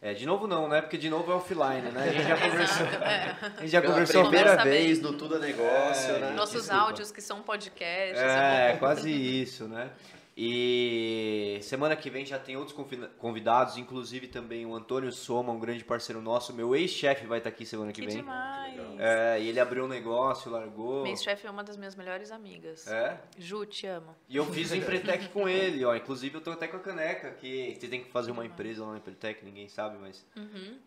É, de novo não, né? Porque de novo é offline, né? A gente já conversou, a gente já Pela conversou primeira vez no Tudo é Negócio, É, né? Nossos desculpa. áudios que são podcasts. É, bom. quase isso, né? E semana que vem já tem outros convida- convidados, inclusive também o Antônio Soma, um grande parceiro nosso. Meu ex-chefe vai estar aqui semana que, Que vem. demais. É, e ele abriu um negócio, largou. Minha chefe é uma das minhas melhores amigas. É. Ju, te amo. E eu fiz o Empretec com ele, ó. Inclusive eu tô até com a caneca, que você tem que fazer uma empresa lá no Empretec, ninguém sabe, mas.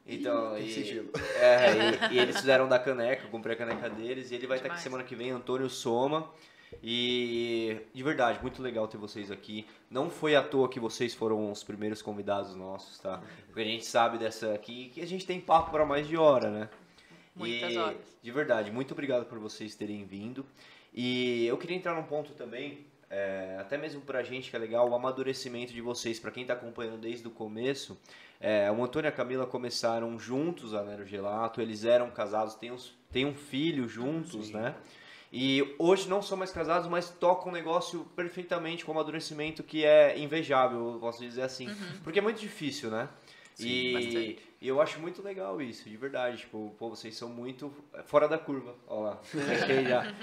Então, Tem e, sigilo. é, e, e eles fizeram da caneca, eu comprei a caneca deles e ele vai estar aqui Demais. semana que vem, Antônio Soma. E de verdade, muito legal ter vocês aqui. Não foi à toa que vocês foram os primeiros convidados nossos, tá? Porque a gente sabe dessa aqui que a gente tem papo para mais de hora, né? Muitas e, horas. De verdade, muito obrigado por vocês terem vindo. E eu queria entrar num ponto também, é, até mesmo pra gente que é legal, o amadurecimento de vocês, pra quem tá acompanhando desde o começo. É, o Antônio e a Camila começaram juntos a Nero Gelato, eles eram casados, têm, uns, têm um filho juntos, né? E hoje não são mais casados, mas tocam um negócio perfeitamente com amadurecimento que é invejável, eu posso dizer assim. Porque é muito difícil, né? e, bastante. e eu acho muito legal isso, de verdade. Tipo, pô, vocês são muito fora da curva. Ó lá. Já.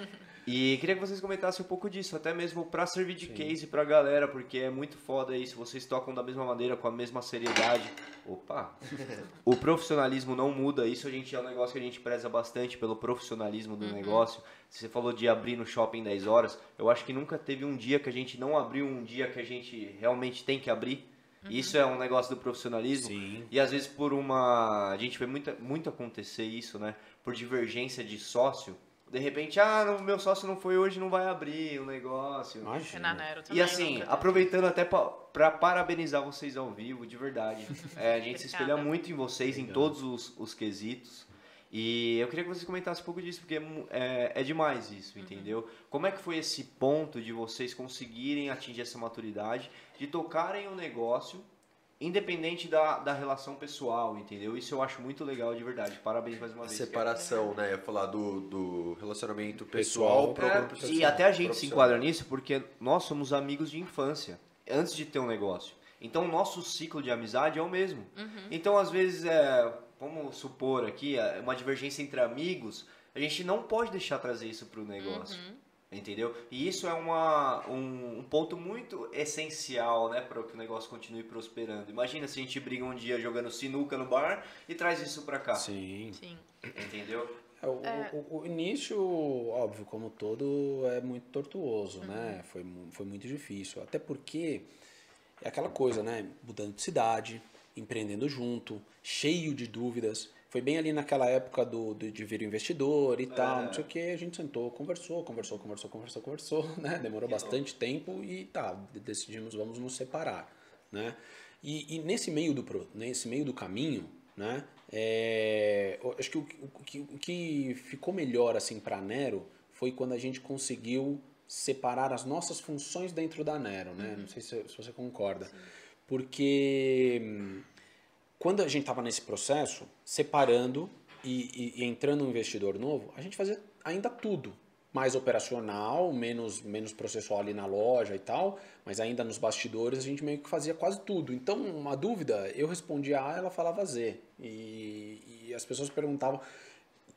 E queria que vocês comentassem um pouco disso, até mesmo pra servir de case pra galera, porque é muito foda isso. Vocês tocam da mesma maneira, com a mesma seriedade. Opa! O profissionalismo não muda, isso a gente é um negócio que a gente preza bastante pelo profissionalismo do negócio. Você falou de abrir no shopping 10 horas. Eu acho que nunca teve um dia que a gente não abriu um dia que a gente realmente tem que abrir. Isso é um negócio do profissionalismo. Sim. E às vezes por uma. A gente vê muito, muito acontecer isso, né? Por divergência de sócio. De repente, ah, o meu sócio não foi hoje, não vai abrir o negócio. Imagina. E assim, aproveitando até pra, pra parabenizar vocês ao vivo, de verdade. É, a gente se espelha muito em vocês, em todos os, os quesitos. E eu queria que vocês comentassem um pouco disso, porque é, é, é demais isso, Uhum. entendeu? Como é que foi esse ponto de vocês conseguirem atingir essa maturidade, de tocarem o negócio, independente da, da relação pessoal, entendeu? Isso eu acho muito legal, de verdade. Parabéns mais uma A vez. separação, né? Falar do, do relacionamento Pessoal, pessoal, pro É, e até a gente se enquadra nisso porque nós somos amigos de infância, antes de ter um negócio. Então, o nosso ciclo de amizade é o mesmo. Então, às vezes, é, vamos supor aqui, é, uma divergência entre amigos, a gente não pode deixar trazer isso para o negócio. Entendeu? E isso é uma, um, um ponto muito essencial, né, para que o negócio continue prosperando. Imagina se a gente briga um dia jogando sinuca no bar e traz isso para cá. Sim. Sim. Entendeu? É, O, o- o início, óbvio, como todo, é muito tortuoso, né? Foi, mu- foi muito difícil. Até porque é aquela coisa, né? Mudando de cidade, empreendendo junto, cheio de dúvidas. Foi bem ali naquela época do, do- de vir o investidor e tal, não sei o que. A gente sentou, conversou, conversou, conversou, conversou, conversou, né? Demorou bastante tempo e tá, decidimos, vamos nos separar, né? E, e nesse meio do nesse meio do caminho, né? é, acho que o, o que o que ficou melhor assim para Nero foi quando a gente conseguiu separar as nossas funções dentro da Nero, né? Não sei se, se você concorda, porque hum, quando a gente estava nesse processo, separando e, e- e entrando um investidor novo, a gente fazia ainda tudo. Mais operacional, menos, menos processual ali na loja e tal, mas ainda nos bastidores a gente meio que fazia quase tudo. Então, uma dúvida, eu respondia A, ela falava Z. E, e as pessoas perguntavam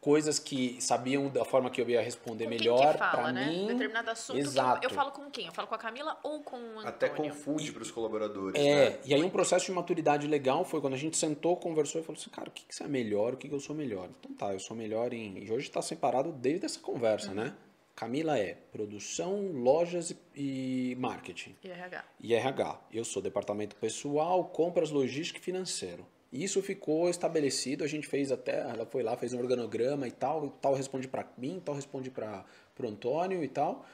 coisas que sabiam da forma que eu ia responder Com melhor para né? mim. Determinado assunto. Exato. eu falo com quem? Eu falo com a Camila ou com o Antônio? Até confunde pros colaboradores, É, né? e aí um processo de maturidade legal foi quando a gente sentou, conversou e falou assim, cara, o que, que você é melhor, o que, que eu sou melhor? Então tá, eu sou melhor em... E hoje está separado desde essa conversa, né? Camila é produção, lojas e, e marketing. E RH. E RH. Eu sou departamento pessoal, compras, logística e financeiro. Isso ficou estabelecido, a gente fez até, ela foi lá, fez um organograma e tal, tal responde para mim, tal responde para o Antônio e tal.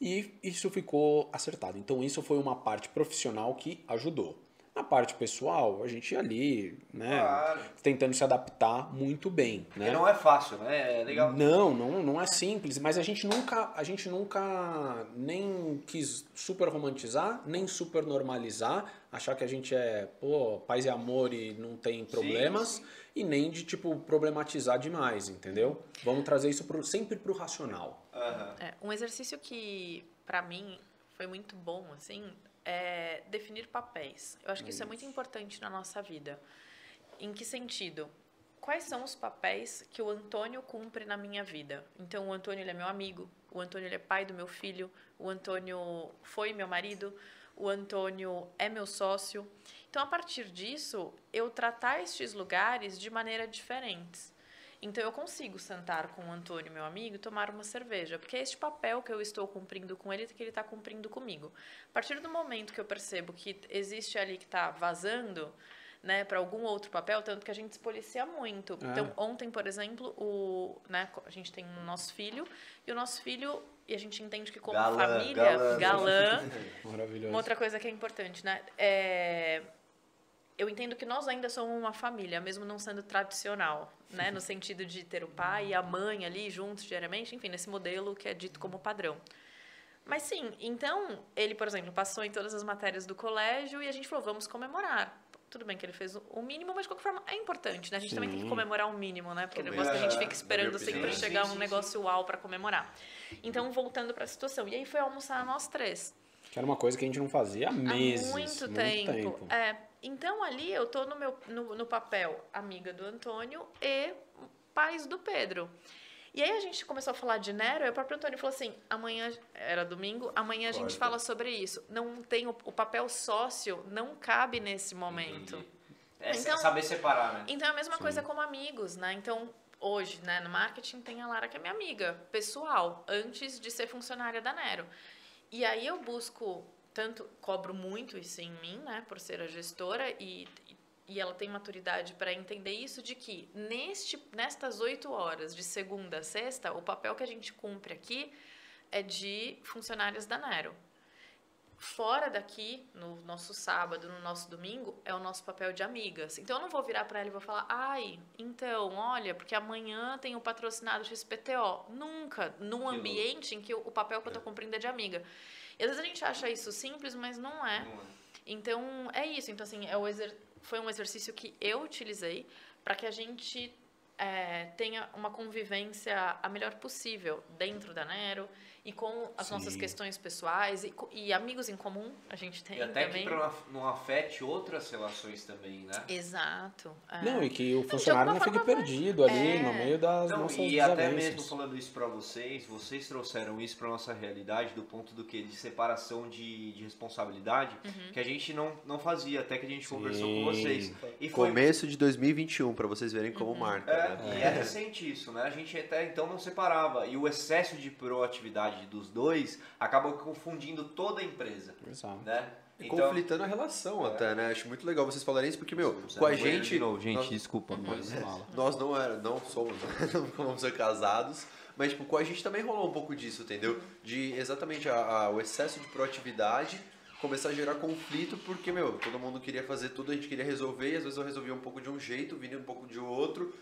E isso ficou acertado. Então isso foi uma parte profissional que ajudou. Na parte pessoal, a gente ia ali, né, Claro. tentando se adaptar muito bem, né? Porque não é fácil, né? É legal. Não, não, não é simples, mas a gente nunca, a gente nunca nem quis super romantizar, nem super normalizar, achar que a gente é, pô, paz e amor e não tem problemas, e nem de tipo problematizar demais, entendeu? Vamos trazer isso pro, sempre pro racional. Aham. É, um exercício que, pra mim, foi muito bom, assim, é definir papéis. Eu acho que isso é muito importante na nossa vida. Em que sentido? Quais são os papéis que o Antônio cumpre na minha vida? Então, o Antônio ele é meu amigo, o Antônio ele é pai do meu filho, o Antônio foi meu marido, o Antônio é meu sócio. Então, a partir disso, eu tratar estes lugares de maneira diferentes. Então, eu consigo sentar com o Antônio, meu amigo, e tomar uma cerveja, porque é este papel que eu estou cumprindo com ele que ele está cumprindo comigo. A partir do momento que eu percebo que existe ali que está vazando, né, para algum outro papel, tanto que a gente se policia muito. É. Então, ontem, por exemplo, o, né, a gente tem o nosso filho, e o nosso filho, e a gente entende que como Galã, família, galã. galã Maravilhoso. uma outra coisa que é importante, né? É, eu entendo que nós ainda somos uma família, mesmo não sendo tradicional, né? No sentido de ter o pai e a mãe ali juntos diariamente, enfim, nesse modelo que é dito como padrão. Mas sim, então, ele, por exemplo, passou em todas as matérias do colégio e a gente falou, vamos comemorar. Tudo bem que ele fez o mínimo, mas de qualquer forma é importante, né? A gente também tem que Sim. comemorar o mínimo, né? Porque o negócio que a gente é, fica esperando sempre chegar Sim, um sim, negócio uau para comemorar. Então, voltando para a situação. E aí foi almoçar nós três. Que era uma coisa que a gente não fazia há meses. Há muito, tempo. É, então ali eu tô no meu no, no papel amiga do Antônio e pais do Pedro. E aí a gente começou a falar de Nero, e o próprio Antônio falou assim: amanhã era domingo, amanhã a gente Corta. fala sobre isso. Não tem o, o papel sócio, não cabe nesse momento. É Então- saber separar, né? Então é a mesma coisa como amigos, né? Então, hoje, né, no marketing tem a Lara que é minha amiga pessoal, antes de ser funcionária da Nero. E aí eu busco tanto cobro muito isso em mim, né, por ser a gestora e e ela tem maturidade para entender isso de que neste nestas oito horas de segunda a sexta o papel que a gente cumpre aqui é de funcionários da Nero fora daqui, no nosso sábado, no nosso domingo, é o nosso papel de amigas. Então eu não vou virar para ela e vou falar, ai, então, olha, porque amanhã tem o patrocinado XPTO. Nunca, num ambiente em que o papel que eu tô cumprindo é de amiga. E às vezes a gente acha isso simples, mas não é. Não é. Então é isso. Então, assim, é o exer... foi um exercício que eu utilizei para que a gente é, tenha uma convivência a melhor possível dentro da Nero e com as Sim. nossas questões pessoais e, e amigos em comum a gente tem E até também. que não afete outras relações também, né? Exato. é. Não, e que o funcionário não alguma fique perdido ali é. no meio das Não, nossas e até mesmo falando isso pra vocês, vocês trouxeram isso pra nossa realidade do ponto do que de separação de, de responsabilidade Uhum. que a gente não, não fazia até que a gente conversou com Sim. vocês. E foi Começo de 2021, pra vocês verem como marca. É, né? e é recente isso, né? A gente até então não separava. E o excesso de proatividade dos dois acaba confundindo toda a empresa, Exato. né? E conflitando a relação até, né? Acho muito legal vocês falarem isso, porque, meu, Você com a gente. De novo, gente, nós- desculpa. Mas... Nós não, era, não somos, não vamos ser casados, mas tipo, com a gente também rolou um pouco disso, entendeu? De exatamente a- a- o excesso de proatividade começar a gerar conflito, porque, meu, todo mundo queria fazer tudo, a gente queria resolver, e às vezes eu resolvia um pouco de um jeito, o Vini um pouco de outro.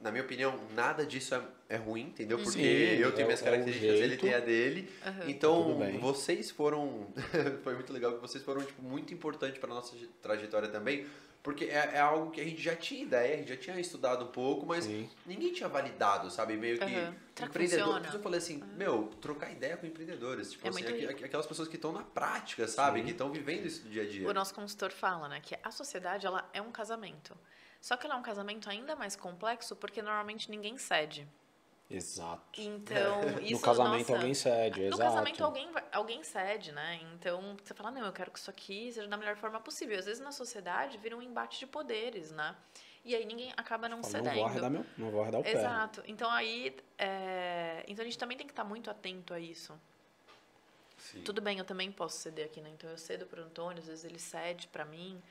Na minha opinião, nada disso é, é ruim, entendeu? Porque Sim, eu tenho é minhas é o características, ele jeito. tem a dele. Aham. Então, vocês foram. foi muito legal que vocês foram tipo, muito importantes para nossa trajetória também. Porque é, é algo que a gente já tinha ideia, a gente já tinha estudado um pouco, mas Sim. ninguém tinha validado, sabe? Meio que Aham. Será que empreendedor. funciona? Por isso eu falei assim, meu, trocar ideia com empreendedores. Tipo É assim, muito aqu- rico. aquelas pessoas que estão na prática, sabe? Sim. Que estão vivendo isso do dia a dia. O nosso consultor fala, né, que a sociedade ela é um casamento. Só que ela é um casamento ainda mais complexo porque normalmente ninguém cede. Exato. Então, isso no casamento nossa, alguém cede, No exato. casamento alguém, alguém cede, né? Então você fala, não, eu quero que isso aqui seja da melhor forma possível. Às vezes na sociedade vira um embate de poderes, né? E aí ninguém acaba não Fala, não cedendo. vou arredar, meu, não vou arredar o pé. Exato. Então aí, é, então a gente também tem que estar muito atento a isso. Sim. Tudo bem, eu também posso ceder aqui, né? Então eu cedo pro Antônio, às vezes ele cede pra mim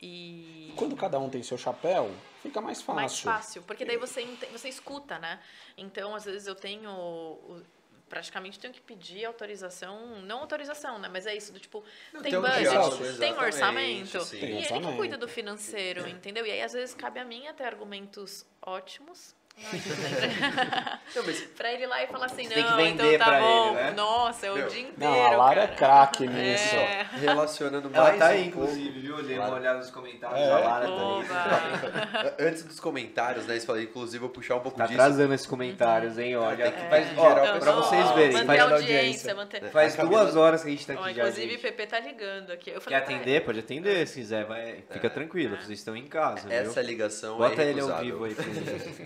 e Quando cada um tem seu chapéu, fica mais fácil. mais fácil, porque daí você você escuta, né? Então às vezes eu tenho praticamente tenho que pedir autorização, não autorização, né? Mas é isso do tipo Não, tem tem budget, tem orçamento sim. Tem e ele que orçamento. cuida do financeiro, entendeu? E aí às vezes cabe a mim até argumentos ótimos. Pra ele ir lá e falar assim, Você tem que não, então vender tá bom. ele, né? Nossa, é o Meu, dia inteiro. Não, a Lara é cara. craque nisso. É. relacionando Ela mais tá um aí, pouco- inclusive, viu? Dei uma olhada nos comentários. É. A Lara tá aí. Antes dos comentários, né? Falou, inclusive, vou puxar um pouco Tá disso. atrando esses comentários, hein? Olha, Tem que faz, gerar ó, o Não, pra não, vocês ó, verem, Manter faz, audiência, audiência. manter. faz Camila- duas horas que a gente tá Ó, aqui já, inclusive, gente. Pepe tá ligando aqui. Eu Quer falei, atender? Pode atender, se quiser. Vai, fica tranquilo, vocês estão em casa? Essa ligação Bota é ele ao vivo aí pra gente.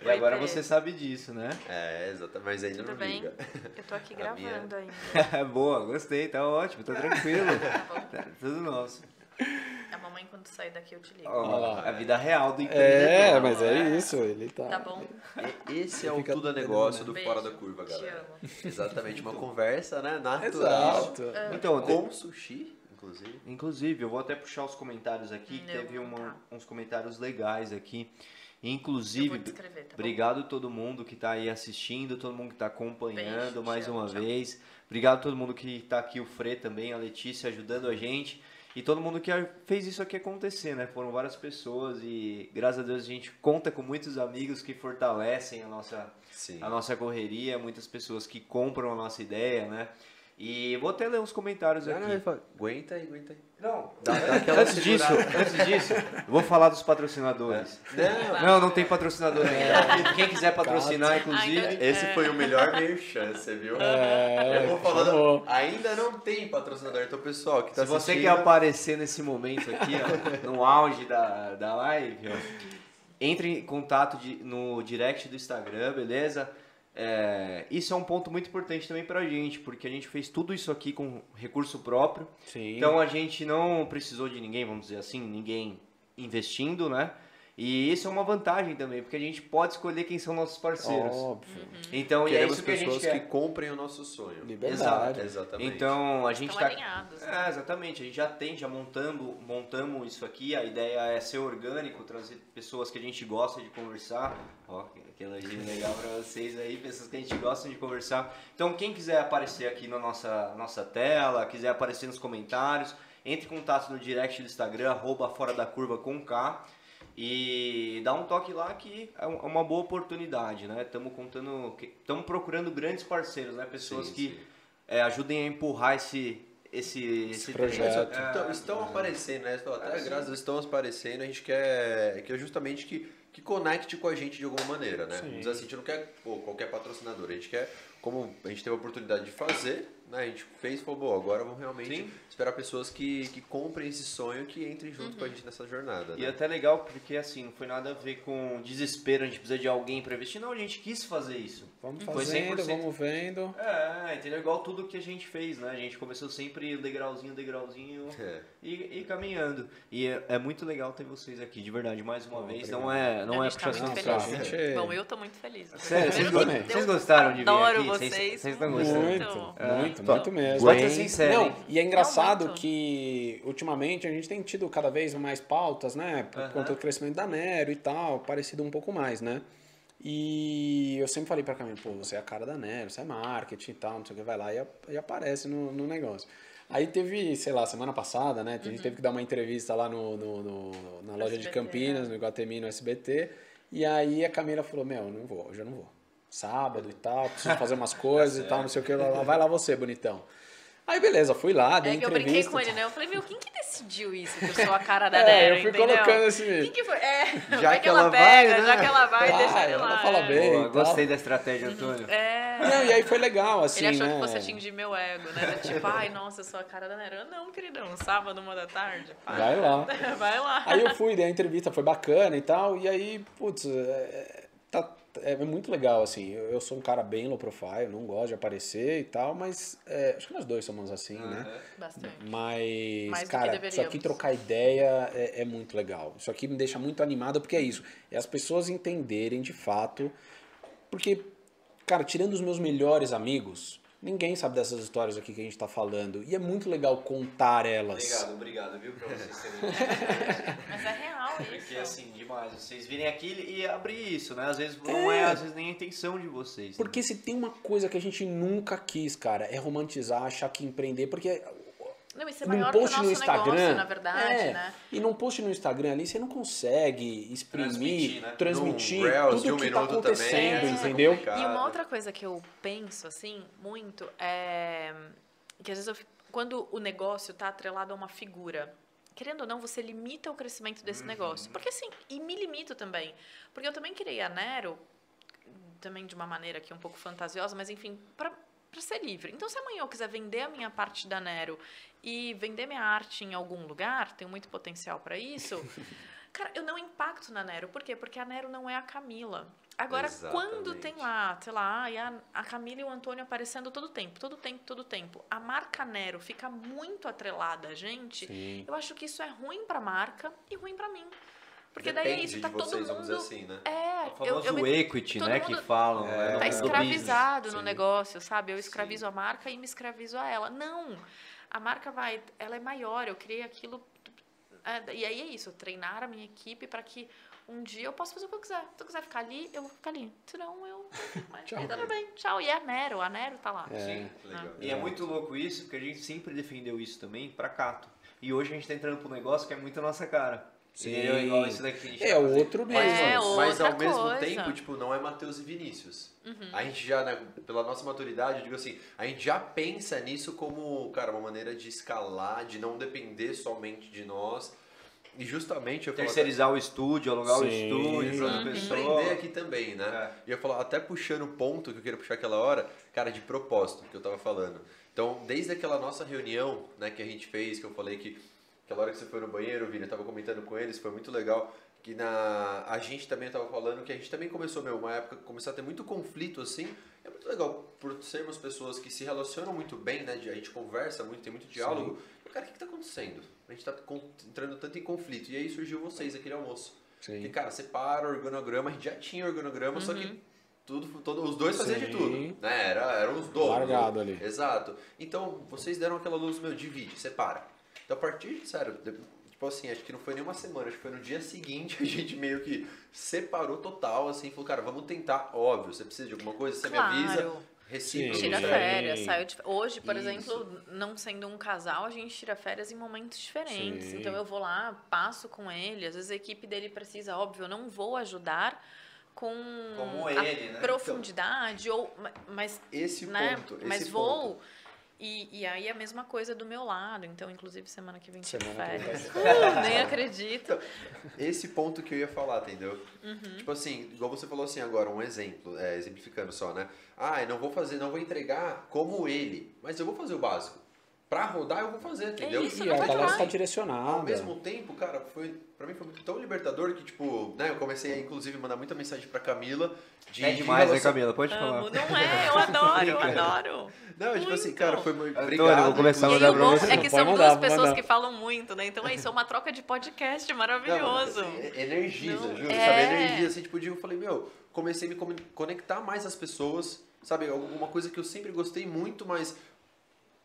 E agora você sabe disso, né? É, exatamente, mas ainda Tudo não bem? liga. Eu tô aqui A minha- gravando ainda. Boa, gostei, tá ótimo, tá tranquilo. Tá bom? Tá tudo nosso. A mamãe, quando sair daqui, eu te ligo. Ó, a vida real do É, empreendedor. mas é isso, ele tá. Tá bom? Esse é o Fica Tudo é Negócio do. Fora da Curva, Te galera. amo. Exatamente, uma conversa, né? Natural. Exato. Então, Com sushi, inclusive. Inclusive, eu vou até puxar os comentários aqui, que teve uma- contar. uns comentários legais aqui. Inclusive, tá obrigado a todo mundo que está aí assistindo, todo mundo que está acompanhando Beijo, mais amo, uma tchau. vez. Obrigado a todo mundo que está aqui, o Fre também, a Letícia ajudando a gente. E todo mundo que fez isso aqui acontecer, né? Foram várias pessoas e graças a Deus a gente conta com muitos amigos que fortalecem a nossa, Sim. a nossa correria, muitas pessoas que compram a nossa ideia, né? E vou até ler uns comentários Ah, aqui. não, fala, aguenta aí, aguenta aí. Não, Dá, dá aquela antes disso, antes disso, eu vou falar dos patrocinadores. Não, Não, não tem patrocinador ainda. Quem quiser patrocinar, inclusive. Ah, então- esse É. foi o melhor merchan, você viu? É, Eu vou falando, chamou. ainda não tem patrocinador, então pessoal que tá Se você assistindo, quer aparecer nesse momento aqui, ó, no auge da, da live, ó, entre em contato de- no direct do Instagram, beleza? É, isso é um ponto muito importante também pra gente, porque a gente fez tudo isso aqui com recurso próprio. Sim. Então a gente não precisou de ninguém, vamos dizer assim, ninguém investindo, né? E isso é uma vantagem também, porque a gente pode escolher quem são nossos parceiros. Óbvio. Então, e é queremos isso que a gente pessoas quer. que comprem o nosso sonho. Liberdade. Exatamente. Então, a gente Estão tá alinhados. né? É, exatamente. A gente já tem, já montando, montamos isso aqui. A ideia é ser orgânico, trazer pessoas que a gente gosta de conversar. Ó, que elogio legal pra vocês aí, pessoas que a gente gosta de conversar. Então, quem quiser aparecer aqui na nossa, nossa tela, quiser aparecer nos comentários, entre em contato no direct do Instagram, arroba fora da curva com K. E dá um toque lá que é é uma boa oportunidade, né? Estamos contando, estamos procurando grandes parceiros, né? Pessoas Sim, que sim. é, ajudem a empurrar esse, esse, esse projeto. É, Então, estão aparecendo, né? Estão- Até É, graças a Deus estão aparecendo, a gente quer que é justamente que, que conecte com a gente de alguma maneira, né? Sim. Vamos dizer assim, a gente não quer pô, qualquer patrocinador, a gente quer, como a gente teve a oportunidade de fazer? A gente fez e falou, bom, agora vamos realmente Sim. esperar pessoas que, que comprem esse sonho, que entrem junto com a gente nessa jornada. E Né? é até legal porque assim, não foi nada a ver com desespero, a gente precisa de alguém para investir. Não, a gente quis fazer isso. Vamos Foi fazendo, 100%. vamos vendo. É, entendeu? Igual tudo que a gente fez, né? A gente começou sempre degrauzinho, degrauzinho É. e, e caminhando. E é, é muito legal ter vocês aqui, de verdade, mais uma Bom, vez. obrigado. Não é, não A é gente tá puxação muito Não, gente- Bom, eu tô muito feliz. Sério, vocês, gostaram de vir Adoro aqui? vocês. Vocês estão gostando? Muito, É. muito, Tô- muito mesmo. Pode ser sincero, Não, e é engraçado muito. que ultimamente a gente tem tido cada vez mais pautas, né? Por Aham. conta do crescimento da Nero e tal, parecido um pouco mais, né? E eu sempre falei pra Camila, pô, você é a cara da Nero, você é marketing e tal, não sei o que, vai lá e, e aparece no, no negócio. Aí teve, sei lá, semana passada, né? A gente teve que dar uma entrevista lá no, no- no- na loja de SBT, Campinas, né? no Iguatemi, no SBT. E aí a Camila falou, meu, não vou, hoje eu não vou. Sábado e tal, preciso fazer umas coisas e tal, não sei o que, lá, lá. vai lá você, bonitão. Aí beleza, fui lá, dei É que eu entrevista. brinquei com ele, né? Eu falei, meu, quem que decidiu isso? Que eu sou a cara da É, Nero, eu fui entendeu? colocando esse... Quem que foi? É, Já vai que que ela, ela pega, vai, né? já que ela vai, deixa Vai, ele ela lá. fala é. bem. Boa, gostei da estratégia, Antônio. É. Não, e aí foi legal, assim, Ele achou né? que fosse atingir meu ego, né? Tipo, ai, nossa, eu sou a cara da Nero. Não, queridão, sábado, uma da tarde. pá. Vai lá. Vai lá. Aí eu fui, dei a entrevista, foi bacana e tal, e aí, putz, é, tá, é muito legal, assim, eu, eu sou um cara bem low profile, não gosto de aparecer e tal, mas é, acho que nós dois somos assim, né? Bastante. Mas, Mais cara, isso aqui trocar ideia é, é muito legal. Isso aqui me deixa muito animado, porque é isso. É as pessoas entenderem de fato. Porque, cara, tirando os meus melhores amigos, ninguém sabe dessas histórias aqui que a gente tá falando. E é muito legal contar elas. Obrigado, obrigado, viu, pra vocês terem Mas é real Porque isso. assim, demais. Vocês virem aqui e abrir isso, né? Às vezes não é, às vezes nem a intenção de vocês. né? Porque se tem uma coisa que a gente nunca quis, cara, é romantizar, achar que empreender. Porque Não, isso é num maior que o post nosso no Instagram. negócio, na verdade, é, né? E num post no Instagram ali, você não consegue exprimir, Transmitir, transmitir, né? Reels de tudo um o que tá acontecendo, também, é entendeu? complicado. E uma outra coisa que eu penso, assim, muito, é que às vezes eu fico- quando o negócio está atrelado a uma figura, querendo ou não, você limita o crescimento desse negócio. Porque assim, e me limito também. Porque eu também criei a Nero, também de uma maneira aqui um pouco fantasiosa, mas enfim, para para ser livre. Então, se amanhã eu quiser vender a minha parte da Nero e vender minha arte em algum lugar, tenho muito potencial para isso. Cara, eu não impacto na Nero. Por quê? Porque a Nero não é a Camila. Agora, quando tem Exatamente. lá, sei lá, a, a Camila e o Antônio aparecendo todo tempo, todo tempo, todo tempo, a marca Nero fica muito atrelada a gente, Sim. eu acho que isso é ruim pra marca e ruim pra mim. Porque daí é Depende isso, tá todo vocês, mundo. assim, né? É, O eu, famoso eu me equity, todo né, que falam. É, tá escravizado no sim. negócio, sabe? Eu escravizo a marca e me escravizo a ela. Não! A marca vai, ela é maior, eu criei aquilo. é, e aí é isso, treinar a minha equipe para que um dia eu possa fazer o que eu quiser. Se eu quiser ficar ali, eu vou ficar ali. Eu não mais. Tchau. E tudo bem, tchau. E é a Nero, a Nero tá lá. É. Sim. Legal. E é muito louco isso, porque a gente sempre defendeu isso também pra Cato. E hoje a gente tá entrando pro negócio que é muito a nossa cara. Sim. Entendeu? Igual esse daqui É fazendo. outro É, business. o- Mas ao mesmo coisa. tempo, tipo, não é Matheus e Vinícius. Uhum. A gente já, né, pela nossa maturidade, eu digo assim, a gente já pensa nisso como, cara, uma maneira de escalar, de não depender somente de nós. E justamente eu falo, Terceirizar o estúdio, alugar o Sim. estúdio pra outra Uhum. pessoa. empreender aqui também, né? É. E eu falar, até puxando o ponto que eu queria puxar aquela hora, cara, de propósito, que eu tava falando. Então, desde aquela nossa reunião, né, que a gente fez, que eu falei que aquela hora que você foi no banheiro, Vini, eu tava comentando com eles, foi muito legal, que na a gente também tava falando que a gente também começou, meu, uma época que começou a ter muito conflito assim. É muito legal por sermos pessoas que se relacionam muito bem, né? A gente conversa muito, tem muito diálogo. E, cara, o que, que tá acontecendo? A gente tá entrando tanto em conflito. E aí surgiu vocês, aquele almoço. Sim. Que, cara, separa o organograma, a gente já tinha organograma, só Uhum. que tudo, todo, os dois faziam de Sim. tudo. Né? Era, eram os donos. Largado ali. Exato. Então, vocês deram aquela luz, meu, divide, separa. Então, a partir de, sério, de- tipo assim, acho que não foi nem uma semana, acho que foi no dia seguinte, a gente meio que separou total, assim, falou, cara, vamos tentar, óbvio, você precisa de alguma coisa, você me avisa, Claro. Sim. Tira férias, saiu de... Hoje, por Isso. exemplo, não sendo um casal, a gente tira férias em momentos diferentes. Sim. Então eu vou lá, passo com ele, às vezes a equipe dele precisa, óbvio, eu não vou ajudar com Como a ele, né? profundidade ou ma- mas Esse né, ponto, esse mas ponto. E, e aí a mesma coisa do meu lado. Então, inclusive, semana que vem que vem férias. Uh, nem acredito. Esse ponto que eu ia falar, entendeu? Uhum. Tipo assim, igual você falou assim agora, um exemplo, é, exemplificando só, né? Ah, eu não vou fazer, não vou entregar como ele, mas eu vou fazer o básico. Pra rodar eu vou fazer, entendeu? isso, E não a vai galera demais. tá direcionada. Ao mesmo tempo, cara, foi pra mim foi muito tão libertador que tipo, né, eu comecei a inclusive mandar muita mensagem pra Camila de É de demais, né, relacion- Camila? Pode Amo, falar. não é? Eu adoro, eu adoro. Não, tipo assim, cara, foi muito obrigado. vou começar a E mandar o pra bom você. é que são mandar, duas pessoas mandar. que falam muito, né? Então é isso, é uma troca de podcast Não, maravilhoso. assim, energiza, Não, juro, é. sabe? Energia, assim, tipo, eu falei, meu, comecei a me conectar mais às pessoas, sabe? Alguma coisa que eu sempre gostei muito, mas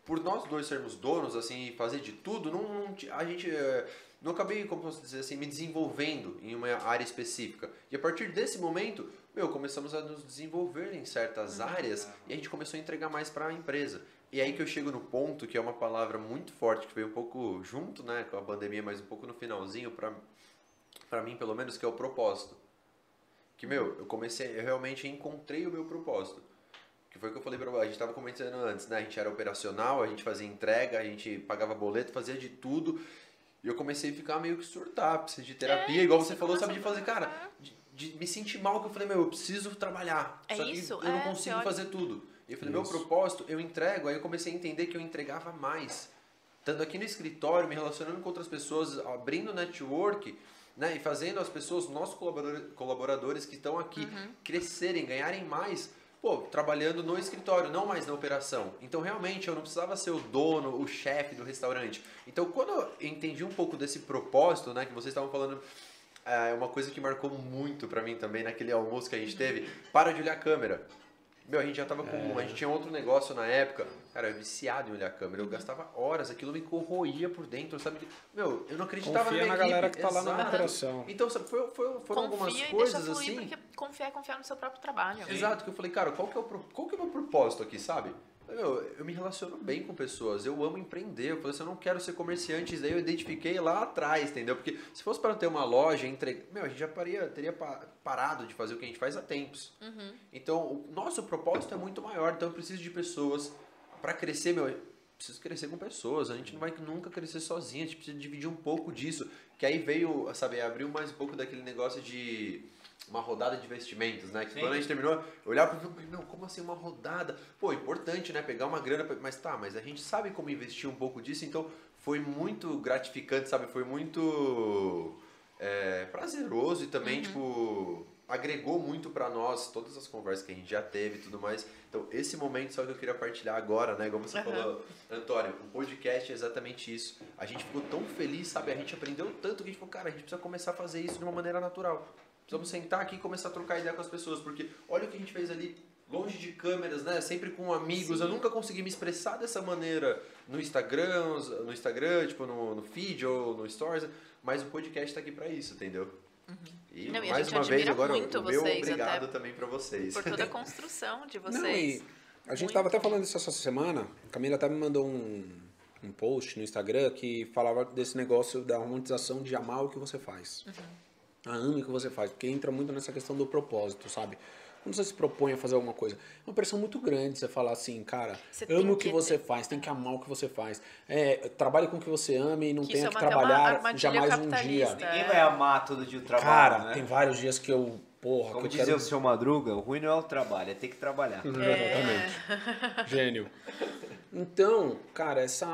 por nós dois sermos donos, assim, e fazer de tudo, não, não a gente eh, não acabei, como posso dizer assim, me desenvolvendo em uma área específica. E a partir desse momento, meu, começamos a nos desenvolver em certas áreas e a gente começou a entregar mais para a empresa. E aí que eu chego no ponto, que é uma palavra muito forte, que veio um pouco junto, né, com a pandemia, mas um pouco no finalzinho, para para mim pelo menos, que é o propósito. Que, meu, eu comecei, eu realmente encontrei o meu propósito. Que foi o que eu falei pra a gente tava comentando antes, né? A gente era operacional, a gente fazia entrega, a gente pagava boleto, fazia de tudo. E eu comecei a ficar meio que surtar, precisar de terapia, É, igual você você falou, sabe, de fazer, cara, de, de me sentir mal, que eu falei, meu, eu preciso trabalhar. É só que isso, eu não é, você consigo fazer tudo. E eu falei, meu Isso. propósito, eu entrego. Aí eu comecei a entender que eu entregava mais. Estando aqui no escritório, me relacionando com outras pessoas, abrindo network, né? E fazendo as pessoas, nossos colaborador- colaboradores que estão aqui, Uhum. crescerem, ganharem mais, pô, trabalhando no escritório, não mais na operação. Então, realmente, eu não precisava ser o dono, o chefe do restaurante. Então, quando eu entendi um pouco desse propósito, né? Que vocês estavam falando é uma coisa que marcou muito pra mim também naquele almoço que a gente teve. Para de olhar a câmera. Meu, a gente já tava com. A gente tinha outro negócio na época. Cara, eu viciado em olhar a câmera. Eu gastava horas, aquilo me corroía por dentro, sabe? Meu, eu não acreditava Confia na na galera que tá lá na Exato. operação. Então, sabe, foi, foi, foram algumas confia e coisas deixa fluir, assim. porque confiar é confiar no seu próprio trabalho. Exato, que eu falei, cara, qual que é o, qual que é o meu propósito aqui, sabe? Eu, eu me relaciono bem com pessoas, eu amo empreender. Eu falei assim, eu não quero ser comerciante, isso daí eu identifiquei lá atrás, entendeu? Porque se fosse para ter uma loja, entre... meu, a gente já paria, teria pa- parado de fazer o que a gente faz há tempos. Uhum. Então, o nosso propósito é muito maior, então eu preciso de pessoas para crescer, meu. eu Preciso crescer com pessoas, a gente não vai nunca crescer sozinho, a gente precisa dividir um pouco disso. Que aí veio, sabe, abriu mais um pouco daquele negócio de uma rodada de investimentos, né? Que Sim. quando a gente terminou, eu olhava para mim, não, como assim uma rodada? Pô, importante, né? Pegar uma grana, mas tá, mas a gente sabe como investir um pouco disso, então foi muito gratificante, sabe? Foi muito é, prazeroso e também, tipo, agregou muito pra nós, todas as conversas que a gente já teve e tudo mais. Então, esse momento só que eu queria partilhar agora, né? Como você Aham. falou, Antônio, o podcast é exatamente isso. A gente ficou tão feliz, sabe? A gente aprendeu tanto que a gente falou, cara, a gente precisa começar a fazer isso de uma maneira natural. Precisamos sentar aqui e começar a trocar ideia com as pessoas, porque olha o que a gente fez ali, longe de câmeras, né? Sempre com amigos. Eu nunca consegui me expressar dessa maneira no Instagram, no Instagram, tipo no, no feed ou no stories, mas o podcast tá aqui pra isso, entendeu? E Não, e a mais uma vez agora muito o meu vocês, obrigado até também pra vocês. Por toda a construção de Não, vocês. e a gente Muito. tava até falando isso essa semana. A Camila até me mandou um, um post no Instagram que falava desse negócio da romantização de amar o que você faz. Uhum. A ame o que você faz. Porque entra muito nessa questão do propósito, sabe? Quando você se propõe a fazer alguma coisa, é uma pressão muito grande você falar assim, cara, Você ame o que, que você faz, tem que amar o que você faz. É, trabalhe com o que você ama e não Que tenha isso que é trabalhar jamais um dia. Ninguém É. vai amar todo dia o trabalho, Cara, né? tem vários dias que eu, porra, Como que eu dizia quero... o seu Madruga, o ruim não é o trabalho, é ter que trabalhar. Exatamente. Gênio. Então, cara, essa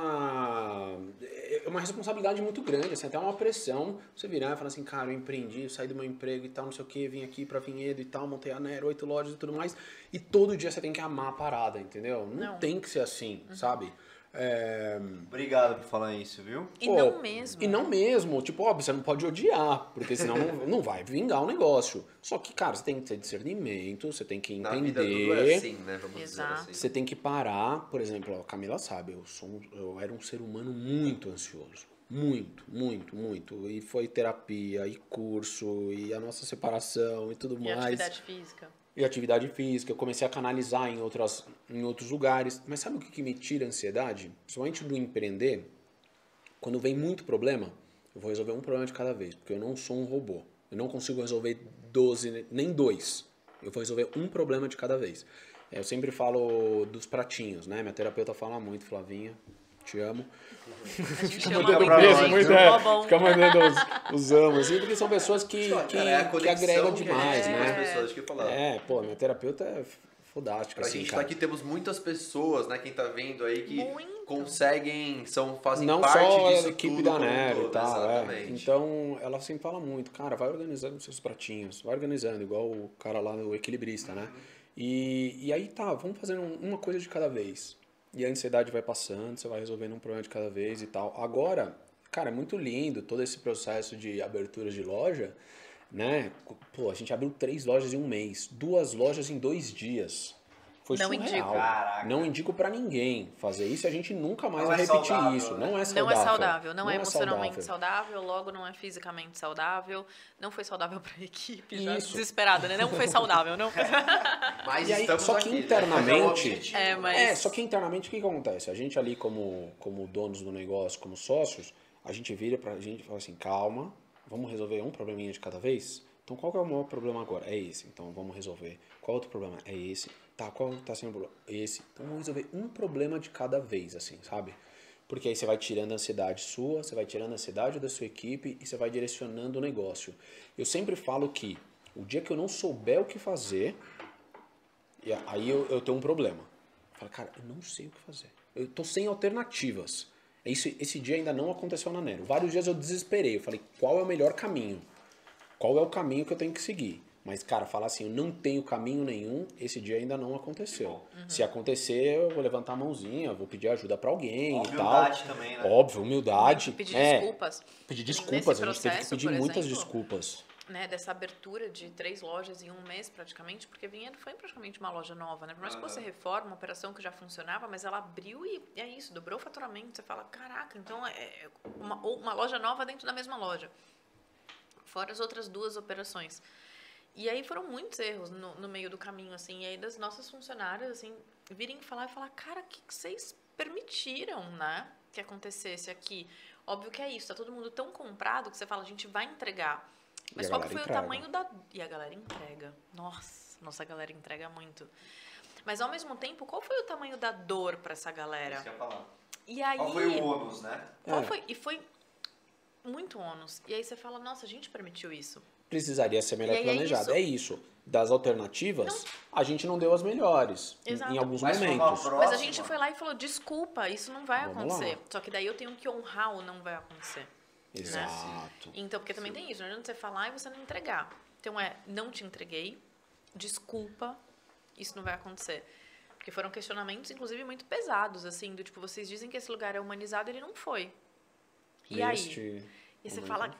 é uma responsabilidade muito grande, assim, até uma pressão. Você virar e falar assim, cara, eu empreendi, eu saí do meu emprego e tal, não sei o que, vim aqui pra Vinhedo e tal, montei a Nero, oito lojas e tudo mais. E todo dia você tem que amar a parada, entendeu? Não, Não. tem que ser assim, sabe? É, Obrigado por falar isso, viu? E Pô, não mesmo. E não mesmo. Tipo, óbvio, você não pode odiar, porque senão não, não vai vingar o negócio. Só que, cara, você tem que ter discernimento, você tem que Na entender. vida tudo é assim, né? Vamos Exato. dizer assim. Você tem que parar, por exemplo, a Camila sabe, eu, sou um- eu era um ser humano muito ansioso. Muito, muito, muito. E foi terapia, e curso, e a nossa separação e tudo E mais. atividade física. E atividade física, eu comecei a canalizar em, outras, em outros lugares. Mas sabe o que, que me tira a ansiedade? Principalmente do empreender, quando vem muito problema, eu vou resolver um problema de cada vez, porque eu não sou um robô. Eu não consigo resolver 12, nem dois. Eu vou resolver um problema de cada vez. É, Eu sempre falo dos pratinhos, né? Minha terapeuta fala muito, Flavinha, te amo. A gente Fica mandando muito beijo, muito, Tá é, bom. fica mandando os, os amos, assim, porque são pessoas que, que, cara, é a que conexão agregam que a demais, né? É, pô, minha terapeuta é fodástica, Pra assim, gente cara. tá aqui, temos muitas pessoas, né? Quem tá vendo aí que Muito. conseguem, são, fazem Não parte só disso a equipe tudo da um Nero e tal, é. Exatamente. Então, ela sempre fala muito, cara, vai organizando os seus pratinhos, vai organizando, igual o cara lá no equilibrista, né? E, e aí tá, vamos fazendo um- uma coisa de cada vez. E a ansiedade vai passando, você vai resolvendo um problema de cada vez e tal. Agora, cara, é muito lindo todo esse processo de abertura de loja, né? Pô, a gente abriu três lojas em um mês, duas lojas em dois dias. Foi Não surreal. indico. Caraca. Não indico pra ninguém fazer isso e a gente nunca mais Não vai é repetir saudável, isso. né? Não é Não saudável. é saudável, não, é emocionalmente saudável. saudável. logo não é fisicamente saudável, não foi saudável pra equipe, já Isso. desesperada, né? Não foi saudável, não. Mas E aí, só que aqui, né? internamente- É objetivo. É, mas É, só que internamente o que, que acontece? A gente ali como, como donos do negócio, como sócios, a gente vira pra gente e fala assim, calma, vamos resolver um probleminha de cada vez? Então qual que é o maior problema agora? É esse, então vamos resolver. Qual outro problema? É esse. Tá, qual tá sendo o problema? Esse. Então vamos resolver um problema de cada vez, assim, sabe? Porque aí você vai tirando a ansiedade sua, você vai tirando a ansiedade da sua equipe e você vai direcionando o negócio. Eu sempre falo que o dia que eu não souber o que fazer, aí eu, eu tenho um problema. Eu falo, cara, eu não sei o que fazer. Eu tô sem alternativas. Esse, esse dia ainda não aconteceu na Nero. Vários dias eu desesperei. Eu falei, qual é o melhor caminho? Qual é o caminho que eu tenho que seguir? Mas, cara, falar assim, eu não tenho caminho nenhum, esse dia ainda não aconteceu. Se acontecer, eu vou levantar a mãozinha, vou pedir ajuda pra alguém e tal. Humildade também, né? Óbvio, humildade. pedir é, desculpas. Pedir Nesse desculpas, a gente teve que pedir por muitas exemplo, desculpas. né, dessa abertura de três lojas em um mês praticamente, porque Vinhedo foi praticamente uma loja nova, né? Por mais que você reforma, uma operação que já funcionava, mas ela abriu e é isso, dobrou o faturamento. Você fala, caraca, então é uma, ou uma loja nova dentro da mesma loja. Fora as outras duas operações. E aí foram muitos erros no, no meio do caminho, assim. E aí das nossas funcionárias, assim, virem falar e falar, cara, o que, que vocês permitiram, né? Que acontecesse aqui. Óbvio que é isso, tá todo mundo tão comprado que você fala, a gente vai entregar. Mas qual que foi entrega. o tamanho da. E a galera entrega. Nossa, nossa galera entrega muito. Mas ao mesmo tempo, qual foi o tamanho da dor pra essa galera? Isso que eu ia falar. E aí. Qual foi o ônus, né? qual É. foi- E foi muito ônus. E aí você fala, nossa, a gente permitiu isso. Precisaria ser melhor aí é planejado. isso. É isso. Das alternativas, a gente não deu as melhores em- Exato. em alguns Mas momentos. Mas a gente foi lá e falou, desculpa, isso não vai Vamos acontecer. lá. Só que daí eu tenho que honrar o não vai acontecer. Exato. Então, porque também tem isso, não adianta você falar e você não entregar. Então é, não te entreguei, desculpa, isso não vai acontecer. Porque foram questionamentos, inclusive, muito pesados, assim, do tipo, vocês dizem que esse lugar é humanizado, ele não foi. E aí? Neste E você fala, não.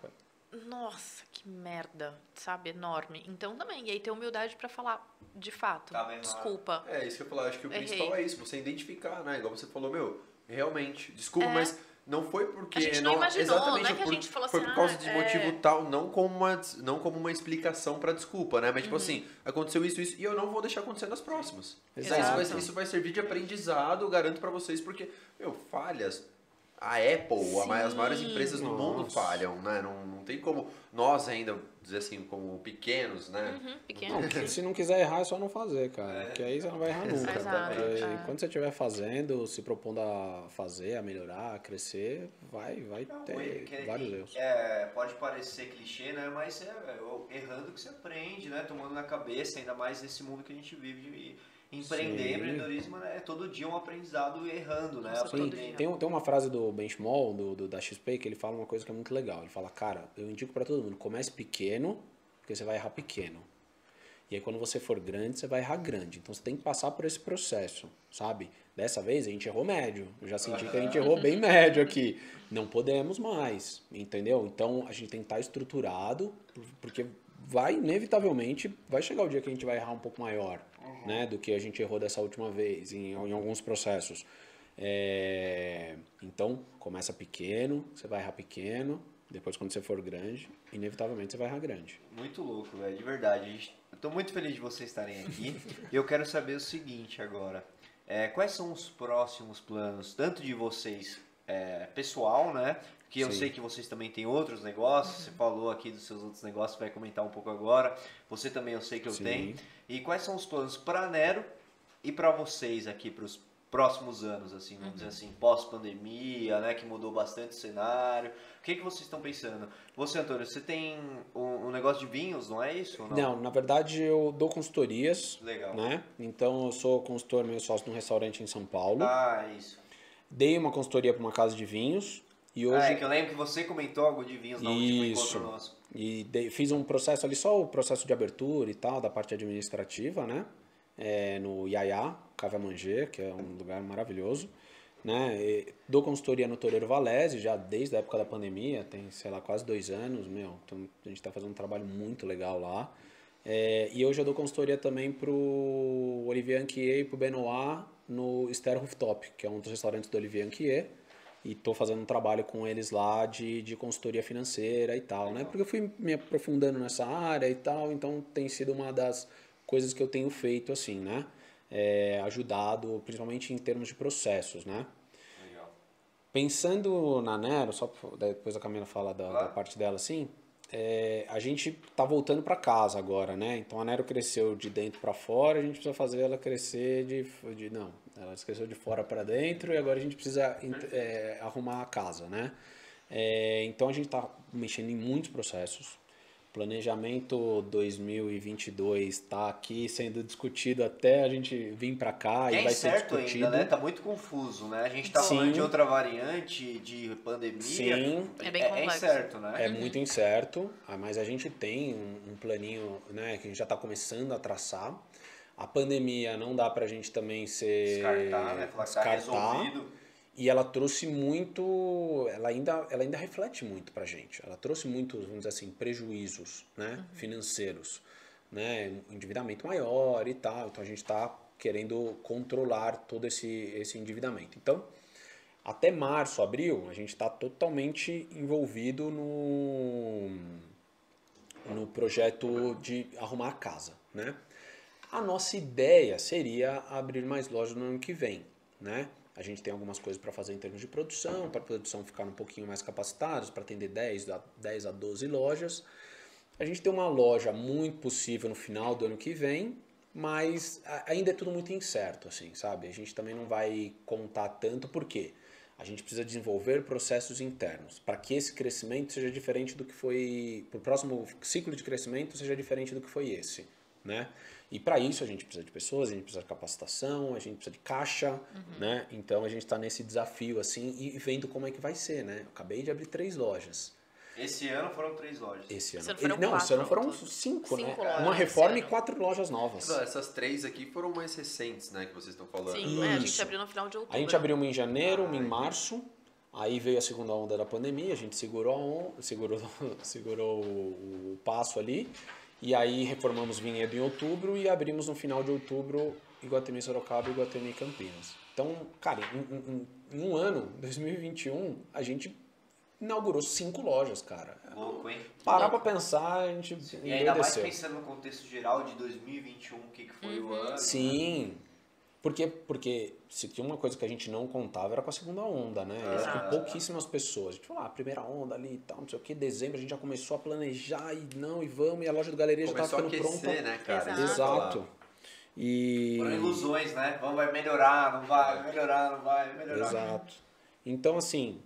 Nossa, que merda, sabe? Enorme. Então também, e aí ter humildade pra falar, de fato, errado. desculpa. É, isso que eu falar. Acho que o Errei. principal é isso, você identificar, né? Igual você falou, meu, realmente, desculpa, mas não foi porque... É. A gente não imaginou, exatamente, não é que a por- gente falou Foi assim, por causa ah, de é. motivo tal, não como uma, não como uma explicação pra desculpa, né? Mas Uhum. tipo assim, aconteceu isso, isso, e eu não vou deixar acontecer nas próximas. Exato. Isso, vai, isso vai servir de aprendizado, eu garanto pra vocês, porque, meu, falhas... A Apple, a mai- as maiores Sim. empresas do mundo Nossa. falham, né? Não, não tem como nós ainda, dizer assim, como pequenos, né? Uhum, Não, pequeno. porque se não quiser errar, é só não fazer, cara. Porque aí você não vai errar nunca. Exato, é. Quando você estiver fazendo, se propondo a fazer, a melhorar, a crescer, vai, vai Não, ter é que- vários erros. É, pode parecer clichê, né? Mas é, é errando que você aprende, né? Tomando na cabeça, ainda mais nesse mundo que a gente vive de empreender, Sim. empreendedorismo né? é todo dia um aprendizado errando, né? Dia. Tem, tem uma frase do Ben Schmall, do, do- da XP, que ele fala uma coisa que é muito legal. Ele fala, cara, eu indico pra todo mundo, comece pequeno, porque você vai errar pequeno. E aí quando você for grande, você vai errar grande. Então você tem que passar por esse processo, sabe? Dessa vez a gente errou médio. Eu já senti que a gente errou bem médio aqui. Não podemos mais, entendeu? Então a gente tem que estar estruturado, porque vai, inevitavelmente, vai chegar o dia que a gente vai errar um pouco maior, né? Do que a gente errou dessa última vez, em, em alguns processos. É, então, começa pequeno, você vai errar pequeno, depois quando você for grande, inevitavelmente você vai errar grande. Muito louco, velho, de verdade. Tô muito feliz de vocês estarem aqui. e eu quero saber o seguinte agora. É, quais são os próximos planos, tanto de vocês é, pessoal, né? Que eu Sim. sei que vocês também têm outros negócios. Você falou aqui dos seus outros negócios, vai comentar um pouco agora. Você também eu sei que eu Sim. tenho. E quais são os planos para Nero e para vocês aqui para os próximos anos, assim, vamos dizer assim, pós-pandemia, né? Que mudou bastante o cenário. O que, que vocês estão pensando? Você, Antônio, você tem um, um negócio de vinhos, não é isso? ou Não, na verdade eu dou consultorias, Legal. né? Então eu sou consultor meio sócio num restaurante em São Paulo. Ah, isso. Dei uma consultoria para uma casa de vinhos e hoje Ah, é que eu lembro que você comentou algo de vinhos no último Isso. encontro nosso. E dei- fiz um processo ali, só o processo de abertura e tal, da parte administrativa, né? É, no Iaiá, Cava Manger, que é um lugar maravilhoso. Né? E dou consultoria no Toreiro Valese, já desde a época da pandemia, tem, sei lá, quase dois anos, meu. Então, a gente está fazendo um trabalho muito legal lá. É, e hoje eu dou consultoria também pro Olivier Anquier e pro Benoit no Ster Rooftop, que é um dos restaurantes do Olivier Anquier. E tô fazendo um trabalho com eles lá de, de consultoria financeira e tal, né? Porque eu fui me aprofundando nessa área e tal, então tem sido uma das coisas que eu tenho feito, assim, né? É, ajudado, principalmente em termos de processos, né? Legal. Pensando na Nero, só depois a Camila fala da, da Claro. parte dela assim, é, a gente tá voltando para casa agora, né? Então a Nero cresceu de dentro para fora, a gente precisa fazer ela crescer de, de não, ela cresceu de fora para dentro e agora a gente precisa é, arrumar a casa, né? É, então a gente tá mexendo em muitos processos. Planejamento 2022 está aqui sendo discutido até a gente vir para cá e é vai ser discutido. ainda, né? Tá muito confuso, né? A gente tá Sim. falando de outra variante de pandemia. Sim. É bem é, complexo. incerto, né? É muito incerto, ah, mas a gente tem um, um planinho né, que a gente já está começando a traçar. A pandemia não dá para a gente também ser Descartar, né? Falar que tá descartar. resolvido. E ela trouxe muito, ela ainda, ela ainda reflete muito pra gente. Ela trouxe muitos, vamos dizer assim, prejuízos, né, financeiros, né, endividamento maior e tal. Então a gente está querendo controlar todo esse esse endividamento. Então, até março, abril, a gente está totalmente envolvido no no projeto de arrumar a casa, né? A nossa ideia seria abrir mais lojas no ano que vem, né? A gente tem algumas coisas para fazer em termos de produção, para a produção ficar um pouquinho mais capacitados, para atender 10 a, 10 a 12 lojas. A gente tem uma loja muito possível no final do ano que vem, mas ainda é tudo muito incerto, assim, sabe? A gente também não vai contar tanto, por quê? A gente precisa desenvolver processos internos para que esse crescimento seja diferente do que foi, para o próximo ciclo de crescimento seja diferente do que foi esse, né? E para isso a gente precisa de pessoas, a gente precisa de capacitação, a gente precisa de caixa, né? Então a gente está nesse desafio assim e vendo como é que vai ser, né? Eu acabei de abrir três lojas, Esse ano foram três lojas. Esse ano. Esse ano foram não, esse quatro ano foram todo. cinco, né? Cinco lojas Uma esse reforma e quatro lojas novas. Não, essas três aqui foram mais recentes, né, que vocês estão falando. Sim, é, a gente abriu no final de outubro. A gente abriu uma em janeiro, Ah, uma em entendi. março. Aí veio a segunda onda da pandemia, a gente segurou, a on- segurou, segurou o passo ali. E aí reformamos Vinhedo em outubro e abrimos no final de outubro Iguatemi Sorocaba e Iguatemi Campinas. Então, cara, em, em- em um ano, 2021, a gente inaugurou cinco lojas, cara. Louco, hein? Parar pra pensar, a gente E ainda mais pensando no contexto geral de 2021, o que, que foi o ano. Sim. Porque, porque se tinha uma coisa que a gente não contava era com a segunda onda, né? Com pouquíssimas pessoas. A gente falou, ah, primeira onda ali e tal, não sei o que, dezembro a gente já começou a planejar e não, e vamos, e a loja do Galeria já Começou a tava ficando aquecer, pronta. né, cara? Exato. Exato. E. Foram ilusões, né? Vamos, vai melhorar, não vai, vai melhorar, não vai, vai melhorar. Exato. Então, assim,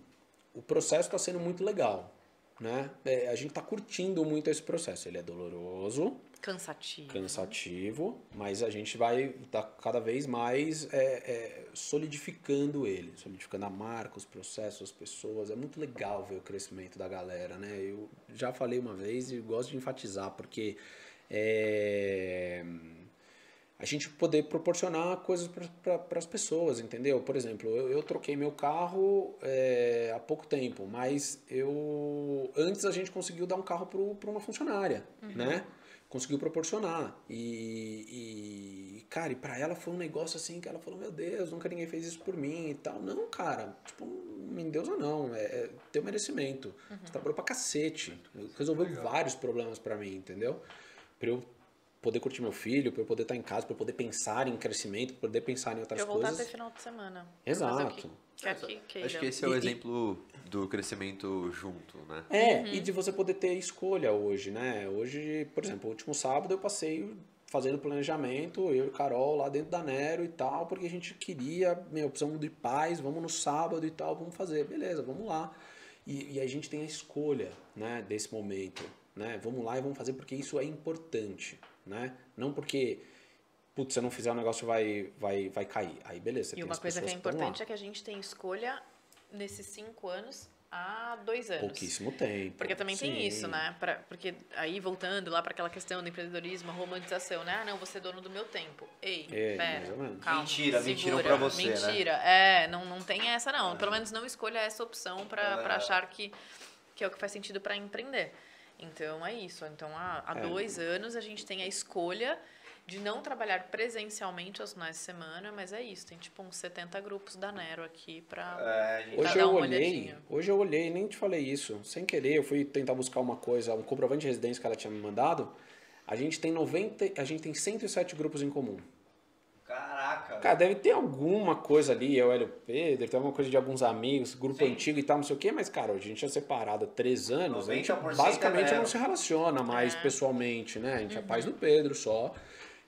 o processo está sendo muito legal. Né? É, a gente está curtindo muito esse processo. Ele é doloroso, Cansativo. cansativo, mas a gente vai estar cada vez mais é, é, solidificando ele, solidificando a marca, os processos, as pessoas. É muito legal ver o crescimento da galera, né? Eu já falei uma vez e gosto de enfatizar, porque é, a gente poder proporcionar coisas para as pessoas, entendeu? Por exemplo, eu, eu troquei meu carro é, há pouco tempo, mas eu antes a gente conseguiu dar um carro para uma funcionária, né? Conseguiu proporcionar. E, e cara, e para ela foi um negócio assim que ela falou: Meu Deus, nunca ninguém fez isso por mim e tal. Não, cara, tipo, me deusa não, é, é teu merecimento. Você trabalhou pra cacete. Resolveu vários problemas para mim, entendeu? Pra eu poder curtir meu filho, pra eu poder estar em casa, pra eu poder pensar em crescimento, pra eu poder pensar em outras Eu voltar a ter coisas. final de semana. Exato. Que. Acho que esse é o E- e- exemplo do crescimento junto, né? É, Uhum. e de você poder ter escolha hoje, né? Hoje, por exemplo, o último sábado eu passei fazendo planejamento, eu e Carol lá dentro da Nero e tal, porque a gente queria, meu, precisamos de paz, vamos no sábado e tal, vamos fazer, beleza, vamos lá. E, e a gente tem a escolha, né, desse momento, né? Vamos lá e vamos fazer porque isso é importante, né? Não porque, putz, se eu não fizer o negócio vai, vai, vai cair. Aí beleza, você E tem uma as coisa que é importante é que a gente tem escolha nesses cinco anos há dois anos. Pouquíssimo tempo. Porque também tem Sim. isso, né? Pra, porque aí, voltando lá para aquela questão do empreendedorismo, a romantização, né? Ah, não, você é dono do meu tempo. Ei, É, mais pera, ou menos. calma, Mentira, segura. mentiram pra você, né? Mentira, é, não, não tem essa não. Pelo menos não escolha essa opção para É. pra achar que, que é o que faz sentido para empreender. Então, é isso. Então, há, há É. dois anos a gente tem a escolha de não trabalhar presencialmente aos finais de semana, mas é isso. Tem tipo uns 70 grupos da Nero aqui para... É, gente, Pra Hoje dar eu uma olhei, olhadinha. hoje eu olhei, nem te falei isso, sem querer, eu fui tentar buscar uma coisa, um comprovante de residência que ela tinha me mandado. A gente tem 90, a gente tem 107 grupos em comum. Caraca. Cara, deve ter alguma coisa ali, eu, Hélio Pedro, tem alguma coisa de alguns amigos, grupo Sim. antigo e tal, não sei o quê, mas, cara, hoje a gente é separado há três anos, a gente 90% basicamente é não se relaciona mais É. pessoalmente, né? A gente é Uhum. paz do Pedro só.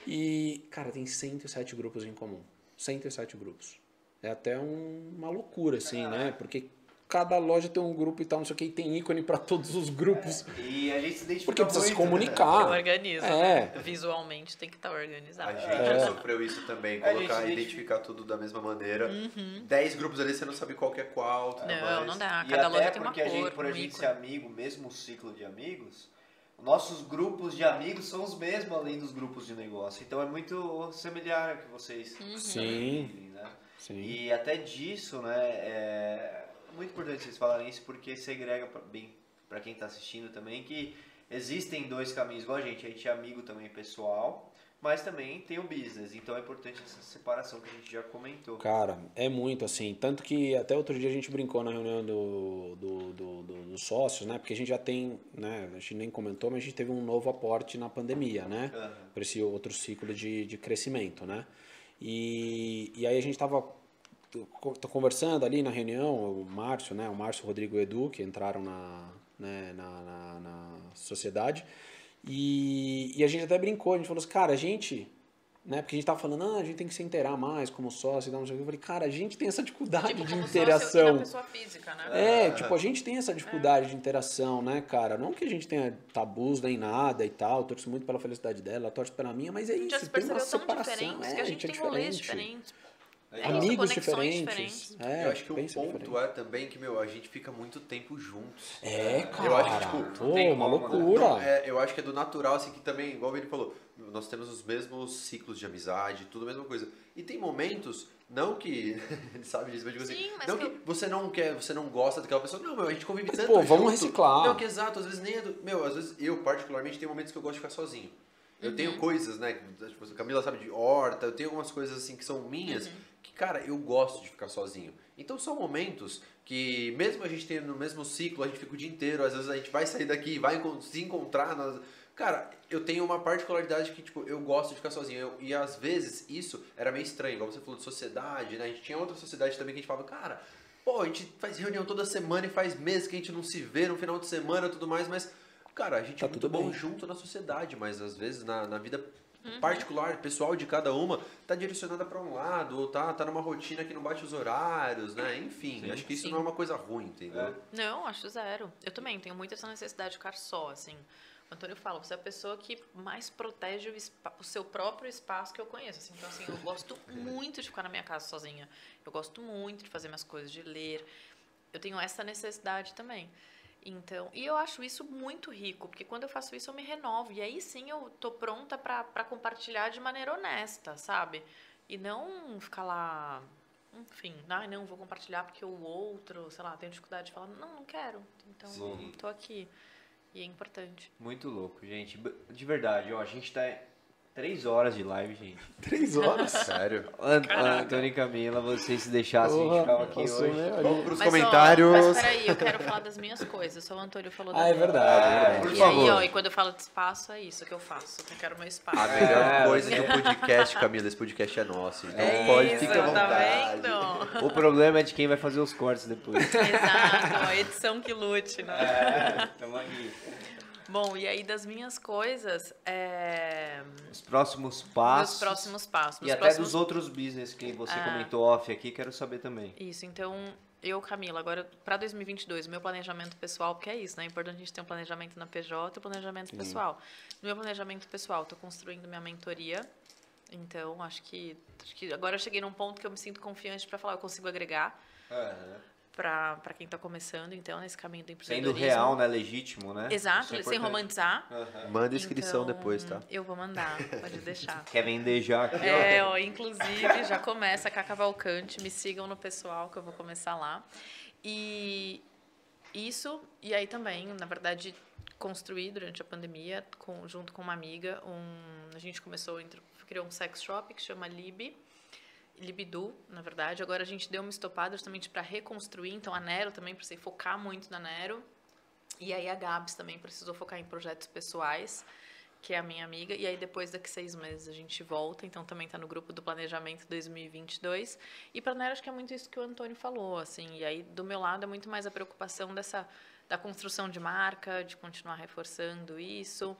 E, cara, tem 107 grupos em comum. 107 grupos. É até um- uma loucura, assim, né? Porque cada loja tem um grupo e tal, não sei o que, e tem ícone pra todos os grupos. E a gente se identifica Porque precisa se muito, né? comunicar. Organiza. É. Visualmente tem que estar organizado. A gente É. já sofreu isso também, colocar, gente identificar tudo da mesma maneira. Dez grupos ali, você não sabe qual que é qual, tudo Não, mais. não dá. E Cada até loja tem uma porque a gente, cor, por um a gente ícone. ser amigo, mesmo ciclo de amigos, nossos grupos de amigos são os mesmos além dos grupos de negócio. Então é muito semelhante ao que vocês Uhum. Sim. vivem, né? Sim. E até disso, né, é muito importante vocês falarem isso porque segrega pra, bem para quem está assistindo também que existem dois caminhos igual a gente, a gente é amigo também pessoal, mas também tem o business, então é importante essa separação que a gente já comentou. Cara, é muito assim. Tanto que até outro dia a gente brincou na reunião do, do, do- do- dos sócios, né? Porque a gente já tem, né? A gente nem comentou, mas a gente teve um novo aporte na pandemia, né? Aham. Para esse outro ciclo de, de crescimento, né? E, e aí a gente estava conversando ali na reunião, o Márcio, né? O Márcio, o Rodrigo e o Edu, que entraram na, né, na, na, na sociedade. E, e a gente até brincou, a gente falou assim, cara, a gente né? Porque a gente tava falando, ah, a gente tem que se inteirar mais como sócio e tal, não sei o que. Eu falei, cara, a gente tem essa dificuldade Tipo, de sócio interação. pessoa física, né? É, tipo, a gente tem essa dificuldade de interação, né, cara? Não que a gente tenha tabus nem nada e tal, eu torço muito pela felicidade dela, ela torce pela minha, mas é isso, tem uma separação. diferentes é, que a gente é tem rolês diferente. diferentes. Amigos conexões diferentes. diferentes. É, eu acho que o ponto diferente. é também que, meu, a gente fica muito tempo juntos. É, cara. Eu acho que, tipo, Pô, tem uma loucura. Não, é, eu acho que é do natural, assim, que também, igual ele falou, nós temos os mesmos ciclos de amizade, tudo a mesma coisa. E tem momentos, não que. ele sabe disso, mas digo assim. Sim, mas não que que você não quer, você não gosta daquela pessoa. Não, meu, a gente convive Mas, tanto. pô, vamos junto. reciclar. Não, que exato, às vezes nem é do. Meu, às vezes eu, particularmente, tem momentos que eu gosto de ficar sozinho. Eu Uhum. tenho coisas, né? Tipo, a Camila sabe de horta, eu tenho algumas coisas assim que são minhas, Uhum. Cara, eu gosto de ficar sozinho. Então são momentos que, mesmo a gente tendo no mesmo ciclo, a gente fica o dia inteiro, às vezes a gente vai sair daqui, vai se encontrar. Nas... Cara, eu tenho uma particularidade que, tipo, eu gosto de ficar sozinho. Eu- e às vezes isso era meio estranho, igual você falou de sociedade, né? A gente tinha outra sociedade também que a gente falava, cara, pô, a gente faz reunião toda semana e faz meses que a gente não se vê no final de semana e tudo mais, mas, cara, a gente Tá é muito tudo bom bem. junto na sociedade, mas às vezes na, na vida particular, pessoal de cada uma, tá direcionada para um lado, ou tá, tá numa rotina que não bate os horários, né? Enfim, acho que isso Sim. não é uma coisa ruim, entendeu? Não, acho zero. Eu também tenho muito essa necessidade de ficar só, assim. O Antônio fala, você é a pessoa que mais protege o, o seu próprio espaço que eu conheço. assim. Então, assim, eu gosto muito de ficar na minha casa sozinha. Eu gosto muito de fazer minhas coisas, de ler. Eu tenho essa necessidade também. Então, e eu acho isso muito rico, porque quando eu faço isso eu me renovo. E aí sim eu tô pronta pra pra compartilhar de maneira honesta, sabe? E não ficar lá, enfim, ai não, vou compartilhar porque o outro, sei lá, tem dificuldade de falar, não, não quero. Então, Sim. tô aqui. E é importante. Muito louco, gente. De verdade, ó, a gente tá três horas de live, gente. Três horas. Sério? Ant- Antônio e Camila, vocês se deixassem, a gente ficava aqui hoje. hora. Vamos pros Mas, ó, comentários. mas peraí, eu quero falar das minhas coisas. Só o Antônio falou da Ah, é verdade, é verdade. Por e favor. aí, ó, e quando eu falo de espaço, é isso que eu faço. Eu quero meu espaço. A melhor É, coisa você- do podcast, Camila, esse podcast é nosso. Então É pode isso, ficar à tá vontade. vendo? O problema é de quem vai fazer os cortes depois. Exato, a edição que lute, né? É, tamo aqui. Bom, e aí das minhas coisas, é... Os próximos passos. meus próximos passos. E até próximos... dos outros business que você Ah. comentou off aqui, quero saber também. Isso, então, eu, Camila, agora para 2022, meu planejamento pessoal, porque é isso, né? É importante a gente ter um planejamento na PJ e um planejamento pessoal. No meu planejamento pessoal, estou construindo minha mentoria. Então, acho que, acho que agora eu cheguei num ponto que eu me sinto confiante para falar, eu consigo agregar para quem está começando, então, nesse caminho do Sendo empreendedorismo. real, né? Legítimo, né? Exato, é sem romantizar. Manda inscrição Então, depois, tá? Eu vou mandar, pode deixar. Quer vender já aqui, É, ó, inclusive, já começa com a Cavalcante. Me sigam no pessoal que eu vou começar lá. E isso, e aí também, na verdade, construí durante a pandemia, com- junto com uma amiga, um, a gente começou, criou um sex shop que chama Lib, Libidu, na verdade. Agora a gente deu uma estopada justamente para reconstruir, então a Nero também precisei focar muito na Nero. E aí a Gabs também precisou focar em projetos pessoais, que é a minha amiga. E aí depois daqui seis meses a gente volta, então também está no grupo do planejamento 2022. E para Nero acho que é muito isso que o Antônio falou, assim. E aí do meu lado é muito mais a preocupação dessa da construção de marca, de continuar reforçando isso.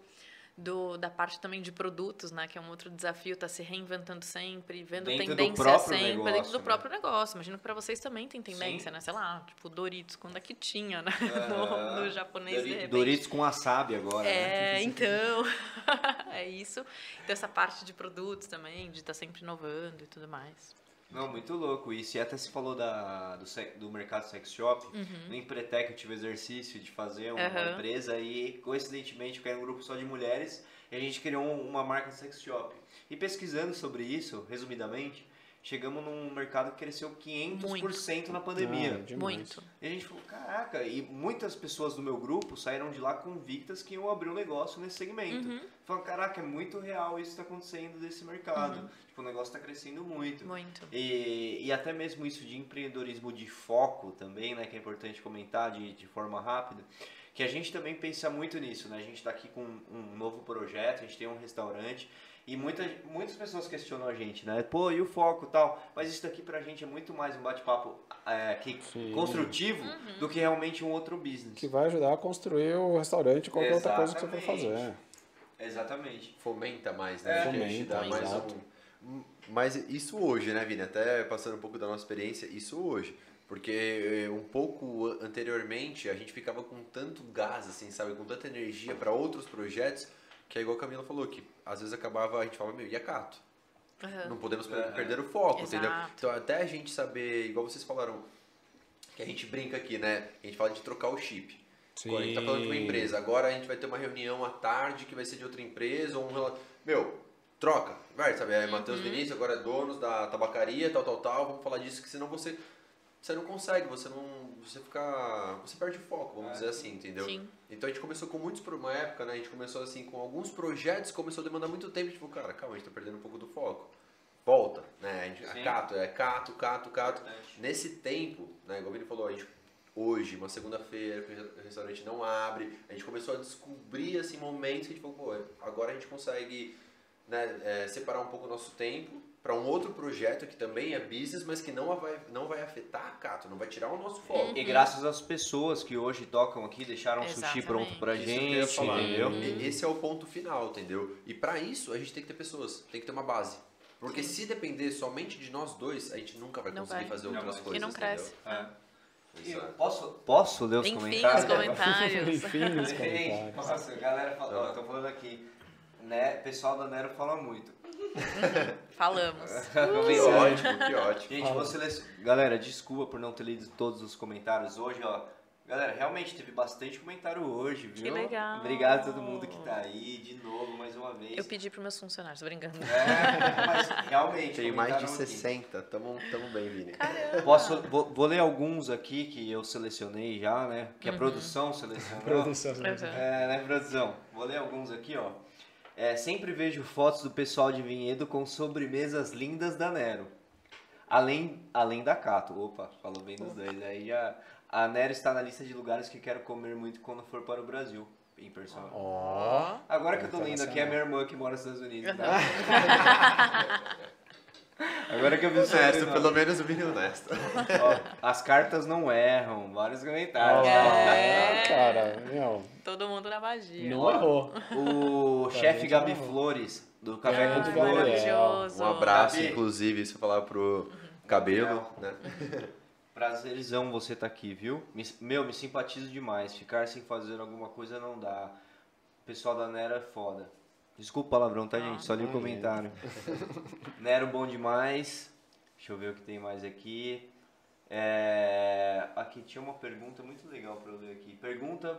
Do, da parte também de produtos, né? Que é um outro desafio, tá se reinventando sempre, vendo Dentro tendência sempre, negócio, dentro do né? próprio negócio. Imagino que para vocês também tem tendência, Sim. né? Sei lá, tipo Doritos, quando é que tinha, né? No, no japonês, Dori-. Doritos com wasabi agora, né? É, então. é isso. Então, essa parte de produtos também, de estar sempre inovando e tudo mais. Não, muito louco isso. E até se falou da, do, do mercado sex shop. No Empretec eu tive exercício de fazer uma Uhum. empresa e, coincidentemente, eu caí num grupo só de mulheres e a gente criou um- uma marca sex shop. E pesquisando sobre isso, resumidamente, chegamos num mercado que cresceu 500% na pandemia. Ah. Muito. E a gente falou, caraca, e muitas pessoas do meu grupo saíram de lá convictas que iam abrir um negócio nesse segmento. Uhum. Falaram, caraca, é muito real isso que está acontecendo desse mercado. Tipo, o negócio está crescendo muito. Muito. E, e até mesmo isso de empreendedorismo de foco também, né, que é importante comentar de, de forma rápida, que a gente também pensa muito nisso, né? A gente está aqui com um novo projeto, a gente tem um restaurante e muita, muitas pessoas questionam a gente, né? Pô, e o foco e tal? Mas isso daqui pra gente é muito mais um bate-papo é, que- Sim. construtivo Uhum. do que realmente um outro business. Que vai ajudar a construir o restaurante, qualquer outra coisa que você for Exatamente. fazer. Exatamente. Fomenta mais, né? É. Fomenta, dá mais exato. um- Mas isso hoje, né, Vini? Até passando um pouco da nossa experiência, isso hoje. Porque eh, um pouco anteriormente a gente ficava com tanto gás, assim, sabe? Com tanta energia para outros projetos, que é igual a Camila falou, que às vezes acabava, a gente falava, meu, e a Cato? Aham. Não podemos per- É. perder o foco, Exato. entendeu? Então, até a gente saber, igual vocês falaram, que a gente brinca aqui, né? A gente fala de trocar o chip. Quando a gente tá falando de uma Sim. empresa, agora a gente vai ter uma reunião à tarde que vai ser de outra empresa, ou um rela- Meu, troca, vai, sabe? É Matheus Vinícius, agora é donos da tabacaria, tal, tal, tal, vamos falar disso, que senão você. Você não consegue, você não. Você fica. Você perde o foco, vamos dizer assim, entendeu? Sim. Então a gente começou com muitos, uma época, né? A gente começou assim com alguns projetos, começou a demandar muito tempo, tipo, cara, calma, a gente tá perdendo um pouco do foco. Volta, né? A gente, Sim. é cato, é cato, cato, cato. Importante. Nesse tempo, né, igual o Vini falou, a gente, hoje, uma segunda-feira, que o restaurante não abre, a gente começou a descobrir assim, momentos que a gente falou, pô, agora a gente consegue né, é, separar um pouco o nosso tempo para um outro projeto que também é business, mas que não vai, não vai afetar a Cato, não vai tirar o nosso foco. E graças às pessoas que hoje tocam aqui, deixaram o sushi pronto pra Isso gente, falar. entendeu? E- Esse é o ponto final, entendeu? E para isso a gente tem que ter pessoas, tem que ter uma base. Porque se depender somente de nós dois, a gente nunca vai Não conseguir vai. fazer Não outras vai. coisas. E não cresce. É. Eu posso, posso ler os Enfim, comentários? os comentários. Enfim, Gente, comentários. Nossa, a galera fala, ó, tô falando aqui. Né, pessoal da Nero fala muito. Falamos. Que ótimo, que ótimo. Gente, vou selecionar. Galera, desculpa por não ter lido todos os comentários hoje, ó. Galera, realmente teve bastante comentário hoje, viu? Que legal. Obrigado a todo mundo que tá aí, de novo, mais uma vez. Eu pedi para meus funcionários, tô brincando. É, mas realmente. Tem mais de comentaram aqui. 60, tamo, tamo bem, Vini. Posso, vou, vou ler alguns aqui que eu selecionei já, né? Que a Uhum. produção selecionou. Produção. Uhum. É, né, produção? Vou ler alguns aqui, ó. É, sempre vejo fotos do pessoal de Vinhedo com sobremesas lindas da Nero. Além, além da Cato. Opa, falou bem dos dois. Aí já, a Nero está na lista de lugares que quero comer muito quando for para o Brasil. Em persona. Ó. Agora que eu tô lendo aqui é minha irmã que mora nos Estados Unidos. Tá? Agora que eu vi o Honesto, sobrenome. pelo menos é honesto. Ó, as cartas não erram. Vários comentários. É. Ah, cara, meu, Todo mundo na magia. não errou. O chefe gente Gabi não. Flores, do Café com Flores. Um abraço, Gabi. inclusive, isso eu falar pro cabelo, né? Prazerzão você tá aqui, viu? Me- meu, me simpatizo demais. Ficar sem fazer alguma coisa não dá. O pessoal da Nero é foda. Desculpa o palavrão, tá, gente? Só li o Imagina. comentário. Nero bom demais. Deixa eu ver o que tem mais aqui. É, Aqui tinha uma pergunta muito legal pra eu ler aqui. Pergunta: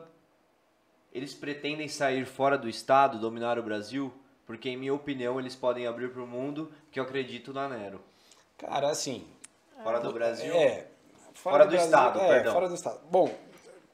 Eles pretendem sair fora do estado, dominar o Brasil? Porque, em minha opinião, eles podem abrir pro mundo, que eu acredito na Nero. Cara, assim, Fora do Brasil? É. Fora do estado, é, perdão. fora do estado. Bom,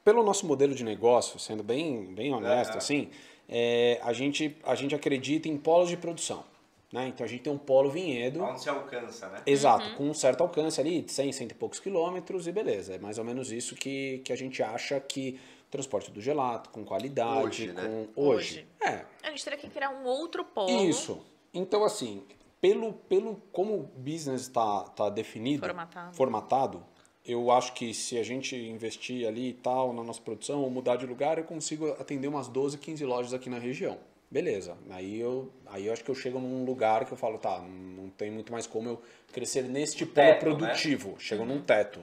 pelo nosso modelo de negócio, sendo bem, bem honesto, Aham. assim, é, a, gente, a gente acredita em polos de produção. Né? Então a gente tem um polo vinhedo. Onde se alcança, né? Exato, com um certo alcance ali, de 100, 100 e poucos quilômetros, e beleza. É mais ou menos isso que, que a gente acha que o transporte do gelato, com qualidade, Hoje, né? com hoje. É, A gente teria que criar um outro polo isso. Então, assim, pelo, pelo como o business está tá definido, formatado. formatado, eu acho que se a gente investir ali e tal na nossa produção ou mudar de lugar, eu consigo atender umas 12, 15 lojas aqui na região. Beleza. Aí eu, aí eu acho que eu chego num lugar que eu falo, tá, não tem muito mais como eu crescer neste polo teto, né? produtivo. Chego num teto.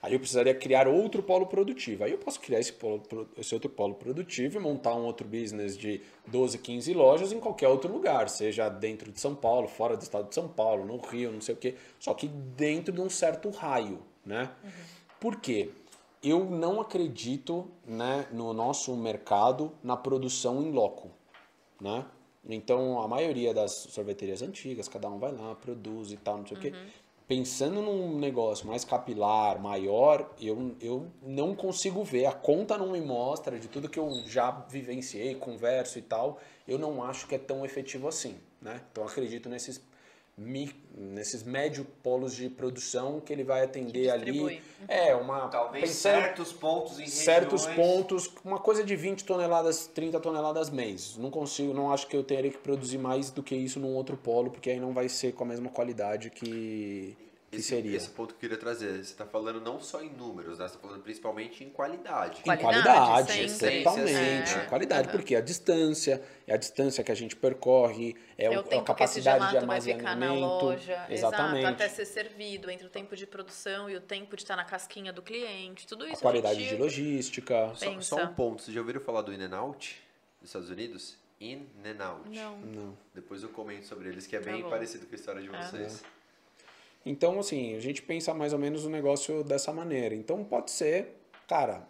Aí eu precisaria criar outro polo produtivo. Aí eu posso criar esse, polo, esse outro polo produtivo e montar um outro business de 12, 15 lojas em qualquer outro lugar, seja dentro de São Paulo, fora do estado de São Paulo, no Rio, não sei o quê. Só que dentro de um certo raio, né? Por quê? Eu não acredito né, no nosso mercado na produção em loco né? Então, a maioria das sorveterias antigas, cada um vai lá, produz e tal, não sei o quê. Pensando num negócio mais capilar, maior, eu, eu não consigo ver. A conta não me mostra de tudo que eu já vivenciei, converso e tal. Eu não acho que é tão efetivo assim, né? Então, acredito nesses, nesses médio polos de produção que ele vai atender ali. É, uma... Talvez pensando- certos pontos em certos regiões- pontos, uma coisa de 20 toneladas, 30 toneladas mês. Não consigo, não acho que eu teria que produzir mais do que isso num outro polo, porque aí não vai ser com a mesma qualidade que, que Esse, seria. esse ponto que eu queria trazer. Você está falando não só em números, né? Você está falando principalmente em qualidade. Em Qualidade, qualidade, totalmente. É. Qualidade, Aham. porque a distância, é a distância que a gente percorre, é, É o- o a tempo capacidade que de esse gelato vai ficar na armazenamento. loja. Exatamente. Exato, até ser servido, entre o tempo de produção e o tempo de estar na casquinha do cliente, tudo isso. A qualidade gente de logística. Só, só um ponto. Vocês já ouviram falar do In-N-Out dos Estados Unidos? In and Out. Não. Não. Depois eu comento sobre eles, que é Tá bem bom. parecido com a história de Ah. vocês. Então, assim, a gente pensa mais ou menos o negócio dessa maneira. Então, pode ser, cara,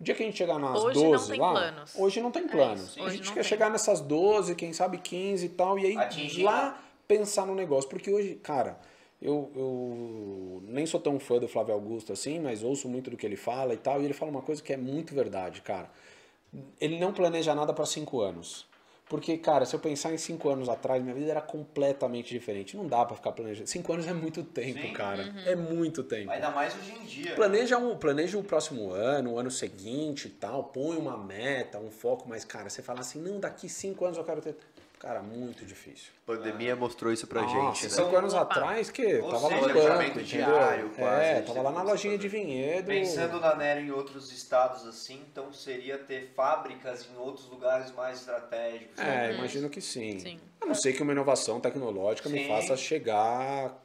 o dia que a gente chegar nas Hoje não 12 tem lá, planos. hoje não tem É planos. isso, a gente quer tem. chegar nessas 12, quem sabe 15 e tal, e aí Atingir lá pensar no negócio. Porque hoje, cara, eu, eu nem sou tão fã do Flávio Augusto assim, mas ouço muito do que ele fala e tal, e ele fala uma coisa que é muito verdade, cara. Ele não planeja nada para cinco anos. Porque, cara, se eu pensar em cinco anos atrás, minha vida era completamente diferente. Não dá pra ficar planejando. Cinco anos é muito tempo, Sim. cara. Uhum. É muito tempo. Ainda mais hoje em dia. Planeja, um, planeja o próximo ano, o ano seguinte e tal. Põe uma meta, um foco, mas, cara, você fala assim, não, daqui cinco anos eu quero ter. Cara, muito difícil. A pandemia mostrou isso pra Nossa, gente, né? cinco anos atrás, que Ou tava lá seja, no banco, diário, quase, É, tava lá na lojinha de vinhedo. Pensando na Nero em outros estados assim, então seria ter fábricas em outros lugares mais estratégicos. É, imagino que sim. Sim. A não ser que uma inovação tecnológica me Sim. faça chegar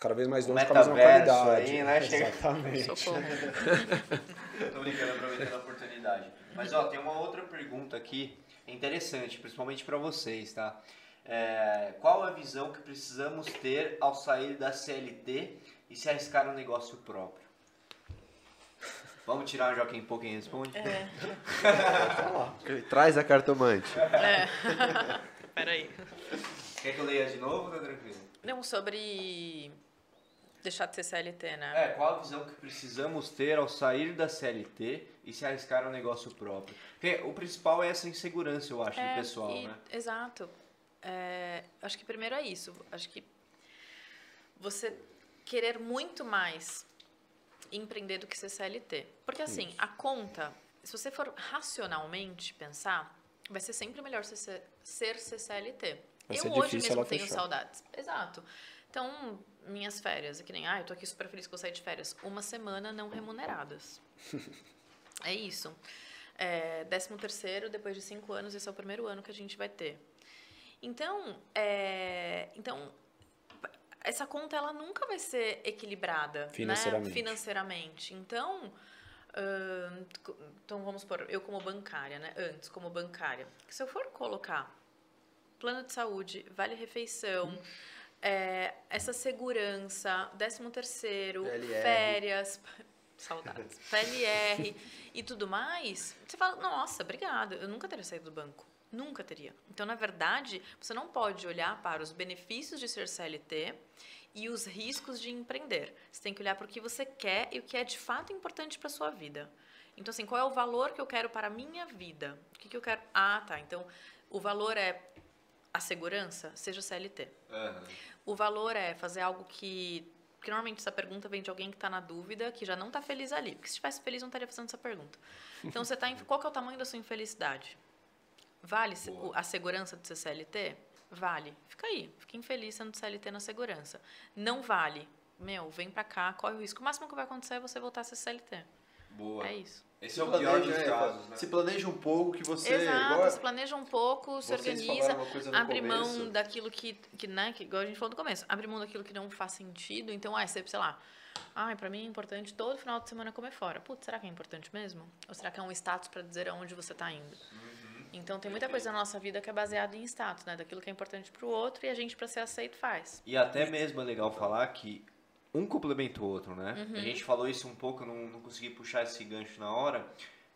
cada vez mais longe com a mesma qualidade. aí, né? Exatamente. Tô brincando, aproveitando a oportunidade. Mas ó, tem uma outra pergunta aqui, interessante, principalmente para vocês, tá? É, qual a visão que precisamos ter ao sair da CLT e se arriscar um negócio próprio? Vamos tirar já quem pouquinho responde? É. Traz a cartomante. é. Peraí. Quer que eu leia de novo? Tá tranquilo. Não, sobre deixar de ser CLT, né? É, qual a visão que precisamos ter ao sair da CLT e se arriscar um negócio próprio? Porque o principal é essa insegurança, eu acho, do pessoal, e- né? Exato. É, acho que primeiro é isso. Acho que você querer muito mais empreender do que ser CLT. Porque assim, a conta, se você for racionalmente pensar, vai ser sempre melhor ser, ser CLT. Vai eu hoje mesmo tenho fechar. saudades. Exato. Então, minhas férias, é que nem, ah, eu tô aqui super feliz que eu saí de férias. Uma semana não remuneradas. é isso. É, décimo terceiro, depois de cinco anos, esse é o primeiro ano que a gente vai ter. Então, é, então essa conta ela nunca vai ser equilibrada Financeiramente. Né? financeiramente. Então, co- então vamos supor, eu como bancária, né? Antes, como bancária, se eu for colocar plano de saúde, vale refeição, é, essa segurança, décimo terceiro, PLR. férias, saudades, PLR e tudo mais, você fala, nossa, obrigada, eu nunca teria saído do banco. Nunca teria. Então, na verdade, você não pode olhar para os benefícios de ser CLT e os riscos de empreender. Você tem que olhar para o que você quer e o que é de fato importante para a sua vida. Então, assim, qual é o valor que eu quero para a minha vida? O que, que eu quero? Ah, tá. Então, o valor é a segurança, seja CLT. Aham. O valor é fazer algo que. Porque normalmente essa pergunta vem de alguém que está na dúvida, que já não está feliz ali. Porque se estivesse feliz, não estaria fazendo essa pergunta. Então, você tá em, qual que é o tamanho da sua infelicidade? Vale o- a segurança de ser CLT? Vale. Fica aí. Fica infeliz sendo CLT na segurança. Não vale. Meu, vem pra cá, corre o risco. O máximo que vai acontecer é você voltar a ser CLT. Boa. É isso. Esse é o Se pior planeja, dos é, casos, né? Se planeja um pouco que você. Exato, igual- se planeja um pouco, se vocês organiza, abre começo. mão daquilo que, que, né, que, igual a gente falou no começo, abre mão daquilo que não faz sentido. Então, ah, você, sei lá, ah, pra mim é importante todo final de semana comer fora. Putz, será que é importante mesmo? Ou será que é um status pra dizer aonde você tá indo? Então, tem muita coisa na nossa vida que é baseada em status, né? Daquilo que é importante pro outro e a gente, pra ser aceito, faz. E até mesmo é legal falar que um complementa o outro, né? Uhum. A gente falou isso um pouco, eu não, não consegui puxar esse gancho na hora,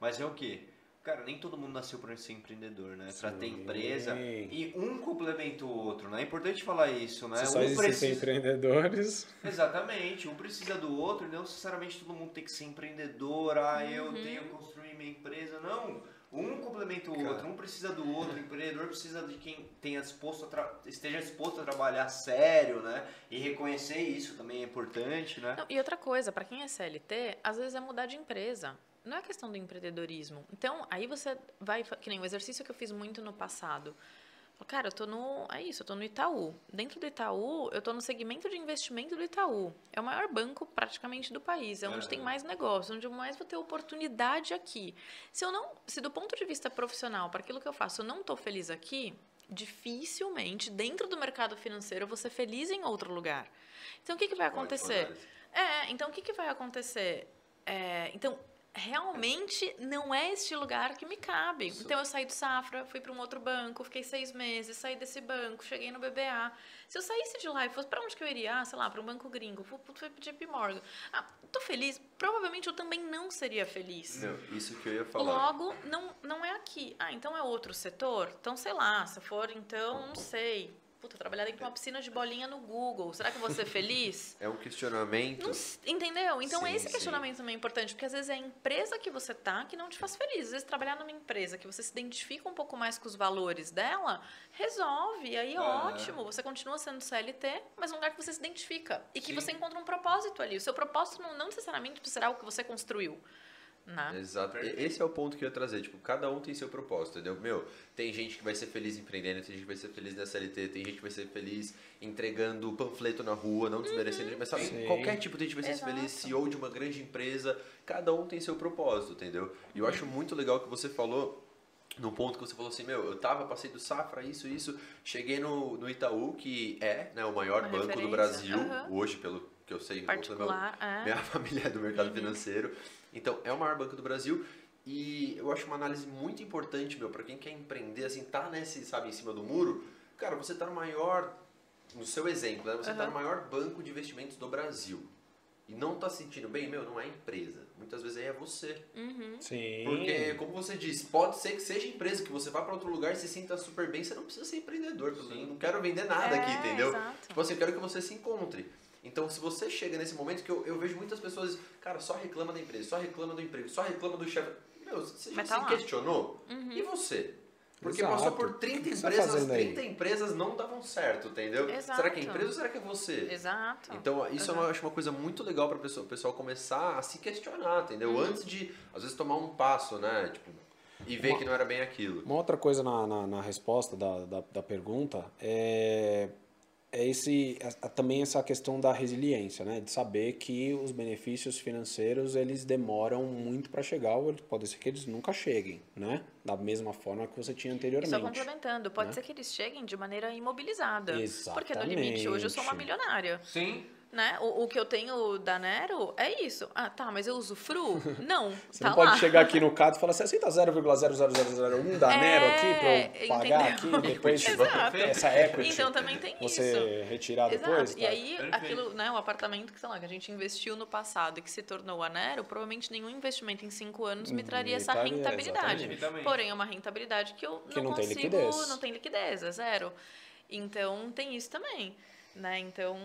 mas é o quê? Cara, nem todo mundo nasceu para ser empreendedor, né? Para ter empresa. E um complementa o outro, né? É importante falar isso, né? Se só um existem empreendedores. Exatamente, um precisa do outro, e não necessariamente todo mundo tem que ser empreendedor, ah, eu Uhum. tenho que construir minha empresa. Não, um complementa o Cara. outro, um precisa do outro, o empreendedor precisa de quem tenha disposto a tra- esteja disposto a trabalhar sério, né? E reconhecer isso também é importante, né? Não, e outra coisa, para quem é CLT, às vezes é mudar de empresa. Não é questão do empreendedorismo. Então, aí você vai, que nem o exercício que eu fiz muito no passado. Cara, eu tô no, é isso, eu tô no Itaú. Dentro do Itaú, eu tô no segmento de investimento do Itaú. É o maior banco praticamente do país, é onde tem mais negócio, onde eu mais vou ter oportunidade aqui. Se eu não, se do ponto de vista profissional, para aquilo que eu faço, eu não tô feliz aqui, dificilmente dentro do mercado financeiro eu vou ser feliz em outro lugar. Então, o que, que vai acontecer? É, então o que, que vai acontecer? É, então, realmente não é este lugar que me cabe. Então eu saí do Safra, fui para um outro banco, fiquei seis meses, saí desse banco, cheguei no BBA. Se eu saísse de lá e fosse para onde que eu iria? Ah, sei lá, para um banco gringo, fui para JP Morgan. Ah, tô feliz? Provavelmente eu também não seria feliz. Não, isso que eu ia falar. Logo, não, não é aqui. Ah, então é outro setor? Então, sei lá, se for, então, não sei puta, trabalhar dentro de uma piscina de bolinha no Google, será que eu vou ser feliz? É um questionamento. Não, entendeu? Então Sim, esse questionamento sim. também é importante, porque às vezes é a empresa que você tá que não te faz feliz. Às vezes trabalhar numa empresa que você se identifica um pouco mais com os valores dela, resolve, aí É. ótimo, você continua sendo CLT, mas num lugar que você se identifica e que você encontra um propósito ali. O seu propósito não, não necessariamente será o que você construiu. Né? Exato. Esse é o ponto que eu ia trazer. Tipo, cada um tem seu propósito, entendeu? Meu, tem gente que vai ser feliz empreendendo, tem gente que vai ser feliz na SLT, tem gente que vai ser feliz entregando panfleto na rua, não desmerecendo, mas sabe, Sim. qualquer tipo de gente vai ser Exato. feliz, CEO de uma grande empresa, cada um tem seu propósito, entendeu? E eu acho muito legal que você falou num ponto que você falou assim, meu, eu tava, passei do Safra, isso, isso, cheguei no, no Itaú, que é né, o maior Uma banco do referência. Brasil, Aham. hoje, pelo que eu sei, Particular, é. minha família é do mercado financeiro. Então, é o maior banco do Brasil. E eu acho uma análise muito importante, meu, para quem quer empreender, assim, tá nesse, sabe, em cima do muro. Cara, você tá no maior, no seu exemplo, né? Você tá Aham. no maior banco de investimentos do Brasil. E não tá se sentindo bem, meu, não é empresa. Muitas vezes aí é você. Uhum. Sim. Porque, como você disse, pode ser que seja empresa, que você vá para outro lugar e se sinta super bem, você não precisa ser empreendedor. Eu não quero vender nada É, aqui, entendeu? exato. Tipo assim, eu quero que você se encontre. Então, se você chega nesse momento que eu, eu vejo muitas pessoas, cara, só reclama da empresa, só reclama do emprego, só reclama do chefe. Meu, você já Mas tá se lá. questionou? E você? Porque Exato. passou por 30 O que que você tá empresas, aí? 30 empresas não davam certo, entendeu? Exato. Será que é a empresa ou será que é você? Exato. Então, isso Uhum. eu acho uma coisa muito legal para pessoa, o pessoal começar a se questionar, entendeu? Uhum. Antes de, às vezes, tomar um passo, né? Tipo, e ver que não era bem aquilo. Uma outra coisa na, na, na resposta da, da, da pergunta é, é esse, a- a- também essa questão da resiliência, né? De saber que os benefícios financeiros eles demoram muito para chegar, ou pode ser que eles nunca cheguem, né? Da mesma forma que você tinha anteriormente. só complementando, pode né? ser que eles cheguem de maneira imobilizada. Porque no limite hoje eu sou uma Exatamente. milionária. Sim. Né? O, o que eu tenho da Nero é isso. Ah, tá, mas eu usufruo? Não, Você tá não pode lá. chegar aqui no CAD e falar assim, aceita 0,00001 da É, Nero aqui para eu pagar entendeu? aqui, depois Exato. essa equity Então também tem você isso. retirar Exato. depois. E tá? aí, Perfeito. aquilo, né, o apartamento que, sei lá, que a gente investiu no passado e que se tornou a Nero, provavelmente nenhum investimento em cinco anos me traria essa rentabilidade. exatamente. Porém, é uma rentabilidade que eu Que não, não tem consigo, liquidez. não tem liquidez, é zero. Então, tem isso também, né? Então,